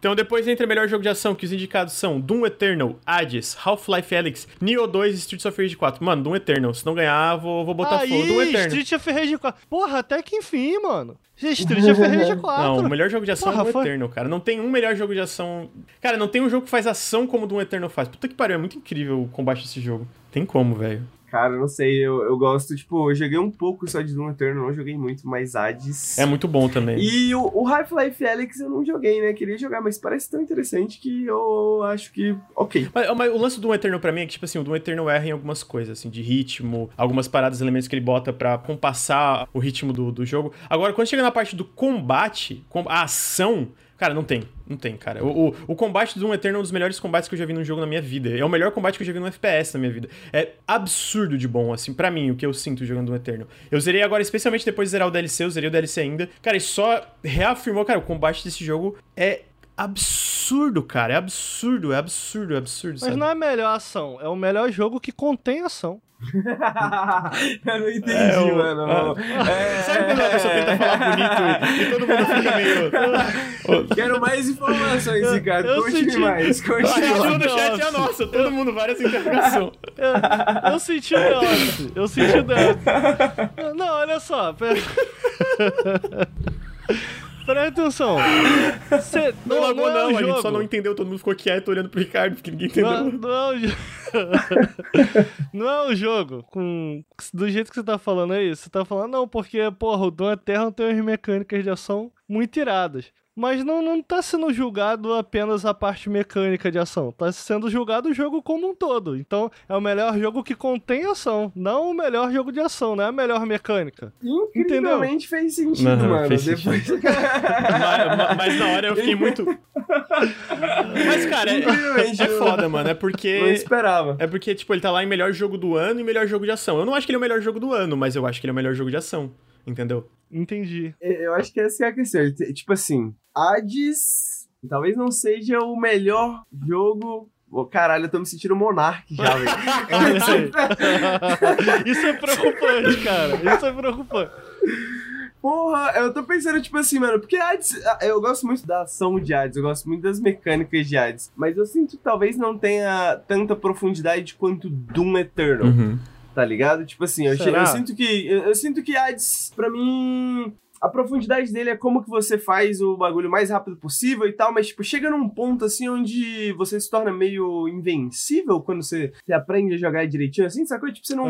Então, depois entre o melhor jogo de ação, que os indicados são Doom Eternal, Hades, Half-Life Alyx, Neo 2 e Streets of Rage 4. Mano, Doom Eternal. Se não ganhar, vou, vou botar fogo. Doom Aí, Eternal. Street of Rage 4. Porra, até que enfim, mano. Street of Rage 4. Não, o melhor jogo de ação Porra, é Doom foi- Eternal, cara. Não tem um melhor jogo de ação. Cara, não tem um jogo que faz ação como o Doom Eternal faz. Puta que pariu, é muito incrível o combate desse jogo. Tem como, velho. Cara, não sei, eu, eu gosto, tipo, eu joguei um pouco só de Doom Eternal, não joguei muito, mas Hades. É muito bom também. E o, o Half-Life Alyx eu não joguei, né? Queria jogar, mas parece tão interessante que eu acho que. Ok. Mas, mas o lance do Doom Eternal pra mim é que, tipo assim, o Doom Eternal erra em algumas coisas, assim, de ritmo, algumas paradas, elementos que ele bota pra compassar o ritmo do, do jogo. Agora, quando chega na parte do combate, com- a ação, cara, não tem. Não tem, cara. O, o, o combate do Doom Eternal é um dos melhores combates que eu já vi num jogo na minha vida. É o melhor combate que eu já vi num FPS na minha vida. É absurdo de bom, assim, pra mim, o que eu sinto jogando Doom Eternal. Eu zerei agora, especialmente depois de zerar o DLC, eu zerei o DLC ainda. Cara, e só reafirmou, cara, o combate desse jogo é absurdo, cara. É absurdo, é absurdo, é absurdo, Mas sabe? não é a melhor ação, é o melhor jogo que contém ação. eu não entendi, É, o- mano. É, Sabe quando a pessoa tenta falar bonito e, e todo mundo fica meio. Quero mais informações, Eu- Ricardo. eu Conte senti- mais, A conte reação mais. do chat é a nossa, todo mundo várias interrogações. Eu, eu senti o Deoxys, eu senti o Deoxys. Não, olha só, pera... Presta atenção. Cê, Não lagou, é não, o a gente só não entendeu, todo mundo ficou quieto olhando pro Ricardo, porque ninguém Não, é- entendeu. não é o Não é o jogo com... do jeito que você tá falando aí. Você tá falando, não, porque, porra, o Doom Eternal tem umas mecânicas de ação muito iradas. Mas não, não tá sendo julgado apenas a parte mecânica de ação. Tá sendo julgado o jogo como um todo. Então, é o melhor jogo que contém ação. Não o melhor jogo de ação, não é a melhor mecânica. Incrivelmente fez sentido, Não, mano. fez Depois... mas, ma- mas na hora eu fiquei muito. Mas, cara, é, é eu foda, mano. É Não porque. esperava. É porque, tipo, ele tá lá em melhor jogo do ano e melhor jogo de ação. Eu não acho que ele é o melhor jogo do ano, mas eu acho que ele é o melhor jogo de ação. Entendeu? Entendi. Eu acho que essa é a questão. Tipo assim, Hades talvez não seja o melhor jogo. Ô, caralho, eu tô me sentindo monarque já, velho. Aí. Isso é preocupante, cara. Isso é preocupante. Porra, eu tô pensando, tipo assim, mano, porque Hades, ah, eu gosto muito da ação de Hades, eu gosto muito das mecânicas de Hades, mas eu sinto que talvez não tenha tanta profundidade quanto Doom Eternal, Uhum. tá ligado? Tipo assim, eu, eu sinto que eu, eu sinto que Hades, pra mim, a profundidade dele é como que você faz o bagulho mais rápido possível e tal, mas tipo, chega num ponto assim onde você se torna meio invencível quando você, você aprende a jogar direitinho assim, sacou? Tipo, você não.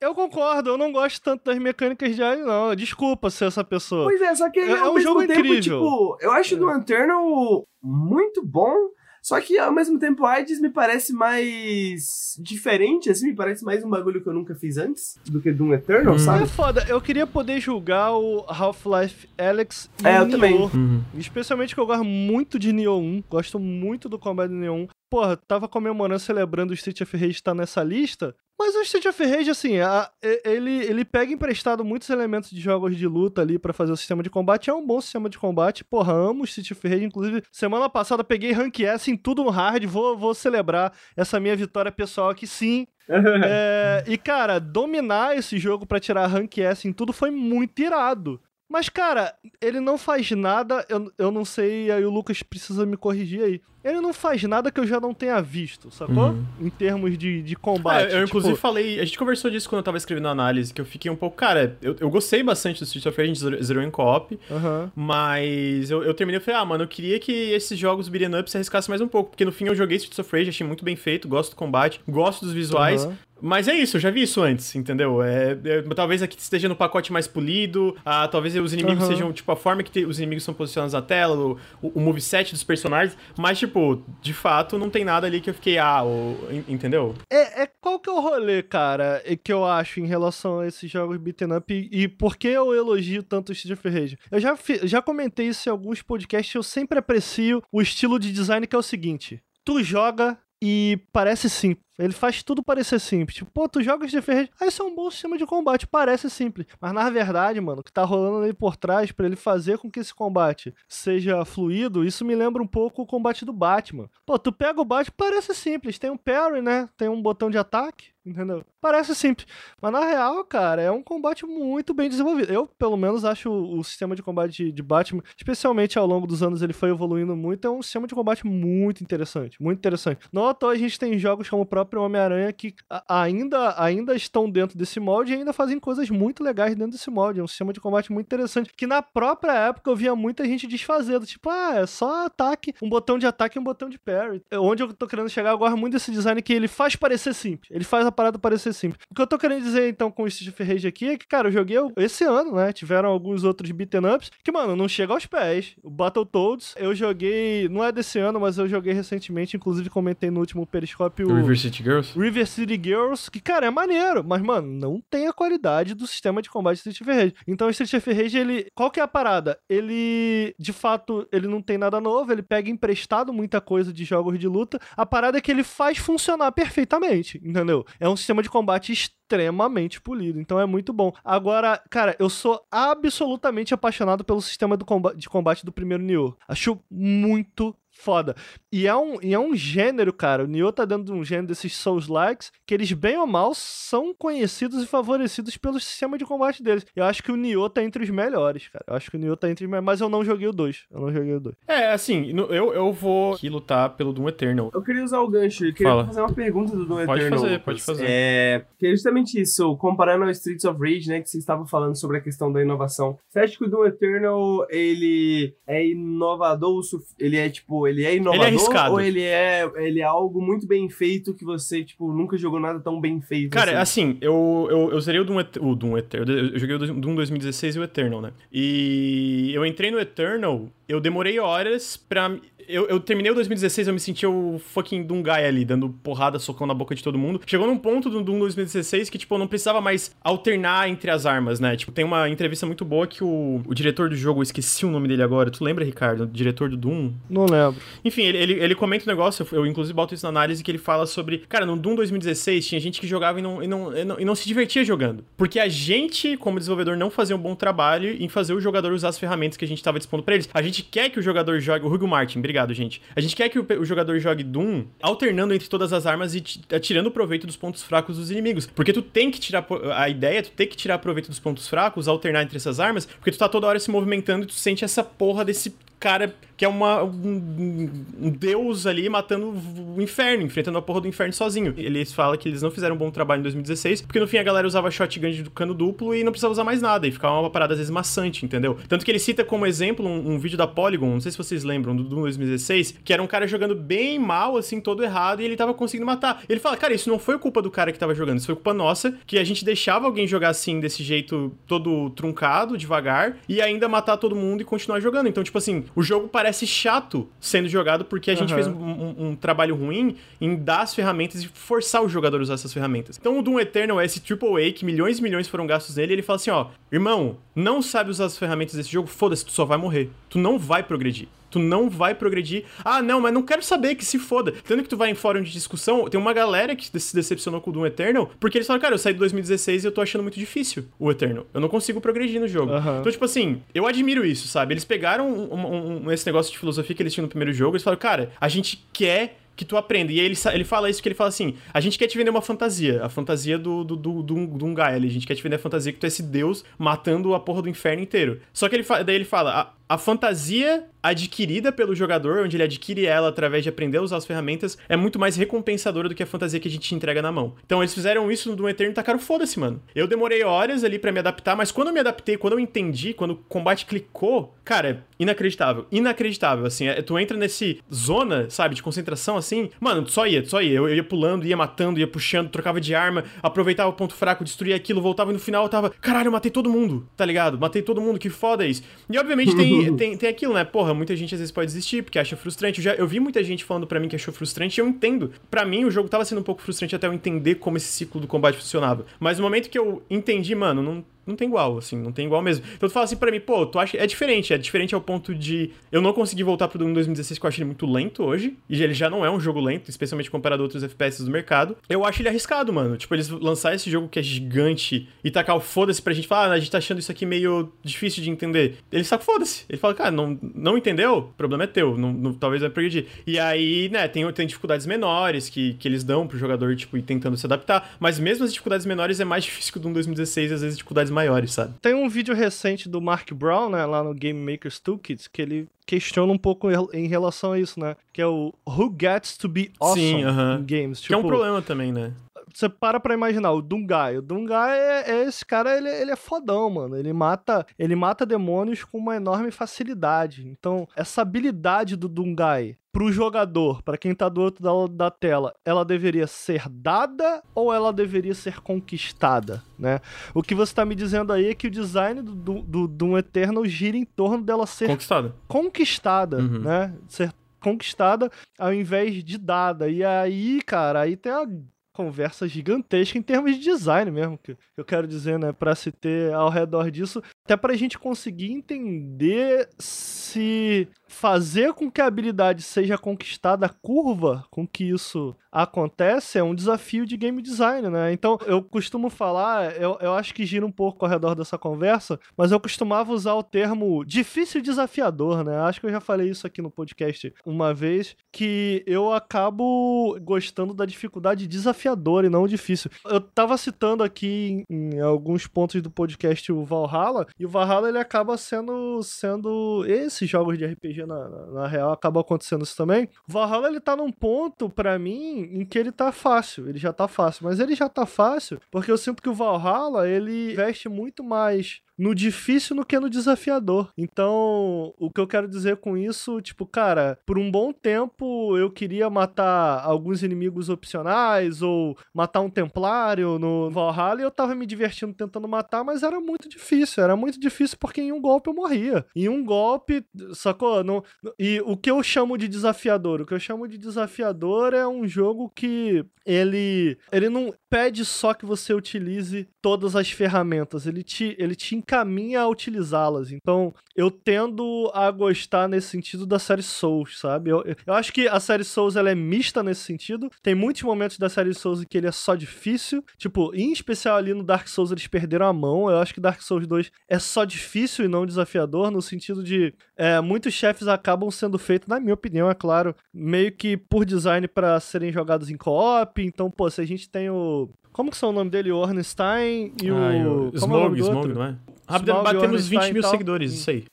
Eu concordo, eu não gosto tanto das mecânicas de Alien, não. Desculpa ser essa pessoa. Pois é, só que É- é um jogo tempo, incrível. tipo, eu acho É. do Eternal muito bom, só que ao mesmo tempo Hades me parece mais diferente, assim, me parece mais um bagulho que eu nunca fiz antes do que Doom Eternal, Hum. sabe? É foda, eu queria poder julgar o Half-Life Alyx e É, eu o também. Nioh. Uhum. Especialmente que eu gosto muito de Nioh 1, gosto muito do combate do Nioh 1. Porra, tava comemorando, celebrando o Street of Rage estar nessa lista, mas o Street of Rage, assim, a- ele, ele pega emprestado muitos elementos de jogos de luta ali pra fazer o sistema de combate, é um bom sistema de combate, porra, amo o Street of Rage, inclusive, semana passada peguei Rank S em tudo no hard, vou, vou celebrar essa minha vitória pessoal aqui, sim, é, e, cara, dominar esse jogo pra tirar rank S em tudo foi muito irado. Mas, cara, ele não faz nada, eu, eu não sei, aí o Lucas precisa me corrigir aí. Ele não faz nada que eu já não tenha visto, sacou? Uhum. Em termos de, de Ah, combate. eu, tipo, inclusive, falei. A gente conversou disso quando eu tava escrevendo a análise, que eu fiquei um pouco. Cara, eu, eu gostei bastante do Street of Rage, a gente zerou- em co-op, aham. mas eu, eu terminei e falei, ah, mano, eu queria que esses jogos beat'em up se arriscassem mais um pouco, porque no fim eu joguei Street of Rage, achei muito bem feito, gosto do combate, gosto dos visuais. aham. Mas é isso, eu já vi isso antes, entendeu? É, é, talvez aqui esteja no pacote mais polido, ah, talvez os inimigos Aham. sejam, tipo, a forma que te- os inimigos são posicionados na tela, o, o, o moveset dos personagens, mas, tipo, de fato, não tem nada ali que eu fiquei, ah, o- en- entendeu? É, é qual que é o rolê, cara, que eu acho em relação a esses jogos beaten up e, e por que eu elogio tanto o Street of Rage? Eu já, já comentei isso em alguns podcasts, eu sempre aprecio o estilo de design que é o seguinte: tu joga e parece simples. Ele faz tudo parecer simples. Tipo, pô, tu joga of Rage, ah, isso é um bom sistema de combate, parece simples. Mas na verdade, mano, o que tá rolando ali por trás pra ele fazer com que esse combate seja fluido, isso me lembra um pouco o combate do Batman. Pô, tu pega o Batman, parece simples. Tem um parry, né? Tem um botão de ataque, entendeu? Parece simples. Mas na real, cara, é um combate muito bem desenvolvido. Eu, pelo menos, acho o, sistema de combate de, de Batman, especialmente ao longo dos anos, ele foi evoluindo muito. É um sistema de combate muito interessante. Muito interessante. Toa a gente tem jogos como o próprio Homem-Aranha que ainda, ainda estão dentro desse molde e ainda fazem coisas muito legais dentro desse molde. É um sistema de combate muito interessante. Que na própria época eu via muita gente desfazendo. Tipo, ah, é só ataque, um botão de ataque e um botão de parry. É onde eu tô querendo chegar, eu gosto muito desse design que ele faz parecer simples. Ele faz a parada parecer simples. O que eu tô querendo dizer então com o Street of Rage aqui é que, cara, eu joguei esse ano, né? Tiveram alguns outros beaten ups que, mano, não chega aos pés. O Battletoads, eu joguei, não é desse ano, mas eu joguei recentemente, inclusive comentei no último periscópio. River City Girls? River City Girls, que, cara, é maneiro, mas, mano, não tem a qualidade do sistema de combate Street of Rage. Então, Street of Rage, ele. Qual que é a parada? Ele, de fato, ele não tem nada novo, ele pega emprestado muita coisa de jogos de luta. A parada é que ele faz funcionar perfeitamente, entendeu? É um sistema de combate extremamente polido, então é muito bom. Agora, cara, eu sou absolutamente apaixonado pelo sistema combate, de combate do primeiro Nioh. Acho muito foda. E é um, e é um gênero, cara. O Nioh tá dentro de um gênero desses Souls-likes que eles, bem ou mal, são conhecidos e favorecidos pelo sistema de combate deles. Eu acho que o Nioh tá entre os melhores, cara. Eu acho que o Nioh tá entre os melhores, mas eu não joguei o 2. Eu não joguei o 2. É, assim, eu, eu vou aqui lutar pelo Doom Eternal. Eu queria usar o gancho, eu queria Fala. fazer uma pergunta do Doom pode Eternal. Pode fazer, pode fazer. É, que é justamente isso, comparando ao Streets of Rage, né, que vocês estavam falando sobre a questão da inovação. Você acha que o Doom Eternal, ele é inovador, ele é, tipo, ele é inovador? Ele é arriscado. Ou ele é, ele é algo muito bem feito que você, tipo, nunca jogou nada tão bem feito? Cara, assim, assim eu, eu, eu zerei o Doom, o Doom Eternal. Eu joguei o Doom 2016 e o Eternal, né? E eu entrei no Eternal, eu demorei horas pra eu, eu terminei o 2016, eu me senti o fucking Dungai ali, dando porrada, socão na boca de todo mundo. Chegou num ponto do Doom 2016 que, tipo, eu não precisava mais alternar entre as armas, né? Tipo, tem uma entrevista muito boa que o, o diretor do jogo, eu esqueci o nome dele agora. Tu lembra, Ricardo? O diretor do Doom? Não lembro. Enfim, ele, ele, ele comenta um negócio, eu, eu inclusive boto isso na análise, que ele fala sobre. Cara, no Doom 2016 tinha gente que jogava e não, e não, e não, e não se divertia jogando. Porque a gente, como desenvolvedor, não fazia um bom trabalho em fazer o jogador usar as ferramentas que a gente estava dispondo para eles. A gente quer que o jogador jogue. O Hugo Martin, obrigado, gente. A gente quer que o, o, jogador jogue Doom alternando entre todas as armas e tirando proveito dos pontos fracos dos inimigos. Porque tu tem que tirar. A ideia é tu ter que tirar proveito dos pontos fracos, alternar entre essas armas, porque tu tá toda hora se movimentando e tu sente essa porra desse cara que é uma, um, um, deus ali matando o inferno, enfrentando a porra do inferno sozinho. Eles falam que eles não fizeram um bom trabalho em 2016, porque no fim a galera usava shotgun de cano duplo e não precisava usar mais nada, e ficava uma parada às vezes maçante, entendeu? Tanto que ele cita como exemplo um, um vídeo da Polygon, não sei se vocês lembram, do, do 2016, que era um cara jogando bem mal, assim, todo errado, e ele tava conseguindo matar. Ele fala, cara, isso não foi culpa do cara que tava jogando, isso foi culpa nossa, que a gente deixava alguém jogar assim, desse jeito todo truncado, devagar, e ainda matar todo mundo e continuar jogando. Então, tipo assim, o jogo parece chato sendo jogado porque a gente uhum. fez um, um, um, trabalho ruim em dar as ferramentas e forçar o jogador a usar essas ferramentas. Então o Doom Eternal é esse AAA que milhões e milhões foram gastos nele ele fala assim, ó, irmão, não sabe usar as ferramentas desse jogo, foda-se, tu só vai morrer. Tu não vai progredir tu não vai progredir. Ah, não, mas não quero saber que se foda. Tanto que tu vai em fórum de discussão, tem uma galera que se decepcionou com o Doom Eternal, porque eles falam, cara, eu saí de 2016 e eu tô achando muito difícil o Eternal. Eu não consigo progredir no jogo. Uhum. Então, tipo assim, eu admiro isso, sabe? Eles pegaram um, um, esse negócio de filosofia que eles tinham no primeiro jogo, eles falaram, cara, a gente quer que tu aprenda. E aí ele, ele fala isso que ele fala assim: a gente quer te vender uma fantasia, a fantasia do, do, do, do, do Ungaia, a gente quer te vender a fantasia que tu é esse deus matando a porra do inferno inteiro. Só que ele daí ele fala: a, fantasia adquirida pelo jogador, onde ele adquire ela através de aprender a usar as ferramentas, é muito mais recompensadora do que a fantasia que a gente entrega na mão. Então eles fizeram isso no Eternal e tacaram foda-se, mano. Eu demorei horas ali para me adaptar, mas quando eu me adaptei, quando eu entendi, quando o combate clicou, cara, inacreditável. Inacreditável, assim. É, tu entra nesse zona, sabe, de concentração, assim, mano, só ia, só ia. Eu, eu ia pulando, ia matando, ia puxando, trocava de arma, aproveitava o ponto fraco, destruía aquilo, voltava e no final eu tava, caralho, eu matei todo mundo, tá ligado? Matei todo mundo, que foda é isso. E obviamente tem, tem, tem aquilo, né? Porra, muita gente às vezes pode desistir porque acha frustrante. Eu, já, eu vi muita gente falando para mim que achou frustrante e eu entendo. para mim, o jogo tava sendo um pouco frustrante até eu entender como esse ciclo do combate funcionava. Mas no momento que eu entendi, mano, não, não tem igual, assim, não tem igual mesmo. Então tu fala assim pra mim, pô, tu acha. É diferente, é diferente ao ponto de eu não consegui voltar pro Doom 2016, que eu acho ele muito lento hoje. E ele já não é um jogo lento, especialmente comparado a outros FPS do mercado. Eu acho ele arriscado, mano. Tipo, eles lançar esse jogo que é gigante e tacar o foda-se pra gente falar, ah, a gente tá achando isso aqui meio difícil de entender. Ele saca foda-se. Ele fala, cara, não, não entendeu? O problema é teu. Não, não, talvez vai progredir. E aí, né, tem, tem dificuldades menores que, que eles dão pro jogador, tipo, ir tentando se adaptar. Mas mesmo as dificuldades menores é mais difícil que o Doom 2016, às vezes dificuldades maiores, sabe? Tem um vídeo recente do Mark Brown, né, lá no Game Maker's Toolkit, que ele questiona um pouco em relação a isso, né? Que é o Who Gets to Be Awesome Sim, aham. in Games. Que é um Tipo, problema também, né? Você para pra imaginar, o Dungai. O Dungai é, é esse cara, ele, ele é fodão, mano. Ele mata, ele mata demônios com uma enorme facilidade. Então, essa habilidade do Dungai pro jogador, pra quem tá do outro lado da tela, ela deveria ser dada ou ela deveria ser conquistada, né? O que você tá me dizendo aí é que o design do, do, do Doom Eternal gira em torno dela ser Conquistado. conquistada, Uhum. né? Ser conquistada ao invés de dada. E aí, cara, aí tem uma conversa gigantesca em termos de design mesmo, que eu quero dizer, né, Pra se ter ao redor disso, até pra gente conseguir entender se fazer com que a habilidade seja conquistada, a curva com que isso acontece é um desafio de game design, né? Então, eu costumo falar, eu, eu acho que gira um pouco ao redor dessa conversa, mas eu costumava usar o termo difícil desafiador, né? Acho que eu já falei isso aqui no podcast uma vez, que eu acabo gostando da dificuldade desafiadora e não difícil. Eu tava citando aqui em, em alguns pontos do podcast o Valhalla, e o Valhalla ele acaba sendo sendo esses jogos de RPG na, na, na real acaba acontecendo isso também. Valhalla ele tá num ponto pra mim em que ele tá fácil, ele já tá fácil, mas ele já tá fácil porque eu sinto que o Valhalla ele investe muito mais no difícil do que no desafiador. Então, o que eu quero dizer com isso, tipo, cara, por um bom tempo eu queria matar alguns inimigos opcionais ou matar um templário no Valhalla e eu tava me divertindo tentando matar, mas era muito difícil, era muito difícil porque em um golpe eu morria. Em um golpe, sacou? Não, e o que eu chamo de desafiador? O que eu chamo de desafiador é um jogo que ele ele não pede só que você utilize todas as ferramentas, ele te, ele te encaminha a utilizá-las. Então, eu tendo a gostar nesse sentido da série Souls, sabe? Eu, eu acho que a série Souls ela é mista nesse sentido. Tem muitos momentos da série Souls em que ele é só difícil. Tipo, em especial ali no Dark Souls eles perderam a mão. Eu acho que Dark Souls 2 é só difícil e não desafiador, no sentido de é, muitos chefes acabam sendo feitos, na minha opinião, é claro, meio que por design para serem jogados em co-op. Então, pô, se a gente tem o. Como que são o nome dele? O Ornstein e Ah, e o. como é o Smog, Smog, não é? Rápido, batemos 20 Ornstein e mil seguidores, isso aí.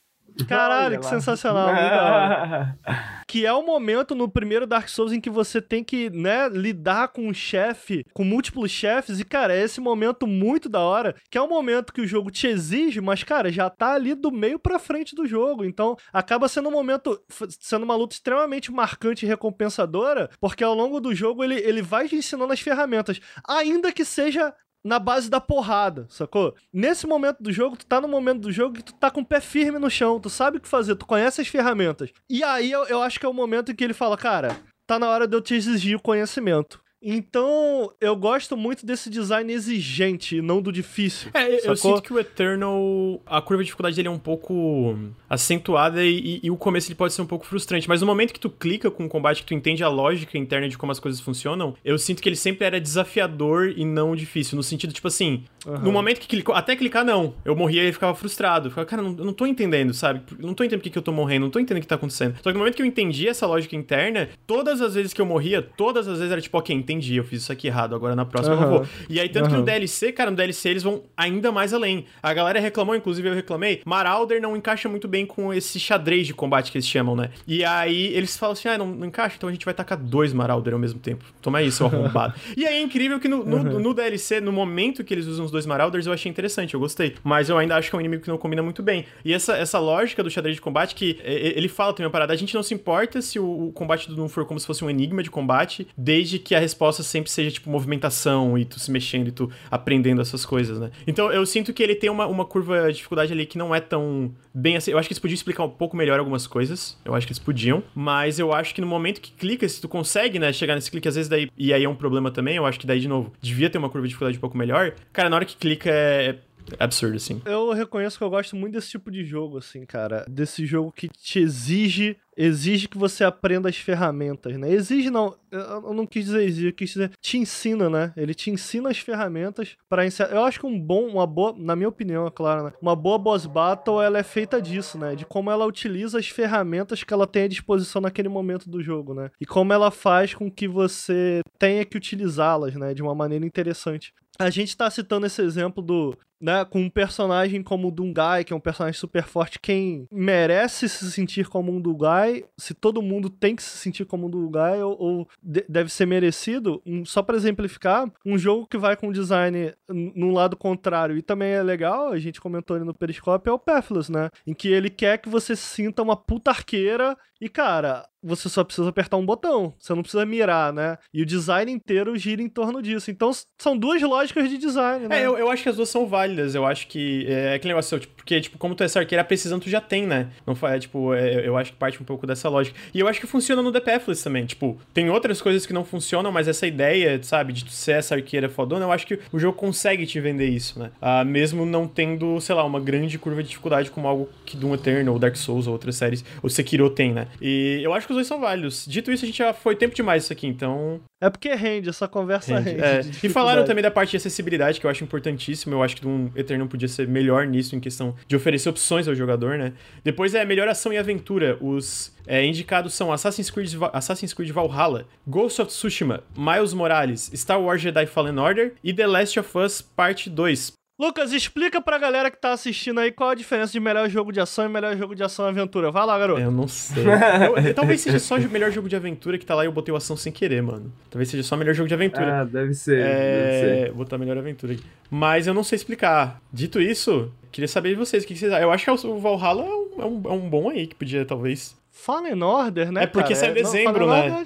Caralho, que sensacional. que é o momento no primeiro Dark Souls em que você tem que, né, lidar com um chefe, com múltiplos chefes, e, cara, é esse momento muito da hora, que é um momento que o jogo te exige, mas, cara, já tá ali do meio pra frente do jogo, então acaba sendo um momento, sendo uma luta extremamente marcante e recompensadora, porque ao longo do jogo ele, ele vai te ensinando as ferramentas, ainda que seja na base da porrada, sacou? Nesse momento do jogo, tu tá no momento do jogo que tu tá com o pé firme no chão, tu sabe o que fazer, tu conhece as ferramentas. E aí eu, eu acho que é o momento em que ele fala, cara, tá na hora de eu te exigir o conhecimento. Então, eu gosto muito desse design exigente não do difícil. É, eu- eu sacou? sinto que o Eternal, a curva de dificuldade dele é um pouco acentuada e, e- e o começo ele pode ser um pouco frustrante. Mas no momento que tu clica com o combate, que tu entende a lógica interna de como as coisas funcionam, eu sinto que ele sempre era desafiador e não difícil. No sentido, tipo assim, no momento que clicou, até clicar não, eu morria e ficava frustrado. Eu ficava, cara, não, eu não tô entendendo, sabe? Eu não tô entendendo por que que eu tô morrendo, não tô entendendo o que tá acontecendo. Só que no momento que eu entendi essa lógica interna, todas as vezes que eu morria, todas as vezes era tipo, ok, entendi, eu fiz isso aqui errado, agora na próxima eu não Aham. vou. E aí, tanto que Aham. no DLC, cara, no DLC eles vão ainda mais além. A galera reclamou, inclusive eu reclamei, Marauder não encaixa muito bem com esse xadrez de combate que eles chamam, né? E aí eles falam assim, ah, não, não encaixa, então a gente vai tacar dois Marauder ao mesmo tempo. Toma isso, arrombado. e aí é incrível que no, no, no DLC, no momento que eles usam os dois Marauders, eu achei interessante, eu gostei. Mas eu ainda acho que é um inimigo que não combina muito bem. E essa, essa lógica do xadrez de combate, que é, é, ele fala também uma parada, a gente não se importa se o, o combate do Doom for como se fosse um enigma de combate, desde que a resposta sempre seja, tipo, movimentação e tu se mexendo e tu aprendendo essas coisas, né? Então eu sinto que ele tem uma, uma curva de dificuldade ali que não é tão bem assim. Eu acho que eles podiam explicar um pouco melhor algumas coisas. Eu acho que eles podiam. Mas eu acho que no momento que clica, se tu consegue, né, chegar nesse clique, às vezes daí. E aí é um problema também. Eu acho que daí, de novo, devia ter uma curva de dificuldade um pouco melhor. Cara, na hora que clica é. é absurdo, assim. Eu reconheço que eu gosto muito desse tipo de jogo, assim, cara. Desse jogo que te exige exige que você aprenda as ferramentas, né? Exige não, eu não quis dizer exige, eu quis dizer te ensina, né? Ele te ensina as ferramentas para ensinar. Eu acho que um bom, uma boa, na minha opinião, é claro, né? Uma boa boss battle, ela é feita disso, né? De como ela utiliza as ferramentas que ela tem à disposição naquele momento do jogo, né? E como ela faz com que você tenha que utilizá-las, né? De uma maneira interessante. A gente tá citando esse exemplo do né, com um personagem como o Dungai, que é um personagem super forte, quem merece se sentir como um Dungai, se todo mundo tem que se sentir como um Dungai, ou, ou de, deve ser merecido, um, só para exemplificar, um jogo que vai com design num lado contrário e também é legal, a gente comentou ali no Periscope, é o Pathless, né? Em que ele quer que você sinta uma puta arqueira e, cara, você só precisa apertar um botão, você não precisa mirar, né? E o design inteiro gira em torno disso. Então, são duas lógicas de design, né? É, eu, eu acho que as duas são válidas. Eu acho que. É, é aquele negócio, tipo, porque, tipo, como tu é essa arqueira, a precisão tu já tem, né? Não é, tipo, é, eu acho que parte um pouco dessa lógica. E eu acho que funciona no Pathless também. Tipo, tem outras coisas que não funcionam, mas essa ideia, sabe, de tu ser essa arqueira fodona, eu acho que o jogo consegue te vender isso, né? Ah, mesmo não tendo, sei lá, uma grande curva de dificuldade como algo que Doom Eternal, ou Dark Souls, ou outras séries, ou Sekiro tem, né? E eu acho que os dois são válidos. Dito isso, a gente já foi tempo demais isso aqui, então. É porque rende, essa conversa rende. rende é. E falaram também da parte de acessibilidade, que eu acho importantíssimo. Eu acho que um Eternal podia ser melhor nisso, em questão de oferecer opções ao jogador, né? Depois é melhor ação e aventura. Os é, indicados são Assassin's Creed, Assassin's Creed Valhalla, Ghost of Tsushima, Miles Morales, Star Wars Jedi Fallen Order e The Last of Us Parte 2. Lucas, explica pra galera que tá assistindo aí qual a diferença de melhor jogo de ação e melhor jogo de ação e aventura. Vai lá, garoto. Eu não sei. eu, talvez seja só o melhor jogo de aventura que tá lá e eu botei o ação sem querer, mano. Talvez seja só o melhor jogo de aventura. Ah, deve ser. É... Deve ser. Vou botar melhor aventura aqui. Mas eu não sei explicar. Dito isso, queria saber de vocês. O que vocês acham? Eu acho que o Valhalla é um, é um, é um bom aí que podia, talvez. Fallen Order, né? É porque cara? saiu em dezembro, não, né?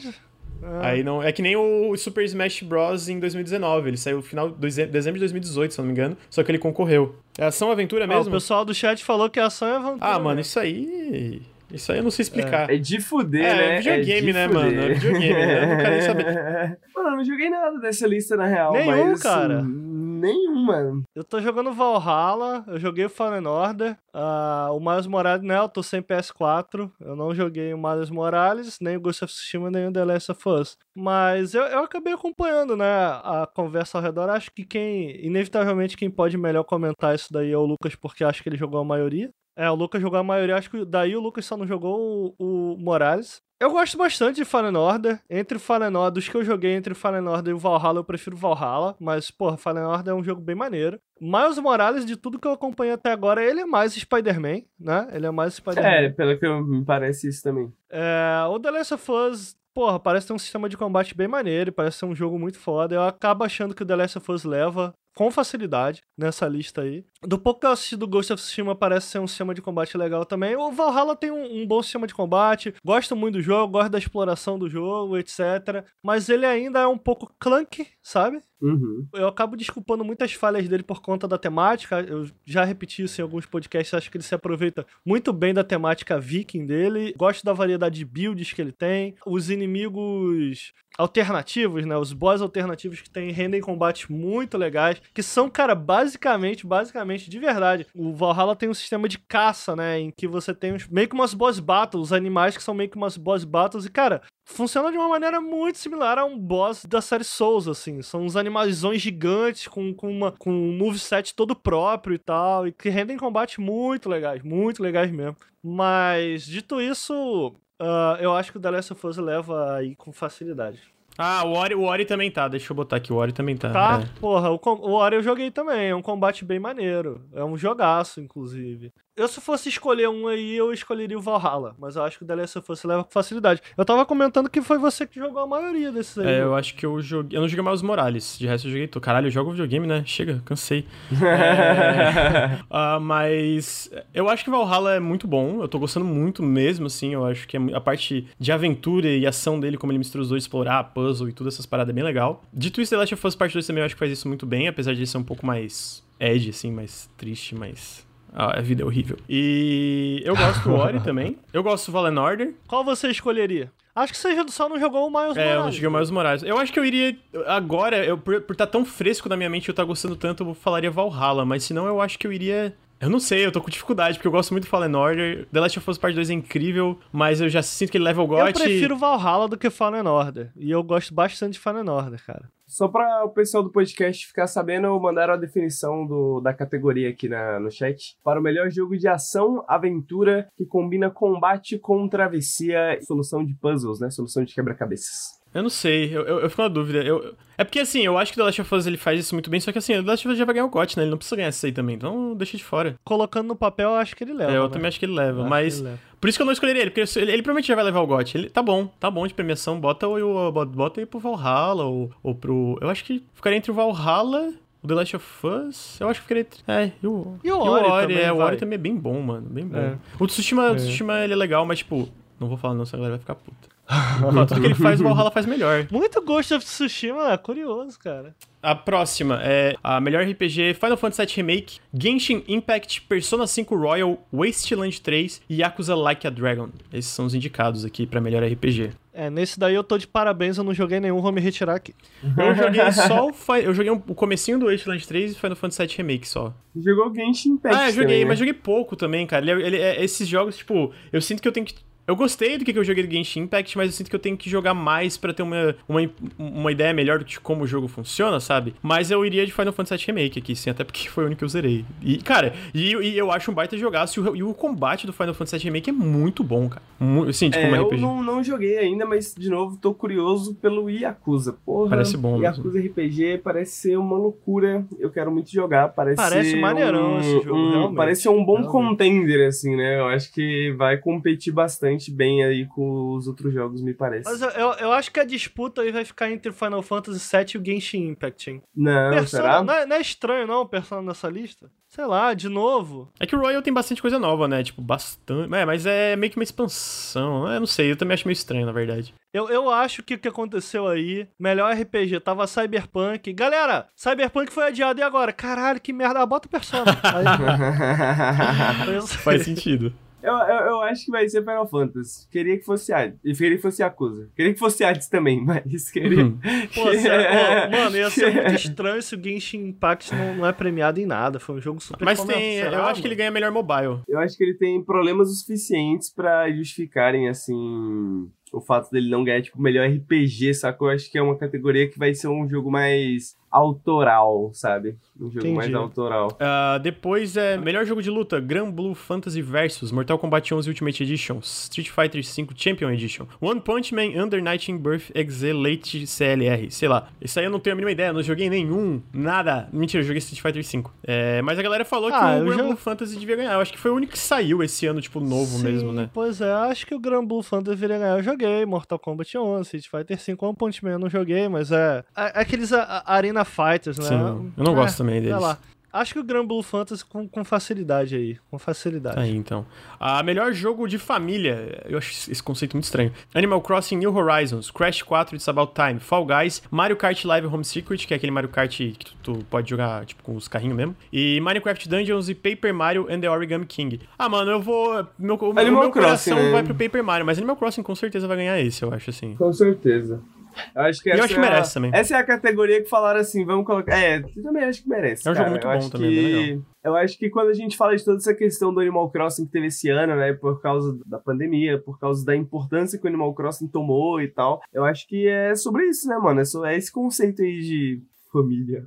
É. Aí não. É que nem o Super Smash Bros. em 2019. Ele saiu no final de dezembro de 2018, se não me engano. Só que ele concorreu. É ação aventura mesmo? Ah, o pessoal do chat falou que é ação é aventura. Ah, mano, isso aí. Isso aí eu não sei explicar. É, é de fuder, é, né? É videogame, é né, fuder. mano? É videogame, né? Eu não quero nem saber. Mano, eu não joguei nada dessa lista, na real. Nenhum, mas, cara. Assim, nenhum, mano. Eu tô jogando Valhalla, eu joguei o Fallen Order, uh, o Miles Morales, né, eu tô sem PS4, eu não joguei o Miles Morales, nem o Ghost of Tsushima, nem o The Last of Us. Mas eu, eu acabei acompanhando, né, a conversa ao redor, acho que quem, inevitavelmente, quem pode melhor comentar isso daí é o Lucas, porque acho que ele jogou a maioria. É, o Lucas jogou a maioria, acho que daí o Lucas só não jogou o, o Morales. Eu gosto bastante de Fallen Order. Entre Fallen Order, dos que eu joguei entre Fallen Order e o Valhalla, eu prefiro Valhalla. Mas, porra, Fallen Order é um jogo bem maneiro. Miles Morales, de tudo que eu acompanhei até agora, ele é mais Spider-Man, né? Ele é mais Spider-Man. É, pelo que me parece isso também. É, o The Last of Us porra, parece ter um sistema de combate bem maneiro, parece ser um jogo muito foda. Eu acabo achando que o The Last of Us leva com facilidade nessa lista aí. Do pouco que eu assisti do Ghost of Tsushima, parece ser um sistema de combate legal também. O Valhalla tem um, um, bom sistema de combate, gosto muito do jogo, gosto da exploração do jogo, etc. Mas ele ainda é um pouco clunky, sabe? Uhum. Eu acabo desculpando muitas falhas dele por conta da temática. Eu já repeti isso em alguns podcasts, acho que ele se aproveita muito bem da temática viking dele. Gosto da variedade de builds que ele tem. Os inimigos alternativos, né? Os boss alternativos que tem rendem combates muito legais, que são, cara, basicamente, basicamente, de verdade. O Valhalla tem um sistema de caça, né? Em que você tem uns, meio que umas boss battles, animais que são meio que umas boss battles. E, cara, funciona de uma maneira muito similar a um boss da série Souls, assim. São uns animações gigantes com, com, uma, com um moveset todo próprio e tal, e que rendem combates muito legais, muito legais mesmo. Mas, dito isso, uh, eu acho que o The Last of Us leva aí com facilidade. Ah, o Ori, o Ori também tá. Deixa eu botar aqui, o Ori também tá. Tá? É. Porra, o, o Ori eu joguei também. É um combate bem maneiro. É um jogaço, inclusive. Eu, se fosse escolher um aí, eu escolheria o Valhalla. Mas eu acho que o The Last of Us leva com facilidade. Eu tava comentando que foi você que jogou a maioria desses aí. É, eu acho que eu joguei. Eu não joguei mais os Morales. De resto, eu joguei. Caralho, eu jogo videogame, né? Chega, cansei. é... uh, mas eu acho que Valhalla é muito bom. Eu tô gostando muito mesmo, assim. Eu acho que a parte de aventura e ação dele, como ele mistura os dois, explorar puzzle e tudo essas paradas, é bem legal. Dito isso, The Last of Us Part 2 também eu acho que faz isso muito bem, apesar de ser um pouco mais edge, assim, mais triste, mais ah, a vida é horrível. E eu gosto do Ori também. Eu gosto do Fallen Order. Qual você escolheria? Acho que você só não jogou o Miles é, Morales. É, eu não joguei o Miles Morales. Eu acho que eu iria. Agora, eu, por estar tá tão fresco na minha mente, eu tá gostando tanto, eu falaria Valhalla. Mas senão eu acho que eu iria. Eu não sei, eu tô com dificuldade, porque eu gosto muito do Fallen Order. The Last of Us Part 2 é incrível, mas eu já sinto que ele leva o GOT. Eu prefiro Valhalla do que Fallen Order. E eu gosto bastante de Fallen Order, cara. Só para o pessoal do podcast ficar sabendo, mandaram a definição do, da categoria aqui na, no chat. Para o melhor jogo de ação, aventura, que combina combate com travessia e solução de puzzles, né? Solução de quebra-cabeças. Eu não sei, eu, eu, eu, fico na dúvida. Eu, é porque assim, eu acho que o The Last of Us ele faz isso muito bem, só que assim, o The Last of Us já vai ganhar o GOT, né? Ele não precisa ganhar isso aí também, então deixa de fora. Colocando no papel, eu acho que ele leva. É, eu né? também acho que ele leva, Eu mas. que ele leva. Por isso que eu não escolheria ele, porque ele, ele provavelmente já vai levar o GOT. Ele, tá bom, tá bom de premiação, bota, o, o- bota aí pro Valhalla ou, ou pro. Eu acho que ficaria entre o Valhalla. O The Last of Us, eu acho que ficaria entre. É, e o. E o Ori também, é, o. Ori também é bem bom, mano. Bem bom. É. O Tsushima, o Tsushima, ele é legal, mas tipo. Não vou falar não, senão a galera vai ficar puta. Tudo que ele faz, o Valhalla faz melhor. Muito Ghost of Tsushima, é curioso, cara. A próxima é a melhor RPG Final Fantasy VII Remake, Genshin Impact, Persona 5 Royal, Wasteland 3 e Yakuza Like a Dragon. Esses são os indicados aqui pra melhor RPG. É, nesse daí eu tô de parabéns, eu não joguei nenhum, vou me retirar aqui. Eu joguei só o, Fi- eu joguei um- o comecinho do Wasteland 3 e Final Fantasy VII Remake só. Jogou Genshin Impact ah, eu joguei, também, né? mas joguei pouco também, cara. Ele, ele- é- esses jogos, tipo, eu sinto que eu tenho que. Eu gostei do que eu joguei do Genshin Impact, mas eu sinto que eu tenho que jogar mais pra ter uma, uma, uma ideia melhor de como o jogo funciona, sabe? Mas eu iria de Final Fantasy VII Remake aqui, sim, até porque foi o único que eu zerei. E, cara, e, e eu acho um baita jogaço. E o, e o combate do Final Fantasy VII Remake é muito bom, cara. Sim, tipo, É, uma eu não, não joguei ainda, mas de novo tô curioso pelo Yakuza. Porra, Parece bom Yakuza RPG parece ser uma loucura. Eu quero muito jogar. Parece, Parece maneirão um, esse jogo, um-. Parece ser um bom Realmente. contender, assim, né? Eu acho que vai competir bastante bem aí com os outros jogos, me parece. Mas eu, eu, eu acho que a disputa aí vai ficar entre o Final Fantasy VII e o Genshin Impact, hein? Não, Persona, será? não, é, não é estranho, não, Persona nessa lista? Sei lá, de novo. É que o Royal tem bastante coisa nova, né? Tipo, bastante. É, mas é meio que uma expansão. Eu não sei, eu também acho meio estranho, na verdade. Eu, eu acho que o que aconteceu aí, melhor RPG, tava Cyberpunk. Galera, Cyberpunk foi adiado e agora? Caralho, que merda. Ah, bota o Persona. Aí. Faz sentido. Eu, eu, eu acho que vai ser Final Fantasy. Queria que fosse Hades. E queria que fosse Yakuza. Queria que fosse Hades também, mas queria. Uhum. Pô, sério, mano, ia ser muito estranho se o Genshin Impact não, não é premiado em nada. Foi um jogo super Mas comercial, tem. Eu acho que ele ganha melhor mobile. Eu acho que ele tem problemas o suficientes pra justificarem, assim, o fato dele não ganhar, tipo, melhor RPG, sacou? Eu acho que é uma categoria que vai ser um jogo mais autoral, sabe? Um jogo Entendi. mais autoral. Ah, depois é melhor jogo de luta: Gran Blue Fantasy Versus, Mortal Kombat 11 Ultimate Edition, Street Fighter V Champion Edition, One Punch Man Under Night Birth Exe Late CLR. Sei lá. Isso aí eu não tenho a mínima ideia, não joguei nenhum, nada. Mentira, eu joguei Street Fighter V. É, mas a galera falou Ah, que o Gran já- Blue Fantasy devia ganhar. Eu acho que foi o único que saiu esse ano, tipo, novo Sim, mesmo, né? Pois é, acho que o Gran Blue Fantasy deveria ganhar. Eu joguei Mortal Kombat 11, Street Fighter 5, One Punch Man eu não joguei, mas é. é aqueles a- a- Arena Fighters, né? Sim, eu não É, gosto também sei deles. lá. Acho que o Gran Blue Fantasy com, com facilidade aí. Com facilidade. Tá aí, então. A melhor jogo de família, eu acho esse conceito muito estranho. Animal Crossing New Horizons, Crash 4 It's About Time, Fall Guys, Mario Kart Live Home Circuit, que é aquele Mario Kart que tu, tu pode jogar, tipo, com os carrinhos mesmo. E Minecraft Dungeons e Paper Mario and the Origami King. Ah, mano, eu vou... Meu, o, Animal o meu Crossing, coração né? vai pro Paper Mario, mas Animal Crossing com certeza vai ganhar esse, eu acho, assim. Com certeza. Eu acho que eu essa acho que é a- merece também. Essa é a categoria que falaram assim, vamos colocar. É, eu também acho que merece. É um jogo cara. muito eu bom também, que... bem legal. Eu acho que quando a gente fala de toda essa questão do Animal Crossing que teve esse ano, né, por causa da pandemia, por causa da importância que o Animal Crossing tomou e tal, eu acho que é sobre isso, né, mano? É, so- é esse conceito aí de família.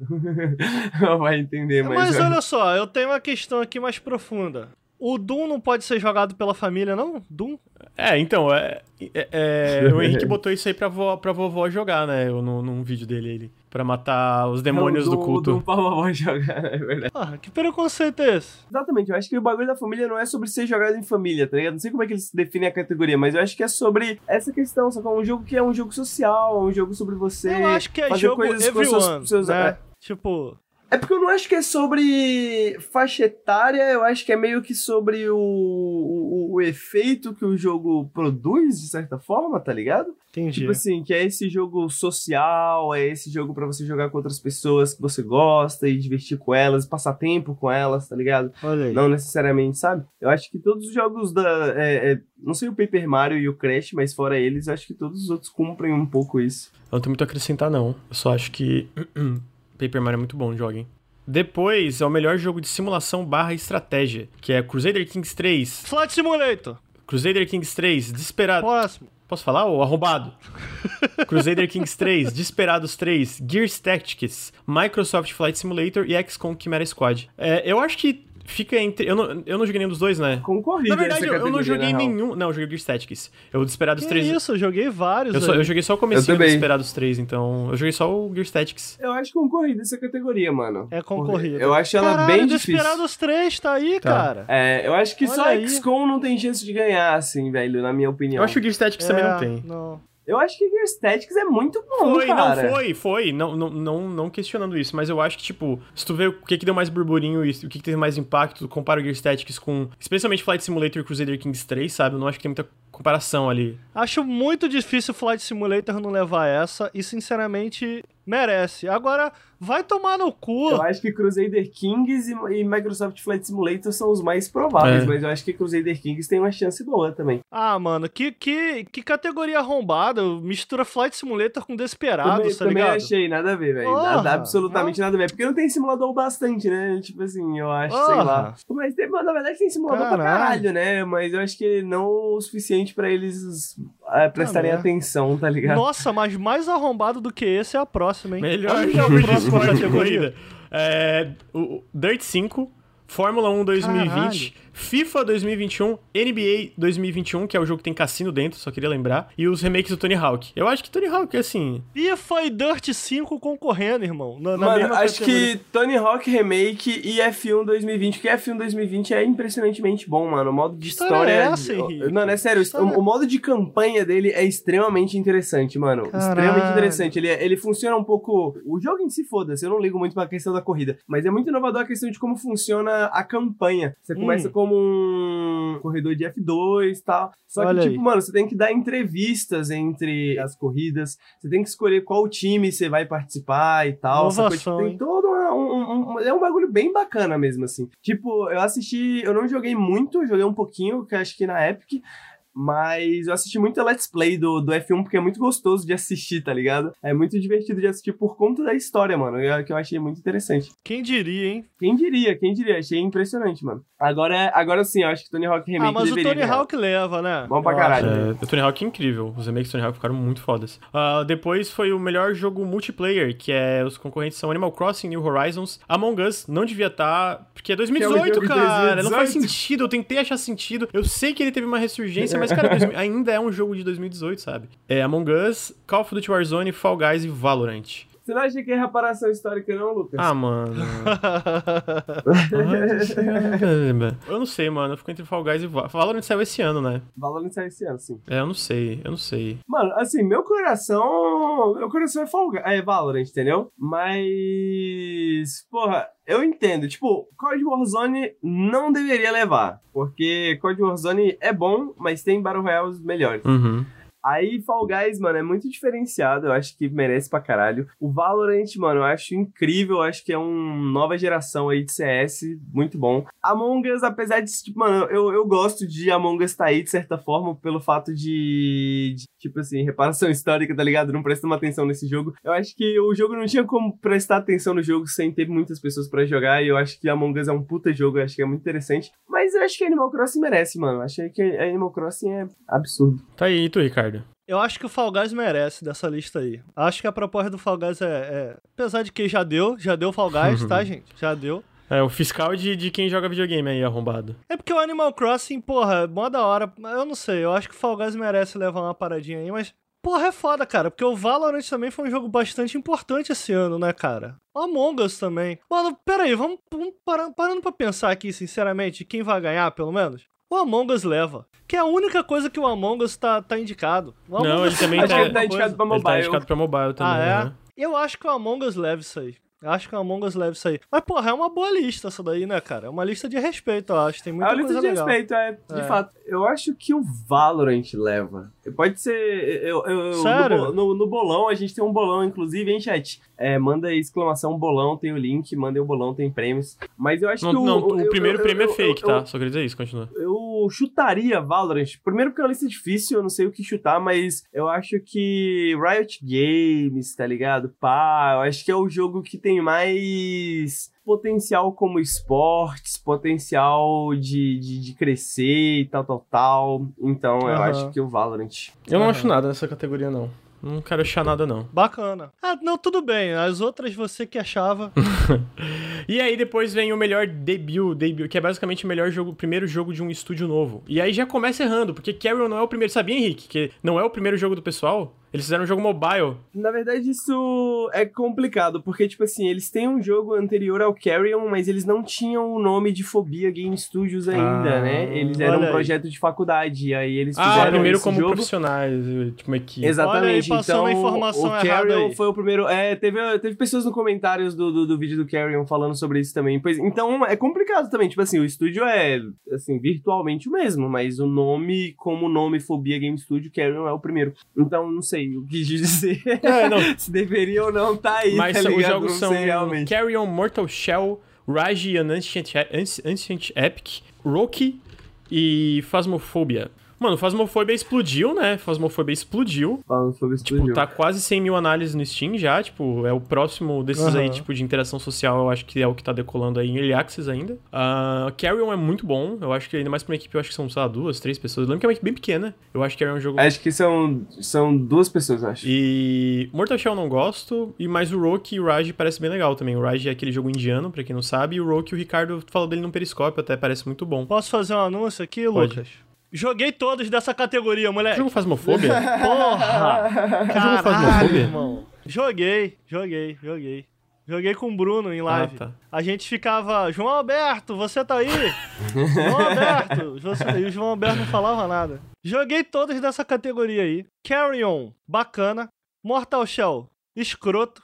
Não vai entender, mas. Mas olha só, eu tenho uma questão aqui mais profunda. O Doom não pode ser jogado pela família, não? Doom? É, então, é, é- é, o Henrique botou isso aí pra, vó, pra vovó jogar, né, eu, num, num vídeo dele, ele, pra matar os demônios do culto. Do pra vovó jogar, é verdade. Ah, que preconceito é esse? Exatamente, eu acho que o bagulho da família não é sobre ser jogado em família, tá ligado? Não sei como é que eles definem a categoria, mas eu acho que é sobre essa questão, só que é um jogo que é um jogo social, é um jogo sobre você. Eu acho que é fazer jogo coisas com everyone, seus- seus- né? é. Tipo, É porque eu não acho que é sobre faixa etária, eu acho que é meio que sobre o, o, o efeito que o jogo produz, de certa forma, tá ligado? entendi. Tipo assim, que é esse jogo social, é esse jogo pra você jogar com outras pessoas que você gosta e divertir com elas, passar tempo com elas, tá ligado? Olha aí. Não necessariamente, sabe? Eu acho que todos os jogos da. é, é, não sei o Paper Mario e o Crash, mas fora eles, eu acho que todos os outros cumprem um pouco isso. Eu não tenho muito a acrescentar, não. Eu só acho que Paper Mario é muito bom, joguem. Depois é o melhor jogo de simulação barra estratégia, que é Crusader Kings 3. Flight Simulator. Crusader Kings 3, Desperado. Próximo. Posso falar, ô arrombado? Crusader Kings 3, Desperados 3, Gears Tactics, Microsoft Flight Simulator e XCOM Chimera Squad. É, eu acho que fica entre. Eu não, eu não joguei nenhum dos dois, né? Concorrido Na verdade, eu, eu não joguei nenhum. Não, eu joguei Gears Tactics. Eu Desperados Que 3. isso, eu joguei vários. Eu, só- eu joguei só o começo Eu do também. Desperados 3, então. Eu joguei só o Gears Tactics. Eu acho concorrida essa categoria, mano. É concorrida. Eu acho ela Caralho, bem difícil. Desperados 3 tá aí, Tá. cara. É, eu acho que Olha só aí. XCOM não tem chance de ganhar, assim, velho, na minha opinião. Eu acho que o Gears Tactics também É, não tem. Não. Eu acho que Gears Tactics é muito bom, Foi, cara. não, foi, foi. Não, não, não, não questionando isso, mas eu acho que, tipo, se tu vê o que, que deu mais burburinho e o que, que teve mais impacto, tu compara o Gears Tactics com, especialmente Flight Simulator e Crusader Kings 3, sabe? Eu não acho que tem muita comparação ali. Acho muito difícil o Flight Simulator não levar essa e, sinceramente, merece. Agora, vai tomar no cu. Eu acho que Crusader Kings e, e Microsoft Flight Simulator são os mais prováveis, É. mas eu acho que Crusader Kings tem uma chance boa também. Ah, mano, que, que, que categoria arrombada. Mistura Flight Simulator com Desperados, também tá também ligado? achei, nada a ver, velho. Nada, absolutamente nada a ver. Porque não tem simulador bastante, né? Tipo assim, eu acho, sei lá. Mas tem, na verdade tem simulador pra Caralho. caralho, né? Mas eu acho que não o suficiente pra eles é, prestarem merda. atenção, tá ligado? Nossa, mas mais arrombado do que esse é a próxima, hein? Melhor jogo de próximo esporte categoria. corrida. É, o Dirt 5, Fórmula 1 2020, FIFA 2021, NBA 2021, que é o jogo que tem cassino dentro, só queria lembrar, e os remakes do Tony Hawk. Eu acho que Tony Hawk, assim, FIFA e Dirt 5 concorrendo, irmão. Na, na Mano, mesma acho categoria. que Tony Hawk Remake e F1 2020, porque F1 2020 é impressionantemente bom, mano. O modo de história história. é essa, Henrique? Não, é sério, História- o, o modo de campanha dele é extremamente interessante, mano. Caralho. Extremamente interessante. Ele, é- ele funciona um pouco. O jogo em si, foda-se, eu não ligo muito pra questão da corrida. Mas é muito inovador a questão de como funciona a campanha. Você Hum. começa como um corredor de F2 e tal. Só Olha que, aí. tipo, mano, você tem que dar entrevistas entre as corridas. Você tem que escolher qual time você vai participar e tal. sacou? Inovação, Tipo, tem todo um, um- um- É um bagulho bem bacana mesmo, assim. Tipo, eu assisti. Eu não joguei muito, joguei um pouquinho, que acho que na Epic. Mas eu assisti muito a Let's Play do, do F1 porque é muito gostoso de assistir, tá ligado? É muito divertido de assistir por conta da história, mano. eu- Que eu achei muito interessante. Quem diria, hein? Quem diria, quem diria? Achei impressionante, mano. Agora, agora sim, eu acho que Tony Hawk Remake ah, mas o Tony ganhar. Hawk leva, né? Bom pra Eu caralho. É, o Tony Hawk é incrível. Os remakes do Tony Hawk ficaram muito fodas. Ah, depois foi o melhor jogo multiplayer, que é os concorrentes são Animal Crossing, New Horizons, Among Us. Não devia estar, porque é 2018, jogo de cara. Não faz 2018. sentido. Eu tentei achar sentido. Eu sei que ele teve uma ressurgência, mas, cara, 2000 ainda é um jogo de 2018, sabe? É Among Us, Call of Duty Warzone, Fall Guys e Valorant. Você não acha que é reparação histórica, não, Lucas? Ah, mano. eu não sei, mano. Eu fico entre Fall Guys e Valorant. Valorant saiu esse ano, né? Valorant saiu esse ano, sim. É, eu não sei. Eu não sei. Mano, assim, meu coração. Meu coração é, Fall Guys, é Valorant, entendeu? Mas. Porra, eu entendo. Tipo, COD Warzone não deveria levar. Porque COD Warzone é bom, mas tem Battle Royales melhores. Uhum. Aí Fall Guys, mano, é muito diferenciado. Eu acho que merece pra caralho. O Valorant, mano, eu acho incrível. Eu acho que é uma nova geração aí de CS. Muito bom. Among Us, apesar de, tipo, mano, eu, eu gosto de Among Us tá aí, de certa forma, pelo fato de, de, tipo assim, reparação histórica, tá ligado? Não presta uma atenção nesse jogo. Eu acho que o jogo não tinha como prestar atenção no jogo sem ter muitas pessoas pra jogar. E eu acho que Among Us é um puta jogo. Eu acho que é muito interessante. Mas eu acho que Animal Crossing merece, mano. Eu achei que Animal Crossing é absurdo. Tá aí, tu, Ricardo? Eu acho que o Fall Guys merece dessa lista aí. Acho que a proposta do Fall Guys é, é- Apesar de que já deu, já deu Fall Guys, tá, gente? Já deu. É, o fiscal de, de quem joga videogame aí, arrombado. É porque o Animal Crossing, porra, mó da hora. Eu não sei, eu acho que o Fall Guys merece levar uma paradinha aí, mas. Porra, é foda, cara, porque o Valorant também foi um jogo bastante importante esse ano, né, cara? O Among Us também. Mano, pera aí, vamos, vamos parar, parando pra pensar aqui, sinceramente, quem vai ganhar, pelo menos? O Among Us leva. Que é a única coisa que o Among Us tá, tá indicado. Não, ele também tá- tá indicado pra Ele tá mobile. indicado pra mobile também, Ah, é? né? Eu acho que o Among Us leva isso aí. Eu acho que o Among Us leva isso aí. Mas, porra, é uma boa lista essa daí, né, cara? É uma lista de respeito, eu acho. Tem É muita uma lista coisa de legal. respeito, é, de É. fato. Eu acho que o Valorant leva. Pode ser. Eu, eu- Sério? No, no- no bolão, a gente tem um bolão, inclusive, hein, chat? É, manda aí exclamação bolão, tem o link, mandem o bolão, tem prêmios. Mas eu acho Não, que o. não, o eu- primeiro eu- prêmio eu- é fake, eu- tá? Só queria dizer isso, continua. Eu chutaria Valorant. Primeiro porque é uma lista difícil, eu não sei o que chutar, mas eu acho que Riot Games, tá ligado? Pá, eu acho que é o jogo que tem mais potencial como esportes, potencial de, de, de crescer e tal, tal, tal. Então eu acho que o Valorant. Eu não Aham. acho nada nessa categoria, não. Não quero achar nada, não. Bacana. Ah, não, tudo bem. As outras você que achava. E aí depois vem o melhor debut, debut, que é basicamente o melhor jogo, o primeiro jogo de um estúdio novo. E aí já começa errando, porque Carrion não é o primeiro. Sabia, Henrique, que não é o primeiro jogo do pessoal? Eles fizeram um jogo mobile. Na verdade, isso é complicado, porque, tipo assim, eles têm um jogo anterior ao Carrion, mas eles não tinham o nome de Fobia Game Studios ainda, Ah, né? Eles eram um aí. projeto de faculdade, e aí eles Ah, fizeram primeiro esse como jogo. profissionais, tipo uma equipe. Exatamente, Olha aí, então a informação o errada Carrion aí. foi o primeiro. É, teve, teve pessoas no comentários do, do, do vídeo do Carrion falando sobre isso também. Pois, então é complicado também. Tipo assim, o estúdio é assim, virtualmente o mesmo, mas o nome, como nome Fobia Game Studio, Carrion é o primeiro. Então não sei o que dizer. É, não. Se deveria ou não tá aí. Mas tá os jogos são realmente. Carrion, Mortal Shell, Rage and Ancient, Anci- Ancient Epic, Rocky e Phasmophobia. Mano, Phasmophobia explodiu, né? Phasmophobia explodiu. Falando sobre o Tipo, estúdio. tá quase 100 mil análises no Steam já, tipo, é o próximo desses aí, Aham. tipo, de interação social, eu acho que é o que tá decolando aí em Early Access ainda. Uh, Carrion é muito bom, eu acho que ainda mais pra uma equipe, eu acho que são, sei lá, duas, três pessoas. Eu lembro que é uma equipe bem pequena, eu acho que Carrion é um jogo... Acho que são, são duas pessoas, eu acho. E Mortal Shell eu não gosto, e mais o Roki e o Rage parece bem legal também. O Rage é aquele jogo indiano, pra quem não sabe, e o Roki, o Ricardo falou dele no Periscópio, até parece muito bom. Posso fazer um anúncio aqui, Pode. Lucas? Joguei todos dessa categoria, moleque. Jogo Phasmophobia? Porra! jogo Caralho, Phasmophobia? irmão. Joguei, joguei, joguei. Joguei com o Bruno em live. Ah, tá. A gente ficava, João Alberto, você tá aí? João Alberto, você... e o João Alberto não falava nada. Joguei todos dessa categoria aí. Carry On, bacana. Mortal Shell, escroto.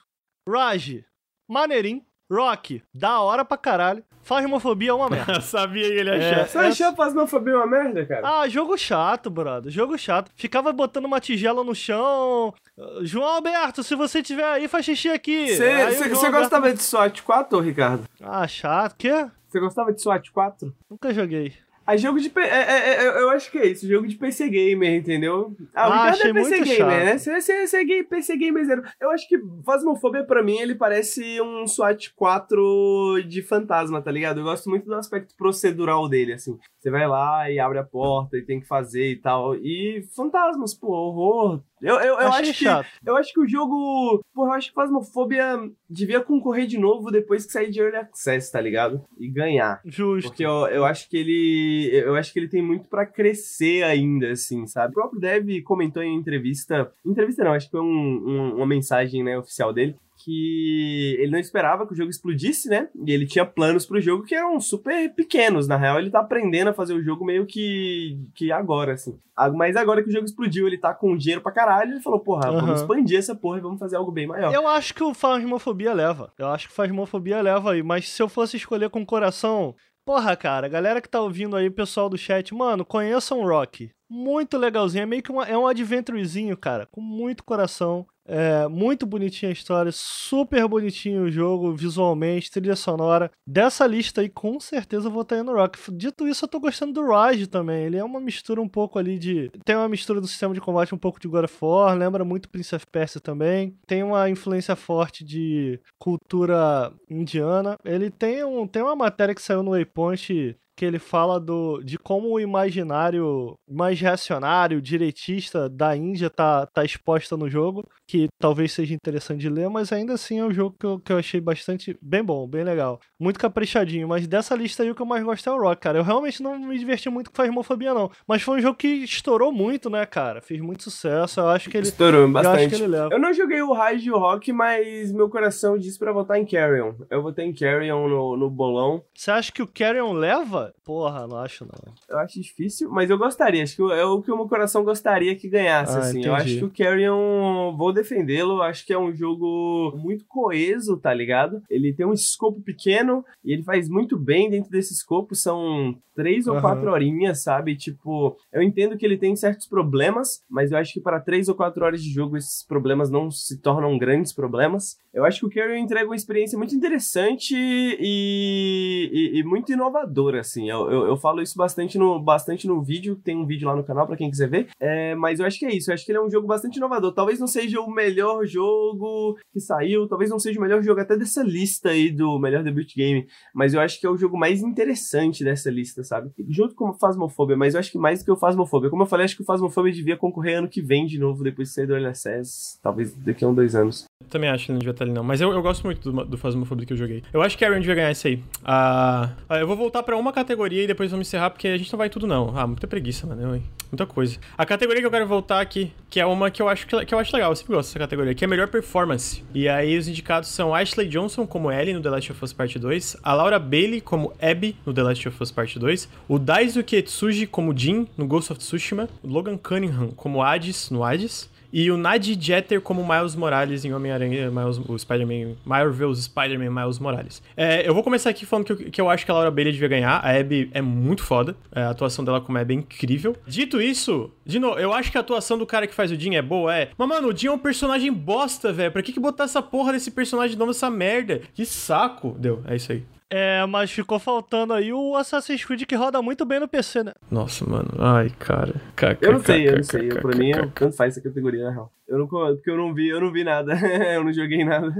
Rage, maneirinho. Rock, da hora pra caralho. Phasmophobia é uma merda. Sabia que ele ia É, achar. Você achou a Phasmophobia uma merda, cara? Ah, jogo chato, brother. Jogo chato. Ficava botando uma tigela no chão. João Alberto, se você tiver aí, faz xixi aqui. Você Alberto- gostava de SWAT 4, ô, Ricardo? Ah, chato. Quê? Você gostava de SWAT 4? Nunca joguei. Ah, jogo de. É, é, é, eu acho que é isso, jogo de PC Gamer, entendeu? Ah, o Ah, Ricardo é PC muito Gamer, chato. né? Você, você, você é gay, PC Gamer zero. Eu acho que Phasmophobia, pra mim, ele parece um SWAT 4 de fantasma, tá ligado? Eu gosto muito do aspecto procedural dele, assim. Você vai lá e abre a porta e tem que fazer e tal. E fantasmas, pô, horror. Eu, eu, eu acho que. chato. Eu acho que o jogo. Porra, eu acho que Phasmophobia devia concorrer de novo depois que sair de Early Access, tá ligado? E ganhar. Justo. Porque eu, eu acho que ele. Eu acho que ele tem muito pra crescer ainda, assim, sabe? O próprio Dev comentou em entrevista. Entrevista não, acho que foi um- um- uma mensagem, né, oficial dele. Que ele não esperava que o jogo explodisse, né? E ele tinha planos pro jogo que eram super pequenos. Na real, ele tá aprendendo a fazer o jogo meio que, que agora, assim. Ah, Mas agora que o jogo explodiu, ele tá com dinheiro pra caralho. Ele falou, porra, Aham. vamos expandir essa porra e vamos fazer algo bem maior. Eu acho que o Phasmophobia leva. Eu acho que Phasmophobia leva aí. Mas se eu fosse escolher com o coração. Porra, cara, galera que tá ouvindo aí, pessoal do chat, mano, conheçam o Rock. Muito legalzinho. É meio que uma, é um adventurezinho, cara. Com muito coração. É muito bonitinha a história, super bonitinho o jogo, visualmente, trilha sonora. Dessa lista aí, com certeza eu vou estar no Rock. Dito isso, eu tô gostando do Rage também. Ele é uma mistura um pouco ali de. Tem uma mistura do sistema de combate um pouco de God of War, lembra muito Prince of Persia também. Tem uma influência forte de cultura indiana. Ele tem, um, tem uma matéria que saiu no Waypoint que ele fala do, de como o imaginário mais reacionário, direitista da Índia tá, tá exposta no jogo, que talvez seja interessante de ler, mas ainda assim é um jogo que eu, que eu achei bastante bem bom, bem legal. Muito caprichadinho, mas dessa lista aí o que eu mais gosto é o Rock, cara. Eu realmente não me diverti muito com Phasmophobia, não. Mas foi um jogo que estourou muito, né, cara? Fez muito sucesso, eu acho que ele... Estourou Eu acho que bastante. ele leva. Eu não joguei o Rage e o Rock, mas meu coração disse pra votar em Carrion. Eu votei em Carrion no, no bolão. Você acha que o Carrion leva? Porra, não acho não. Eu acho difícil, mas eu gostaria. Acho que é o que o meu coração gostaria que ganhasse, Ah, assim. Eu entendi. acho que o Carrion, vou defendê-lo. Acho que é um jogo muito coeso, tá ligado? Ele tem um escopo pequeno e ele faz muito bem dentro desse escopo. São três ou Aham. quatro horinhas, sabe? Tipo, eu entendo que ele tem certos problemas, mas eu acho que para três ou quatro horas de jogo esses problemas não se tornam grandes problemas. Eu acho que o Carrion entrega uma experiência muito interessante e, e- e muito inovadora, assim. Eu, eu, eu, falo isso bastante no, bastante no vídeo, tem um vídeo lá no canal para quem quiser ver. É, mas eu acho que é isso. Eu acho que ele é um jogo bastante inovador. Talvez não seja o melhor jogo que saiu, talvez não seja o melhor jogo até dessa lista aí do melhor debut game, mas eu acho que é o jogo mais interessante dessa lista, sabe? Junto com o Phasmophobia, mas eu acho que mais do que o Phasmophobia. Como eu falei, acho que o Phasmophobia devia concorrer ano que vem de novo, depois de sair do LSS, talvez daqui a um, dois anos. Também acho que não devia estar ali, não. Mas eu, eu gosto muito do, do Phasmophobia que eu joguei. Eu acho que a Aaron devia ganhar isso aí. Ah, eu vou voltar pra uma categoria e depois vamos encerrar, porque a gente não vai tudo, não. Ah, muita preguiça, mano. Muita coisa. A categoria que eu quero voltar aqui, que é uma que eu acho, que, que eu acho legal, eu sempre gosto dessa categoria, que é melhor performance. E aí os indicados são Ashley Johnson como Ellie no The Last of Us Part 2, a Laura Bailey como Abby no The Last of Us Part 2, o Daisuke Etsuji como Jin no Ghost of Tsushima, o Logan Cunningham como Hades no Hades, e o Nadir Jeter como Miles Morales em Homem-Aranha, o Spider-Man, Marvel's Spider-Man Miles Morales. É, eu vou começar aqui falando que eu, que eu acho que a Laura Bailey devia ganhar. A Abby é muito foda. É, a atuação dela como Abby é incrível. Dito isso, de novo, eu acho que a atuação do cara que faz o Jim é boa, é. Mas, mano, o Jim é um personagem bosta, velho. Pra que, que botar essa porra desse personagem de novo, essa merda? Que saco. Deu, é isso aí. É, mas ficou faltando aí o Assassin's Creed que roda muito bem no PC, né? Nossa, mano. Ai, cara. Eu não sei, eu não sei. Pra mim, tanto faz essa categoria, na real. Eu não, porque eu não vi, eu não vi nada. eu não joguei nada.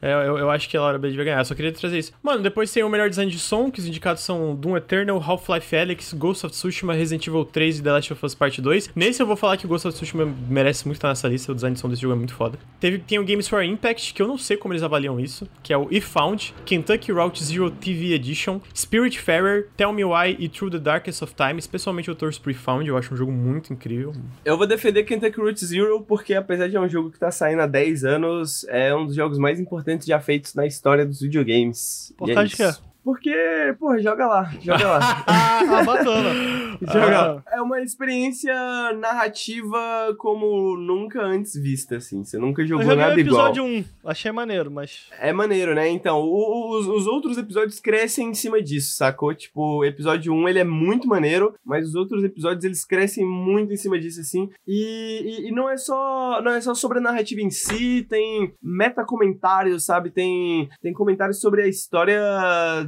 é, eu, eu acho que a Laura Bailey vai ganhar. Só queria trazer isso. Mano, depois tem o melhor design de som, que os indicados são Doom Eternal, Half-Life Alyx, Ghost of Tsushima, Resident Evil 3 e The Last of Us Part 2. Nesse eu vou falar que o Ghost of Tsushima merece muito estar nessa lista. O design de som desse jogo é muito foda. Teve, tem o Games for Impact, que eu não sei como eles avaliam isso, que é o If Found, Kentucky Route Zero TV Edition, Spiritfarer, Tell Me Why e Through the Darkest of Time. Especialmente o torço pro If Found, eu acho um jogo muito incrível. Eu vou defender Kentucky Route Zero porque apesar de é um jogo que tá saindo há 10 anos, é um dos jogos mais importantes já feitos na história dos videogames. Por causa de quê? Porque, porra, joga lá, joga lá. ah, bacana. joga. Ah. É uma experiência narrativa como nunca antes vista, assim. Você nunca jogou Eu nada o igual. episódio 1, achei maneiro, mas... É maneiro, né? Então, os, os outros episódios crescem em cima disso, sacou? Tipo, o episódio 1, ele é muito maneiro, mas os outros episódios, eles crescem muito em cima disso, assim. E, e, e não é só não é só sobre a narrativa em si, tem meta-comentários, sabe? Tem, tem comentários sobre a história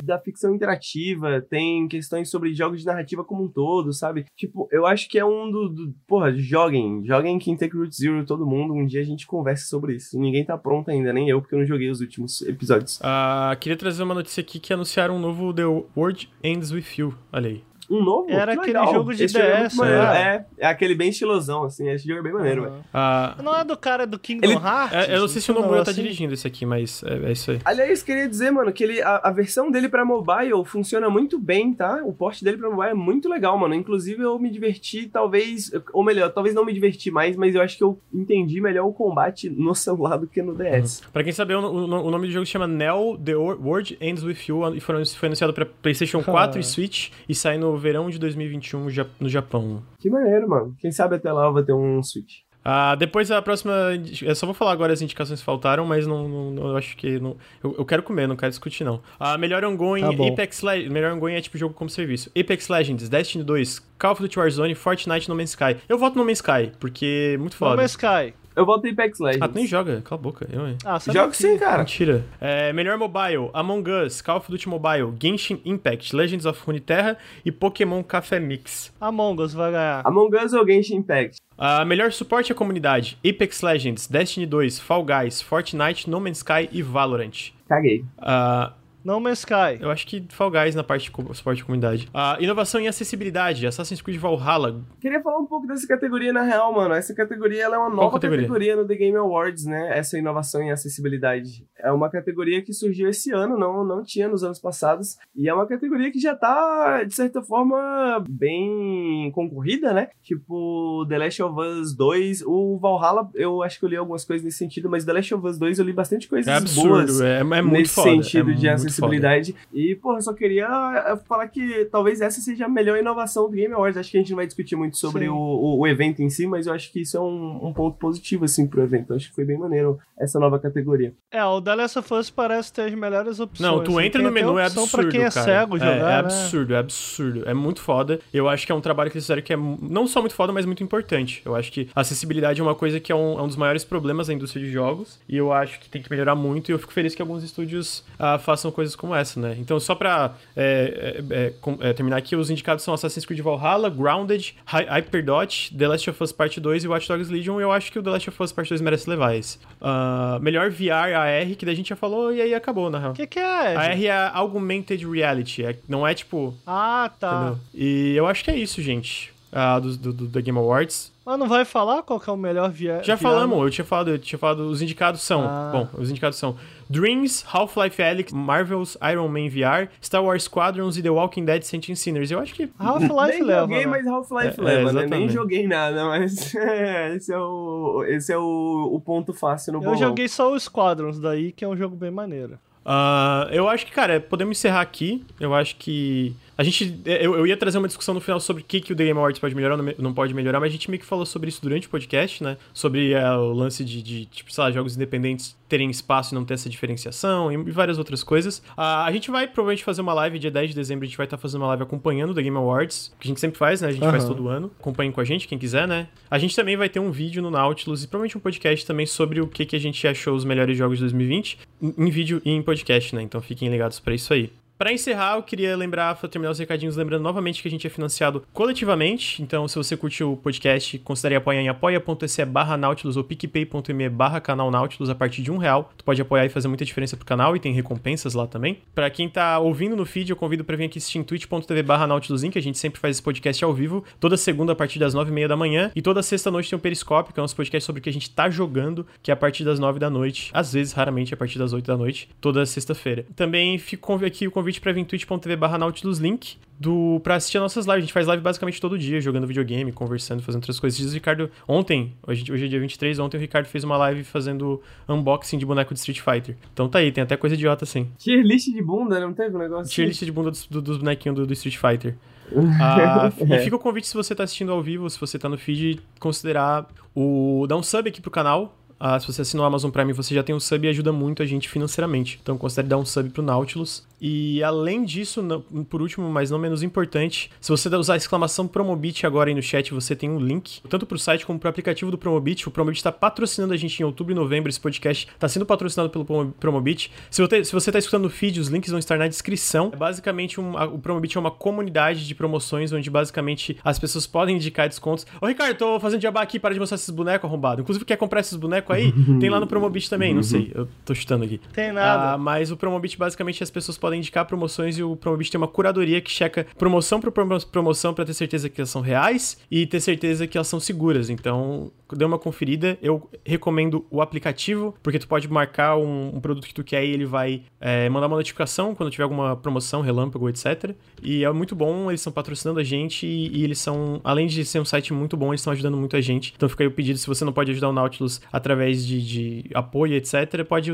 da ficção interativa, tem questões sobre jogos de narrativa como um todo, sabe? Tipo, eu acho que é um do. do porra, joguem. Joguem Kentucky Route Zero, todo mundo. Um dia a gente conversa sobre isso. Ninguém tá pronto ainda, nem eu, porque eu não joguei os últimos episódios. Uh, queria trazer uma notícia aqui que anunciaram um novo The World Ends With You. Olha aí. Um novo? Era que aquele legal. jogo de Esse jogo é DS, muito maneiro. né? É, é aquele bem estilosão, assim. Esse jogo é bem maneiro, velho. Ah, Não é do cara do Kingdom Ele- Hearts? é, eu não sei se o Não, Nomura tá assim? dirigindo esse aqui, mas é, é isso aí. Aliás, queria dizer, mano, que ele, a, a versão dele pra mobile funciona muito bem, tá? O porte dele pra mobile é muito legal, mano. Inclusive, eu me diverti, talvez. Ou melhor, talvez não me diverti mais, mas eu acho que eu entendi melhor o combate no celular do que no DS. Pra quem sabe, o, o- o nome do jogo se chama Nell The World Ends With You e foi, foi anunciado pra PlayStation 4 e Switch e sai no verão de 2021 ja- no Japão. Que maneiro, mano. Quem sabe até lá eu vou ter um Switch. Ah, depois a próxima. Eu só vou falar agora as indicações que faltaram, mas não, não- não- eu acho que. Não, eu, eu quero comer, não quero discutir, não. A melhor ongoing, Tá. Apex Legends. Melhor ongoing é tipo jogo como serviço. Apex Legends, Destiny 2, Call of Duty Warzone, Fortnite No Man's Sky. Eu voto No Man's Sky, porque é muito No foda. Man's Sky. Eu volto em Apex Legends. Ah, tu nem joga, cala a boca. Eu, hein. Ah, Jogo que- sim, cara. Mentira. É, melhor mobile, Among Us, Call of Duty Mobile, Genshin Impact, Legends of Runeterra e Pokémon Café Mix. Among Us vai ganhar. Among Us ou Genshin Impact? A melhor suporte à comunidade, Apex Legends, Destiny 2, Fall Guys, Fortnite, No Man's Sky e Valorant. Caguei. Ah, No Man's Sky. eu acho que Fall Guys na parte de suporte à comunidade. Ah, inovação em acessibilidade, Assassin's Creed Valhalla. Queria falar um pouco dessa categoria na real, mano. Essa categoria ela é uma Qual nova categoria? categoria? no The Game Awards, né? Essa inovação em acessibilidade. É uma categoria que surgiu esse ano, não, não tinha nos anos passados. E é uma categoria que já tá, de certa forma, bem concorrida, né? Tipo, The Last of Us 2. O Valhalla, eu acho que eu li algumas coisas nesse sentido, mas The Last of Us 2 eu li bastante coisas É absurdo, boas é, é muito nesse foda. sentido é de muito acessibilidade. E, porra, eu só queria eh, falar que talvez essa seja a melhor inovação do Game Awards. Acho que a gente não vai discutir muito sobre o, o, o evento em si, mas eu acho que isso é um, um ponto positivo, assim, pro evento. Eu acho que foi bem maneiro essa nova categoria. É, o The Last of Us parece ter as melhores opções. Não, tu entra no menu, é absurdo, pra quem é cara. cego jogar, é, é né? absurdo, é absurdo. É muito foda. Eu acho que é um trabalho que eles fizeram que é não só muito foda, mas muito importante. Eu acho que a acessibilidade é uma coisa que é um, é um dos maiores problemas da indústria de jogos. E eu acho que tem que melhorar muito. E eu fico feliz que alguns estúdios ah, façam coisas coisas como essa, né? Então, só pra é, é, é, é, terminar aqui, os indicados são Assassin's Creed Valhalla, Grounded, Hy- Hyperdot, The Last of Us Part 2 e Watch Dogs Legion. Eu acho que o The Last of Us Part 2 merece levar esse. Ah, melhor VR AR, que daí a gente já falou e aí acabou, na real. O que, que é? A R é Augmented Reality, é- não é tipo. Ah, tá. Entendeu? E eu acho que é isso, gente. Ah, do, do, do- da Game Awards. Mas não vai falar qual que é o melhor via Já falamos, eu tinha falado, eu tinha falado, os indicados são. Ah. Bom, os indicados são Dreams, Half-Life Alyx, Marvel's Iron Man VR, Star Wars Squadrons e The Walking Dead Sentient Sinners. Eu acho que. Half-Life Nem leva. joguei, né? mas Half-Life É, leva, é, né? Nem joguei nada, mas é, esse é o, esse é o, o ponto fácil no Eu bolão. joguei só o Squadrons daí, que é um jogo bem maneiro. Ah, eu acho que, cara, podemos encerrar aqui. Eu acho que. A gente. Eu, eu ia trazer uma discussão no final sobre o que, que o The Game Awards pode melhorar ou não- pode melhorar, mas a gente meio que falou sobre isso durante o podcast, né? Sobre é, o lance de, de, tipo, sei lá, jogos independentes terem espaço e não ter essa diferenciação e, e várias outras coisas. A gente vai provavelmente fazer uma live dia 10 de dezembro, a gente vai estar fazendo uma live acompanhando o The Game Awards, que a gente sempre faz, né? A gente faz Aham. todo ano. Acompanhem com a gente, quem quiser, né? A gente também vai ter um vídeo no Nautilus e provavelmente um podcast também sobre o que, que a gente achou os melhores jogos de 2020, em, em vídeo e em podcast, né? Então fiquem ligados pra isso aí. Pra encerrar, eu queria lembrar, terminar os recadinhos, lembrando novamente que a gente é financiado coletivamente. Então, se você curtiu o podcast, considere apoiar em apoia.se barra Nautilus ou picpay.me barra canal Nautilus a partir de um real. Tu pode apoiar e fazer muita diferença pro canal e tem recompensas lá também. Pra quem tá ouvindo no feed, eu convido pra vir aqui assistir em twitch.tv barra Nautilus Inc. A gente sempre faz esse podcast ao vivo, toda segunda a partir das nove e meia da manhã. E toda sexta-noite tem um Periscópio, que é o nosso podcast sobre o que a gente tá jogando, que é a partir das nove da noite. Às vezes, raramente, a partir das oito da noite, toda sexta-feira. Também fico aqui o convite pra vir em twitch.tv barra Nautilus Link do, pra assistir as nossas lives. A gente faz live basicamente todo dia, jogando videogame, conversando, fazendo outras coisas. Diz o Ricardo, ontem, hoje, hoje é dia 23, ontem o Ricardo fez uma live fazendo unboxing de boneco de Street Fighter. Então tá aí, tem até coisa idiota assim. Tier list de bunda, não teve um negócio Tier assim? list de bunda dos, do- dos bonequinhos do, do Street Fighter. Ah, É. E fica o convite se você tá assistindo ao vivo, se você tá no feed, considerar o. dar um sub aqui pro canal. Ah, se você assinou o Amazon Prime, você já tem um sub e ajuda muito a gente financeiramente. Então considere dar um sub pro Nautilus. E além disso, não- por último, mas não menos importante, se você usar a exclamação Promobit agora aí no chat, você tem um link, tanto pro site como pro aplicativo do Promobit. O Promobit está patrocinando a gente em outubro e novembro. Esse podcast está sendo patrocinado pelo Promo- Promobit. Se você, se você tá escutando o feed, os links vão estar na descrição. É basicamente, um, a- o Promobit é uma comunidade de promoções onde basicamente as pessoas podem indicar descontos. Ô, Ricardo, tô fazendo jabá aqui, para de mostrar esses bonecos arrombados. Inclusive, quer comprar esses bonecos aí? Tem lá no Promobit também, não sei. Eu tô chutando aqui. Tem nada. Ah, mas o Promobit, basicamente, as pessoas podem indicar promoções e o Promobit tem uma curadoria que checa promoção por promo- promoção pra ter certeza que elas são reais e ter certeza que elas são seguras. Então, dê uma conferida. Eu recomendo o aplicativo, porque tu pode marcar um, um produto que tu quer e ele vai é, mandar uma notificação quando tiver alguma promoção, relâmpago, etc. E é muito bom, eles estão patrocinando a gente e, e eles são, além de ser um site muito bom, eles estão ajudando muito a gente. Então fica aí o pedido, se você não pode ajudar o Nautilus através de, de apoio, etc., pode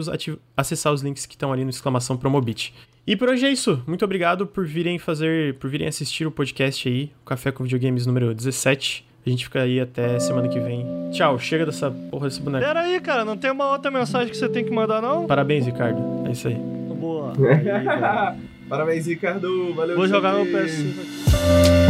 acessar os links que estão ali no exclamação Promobit. E por hoje é isso. Muito obrigado por virem fazer, por virem assistir o podcast aí, o Café com Videogames número 17. A gente fica aí até semana que vem. Tchau, chega dessa porra desse boneco. Pera aí, cara, não tem uma outra mensagem que você tem que mandar, não? Parabéns, Ricardo. É isso aí. Boa. Parabéns, Ricardo. Valeu, Vou jogar no Xavi.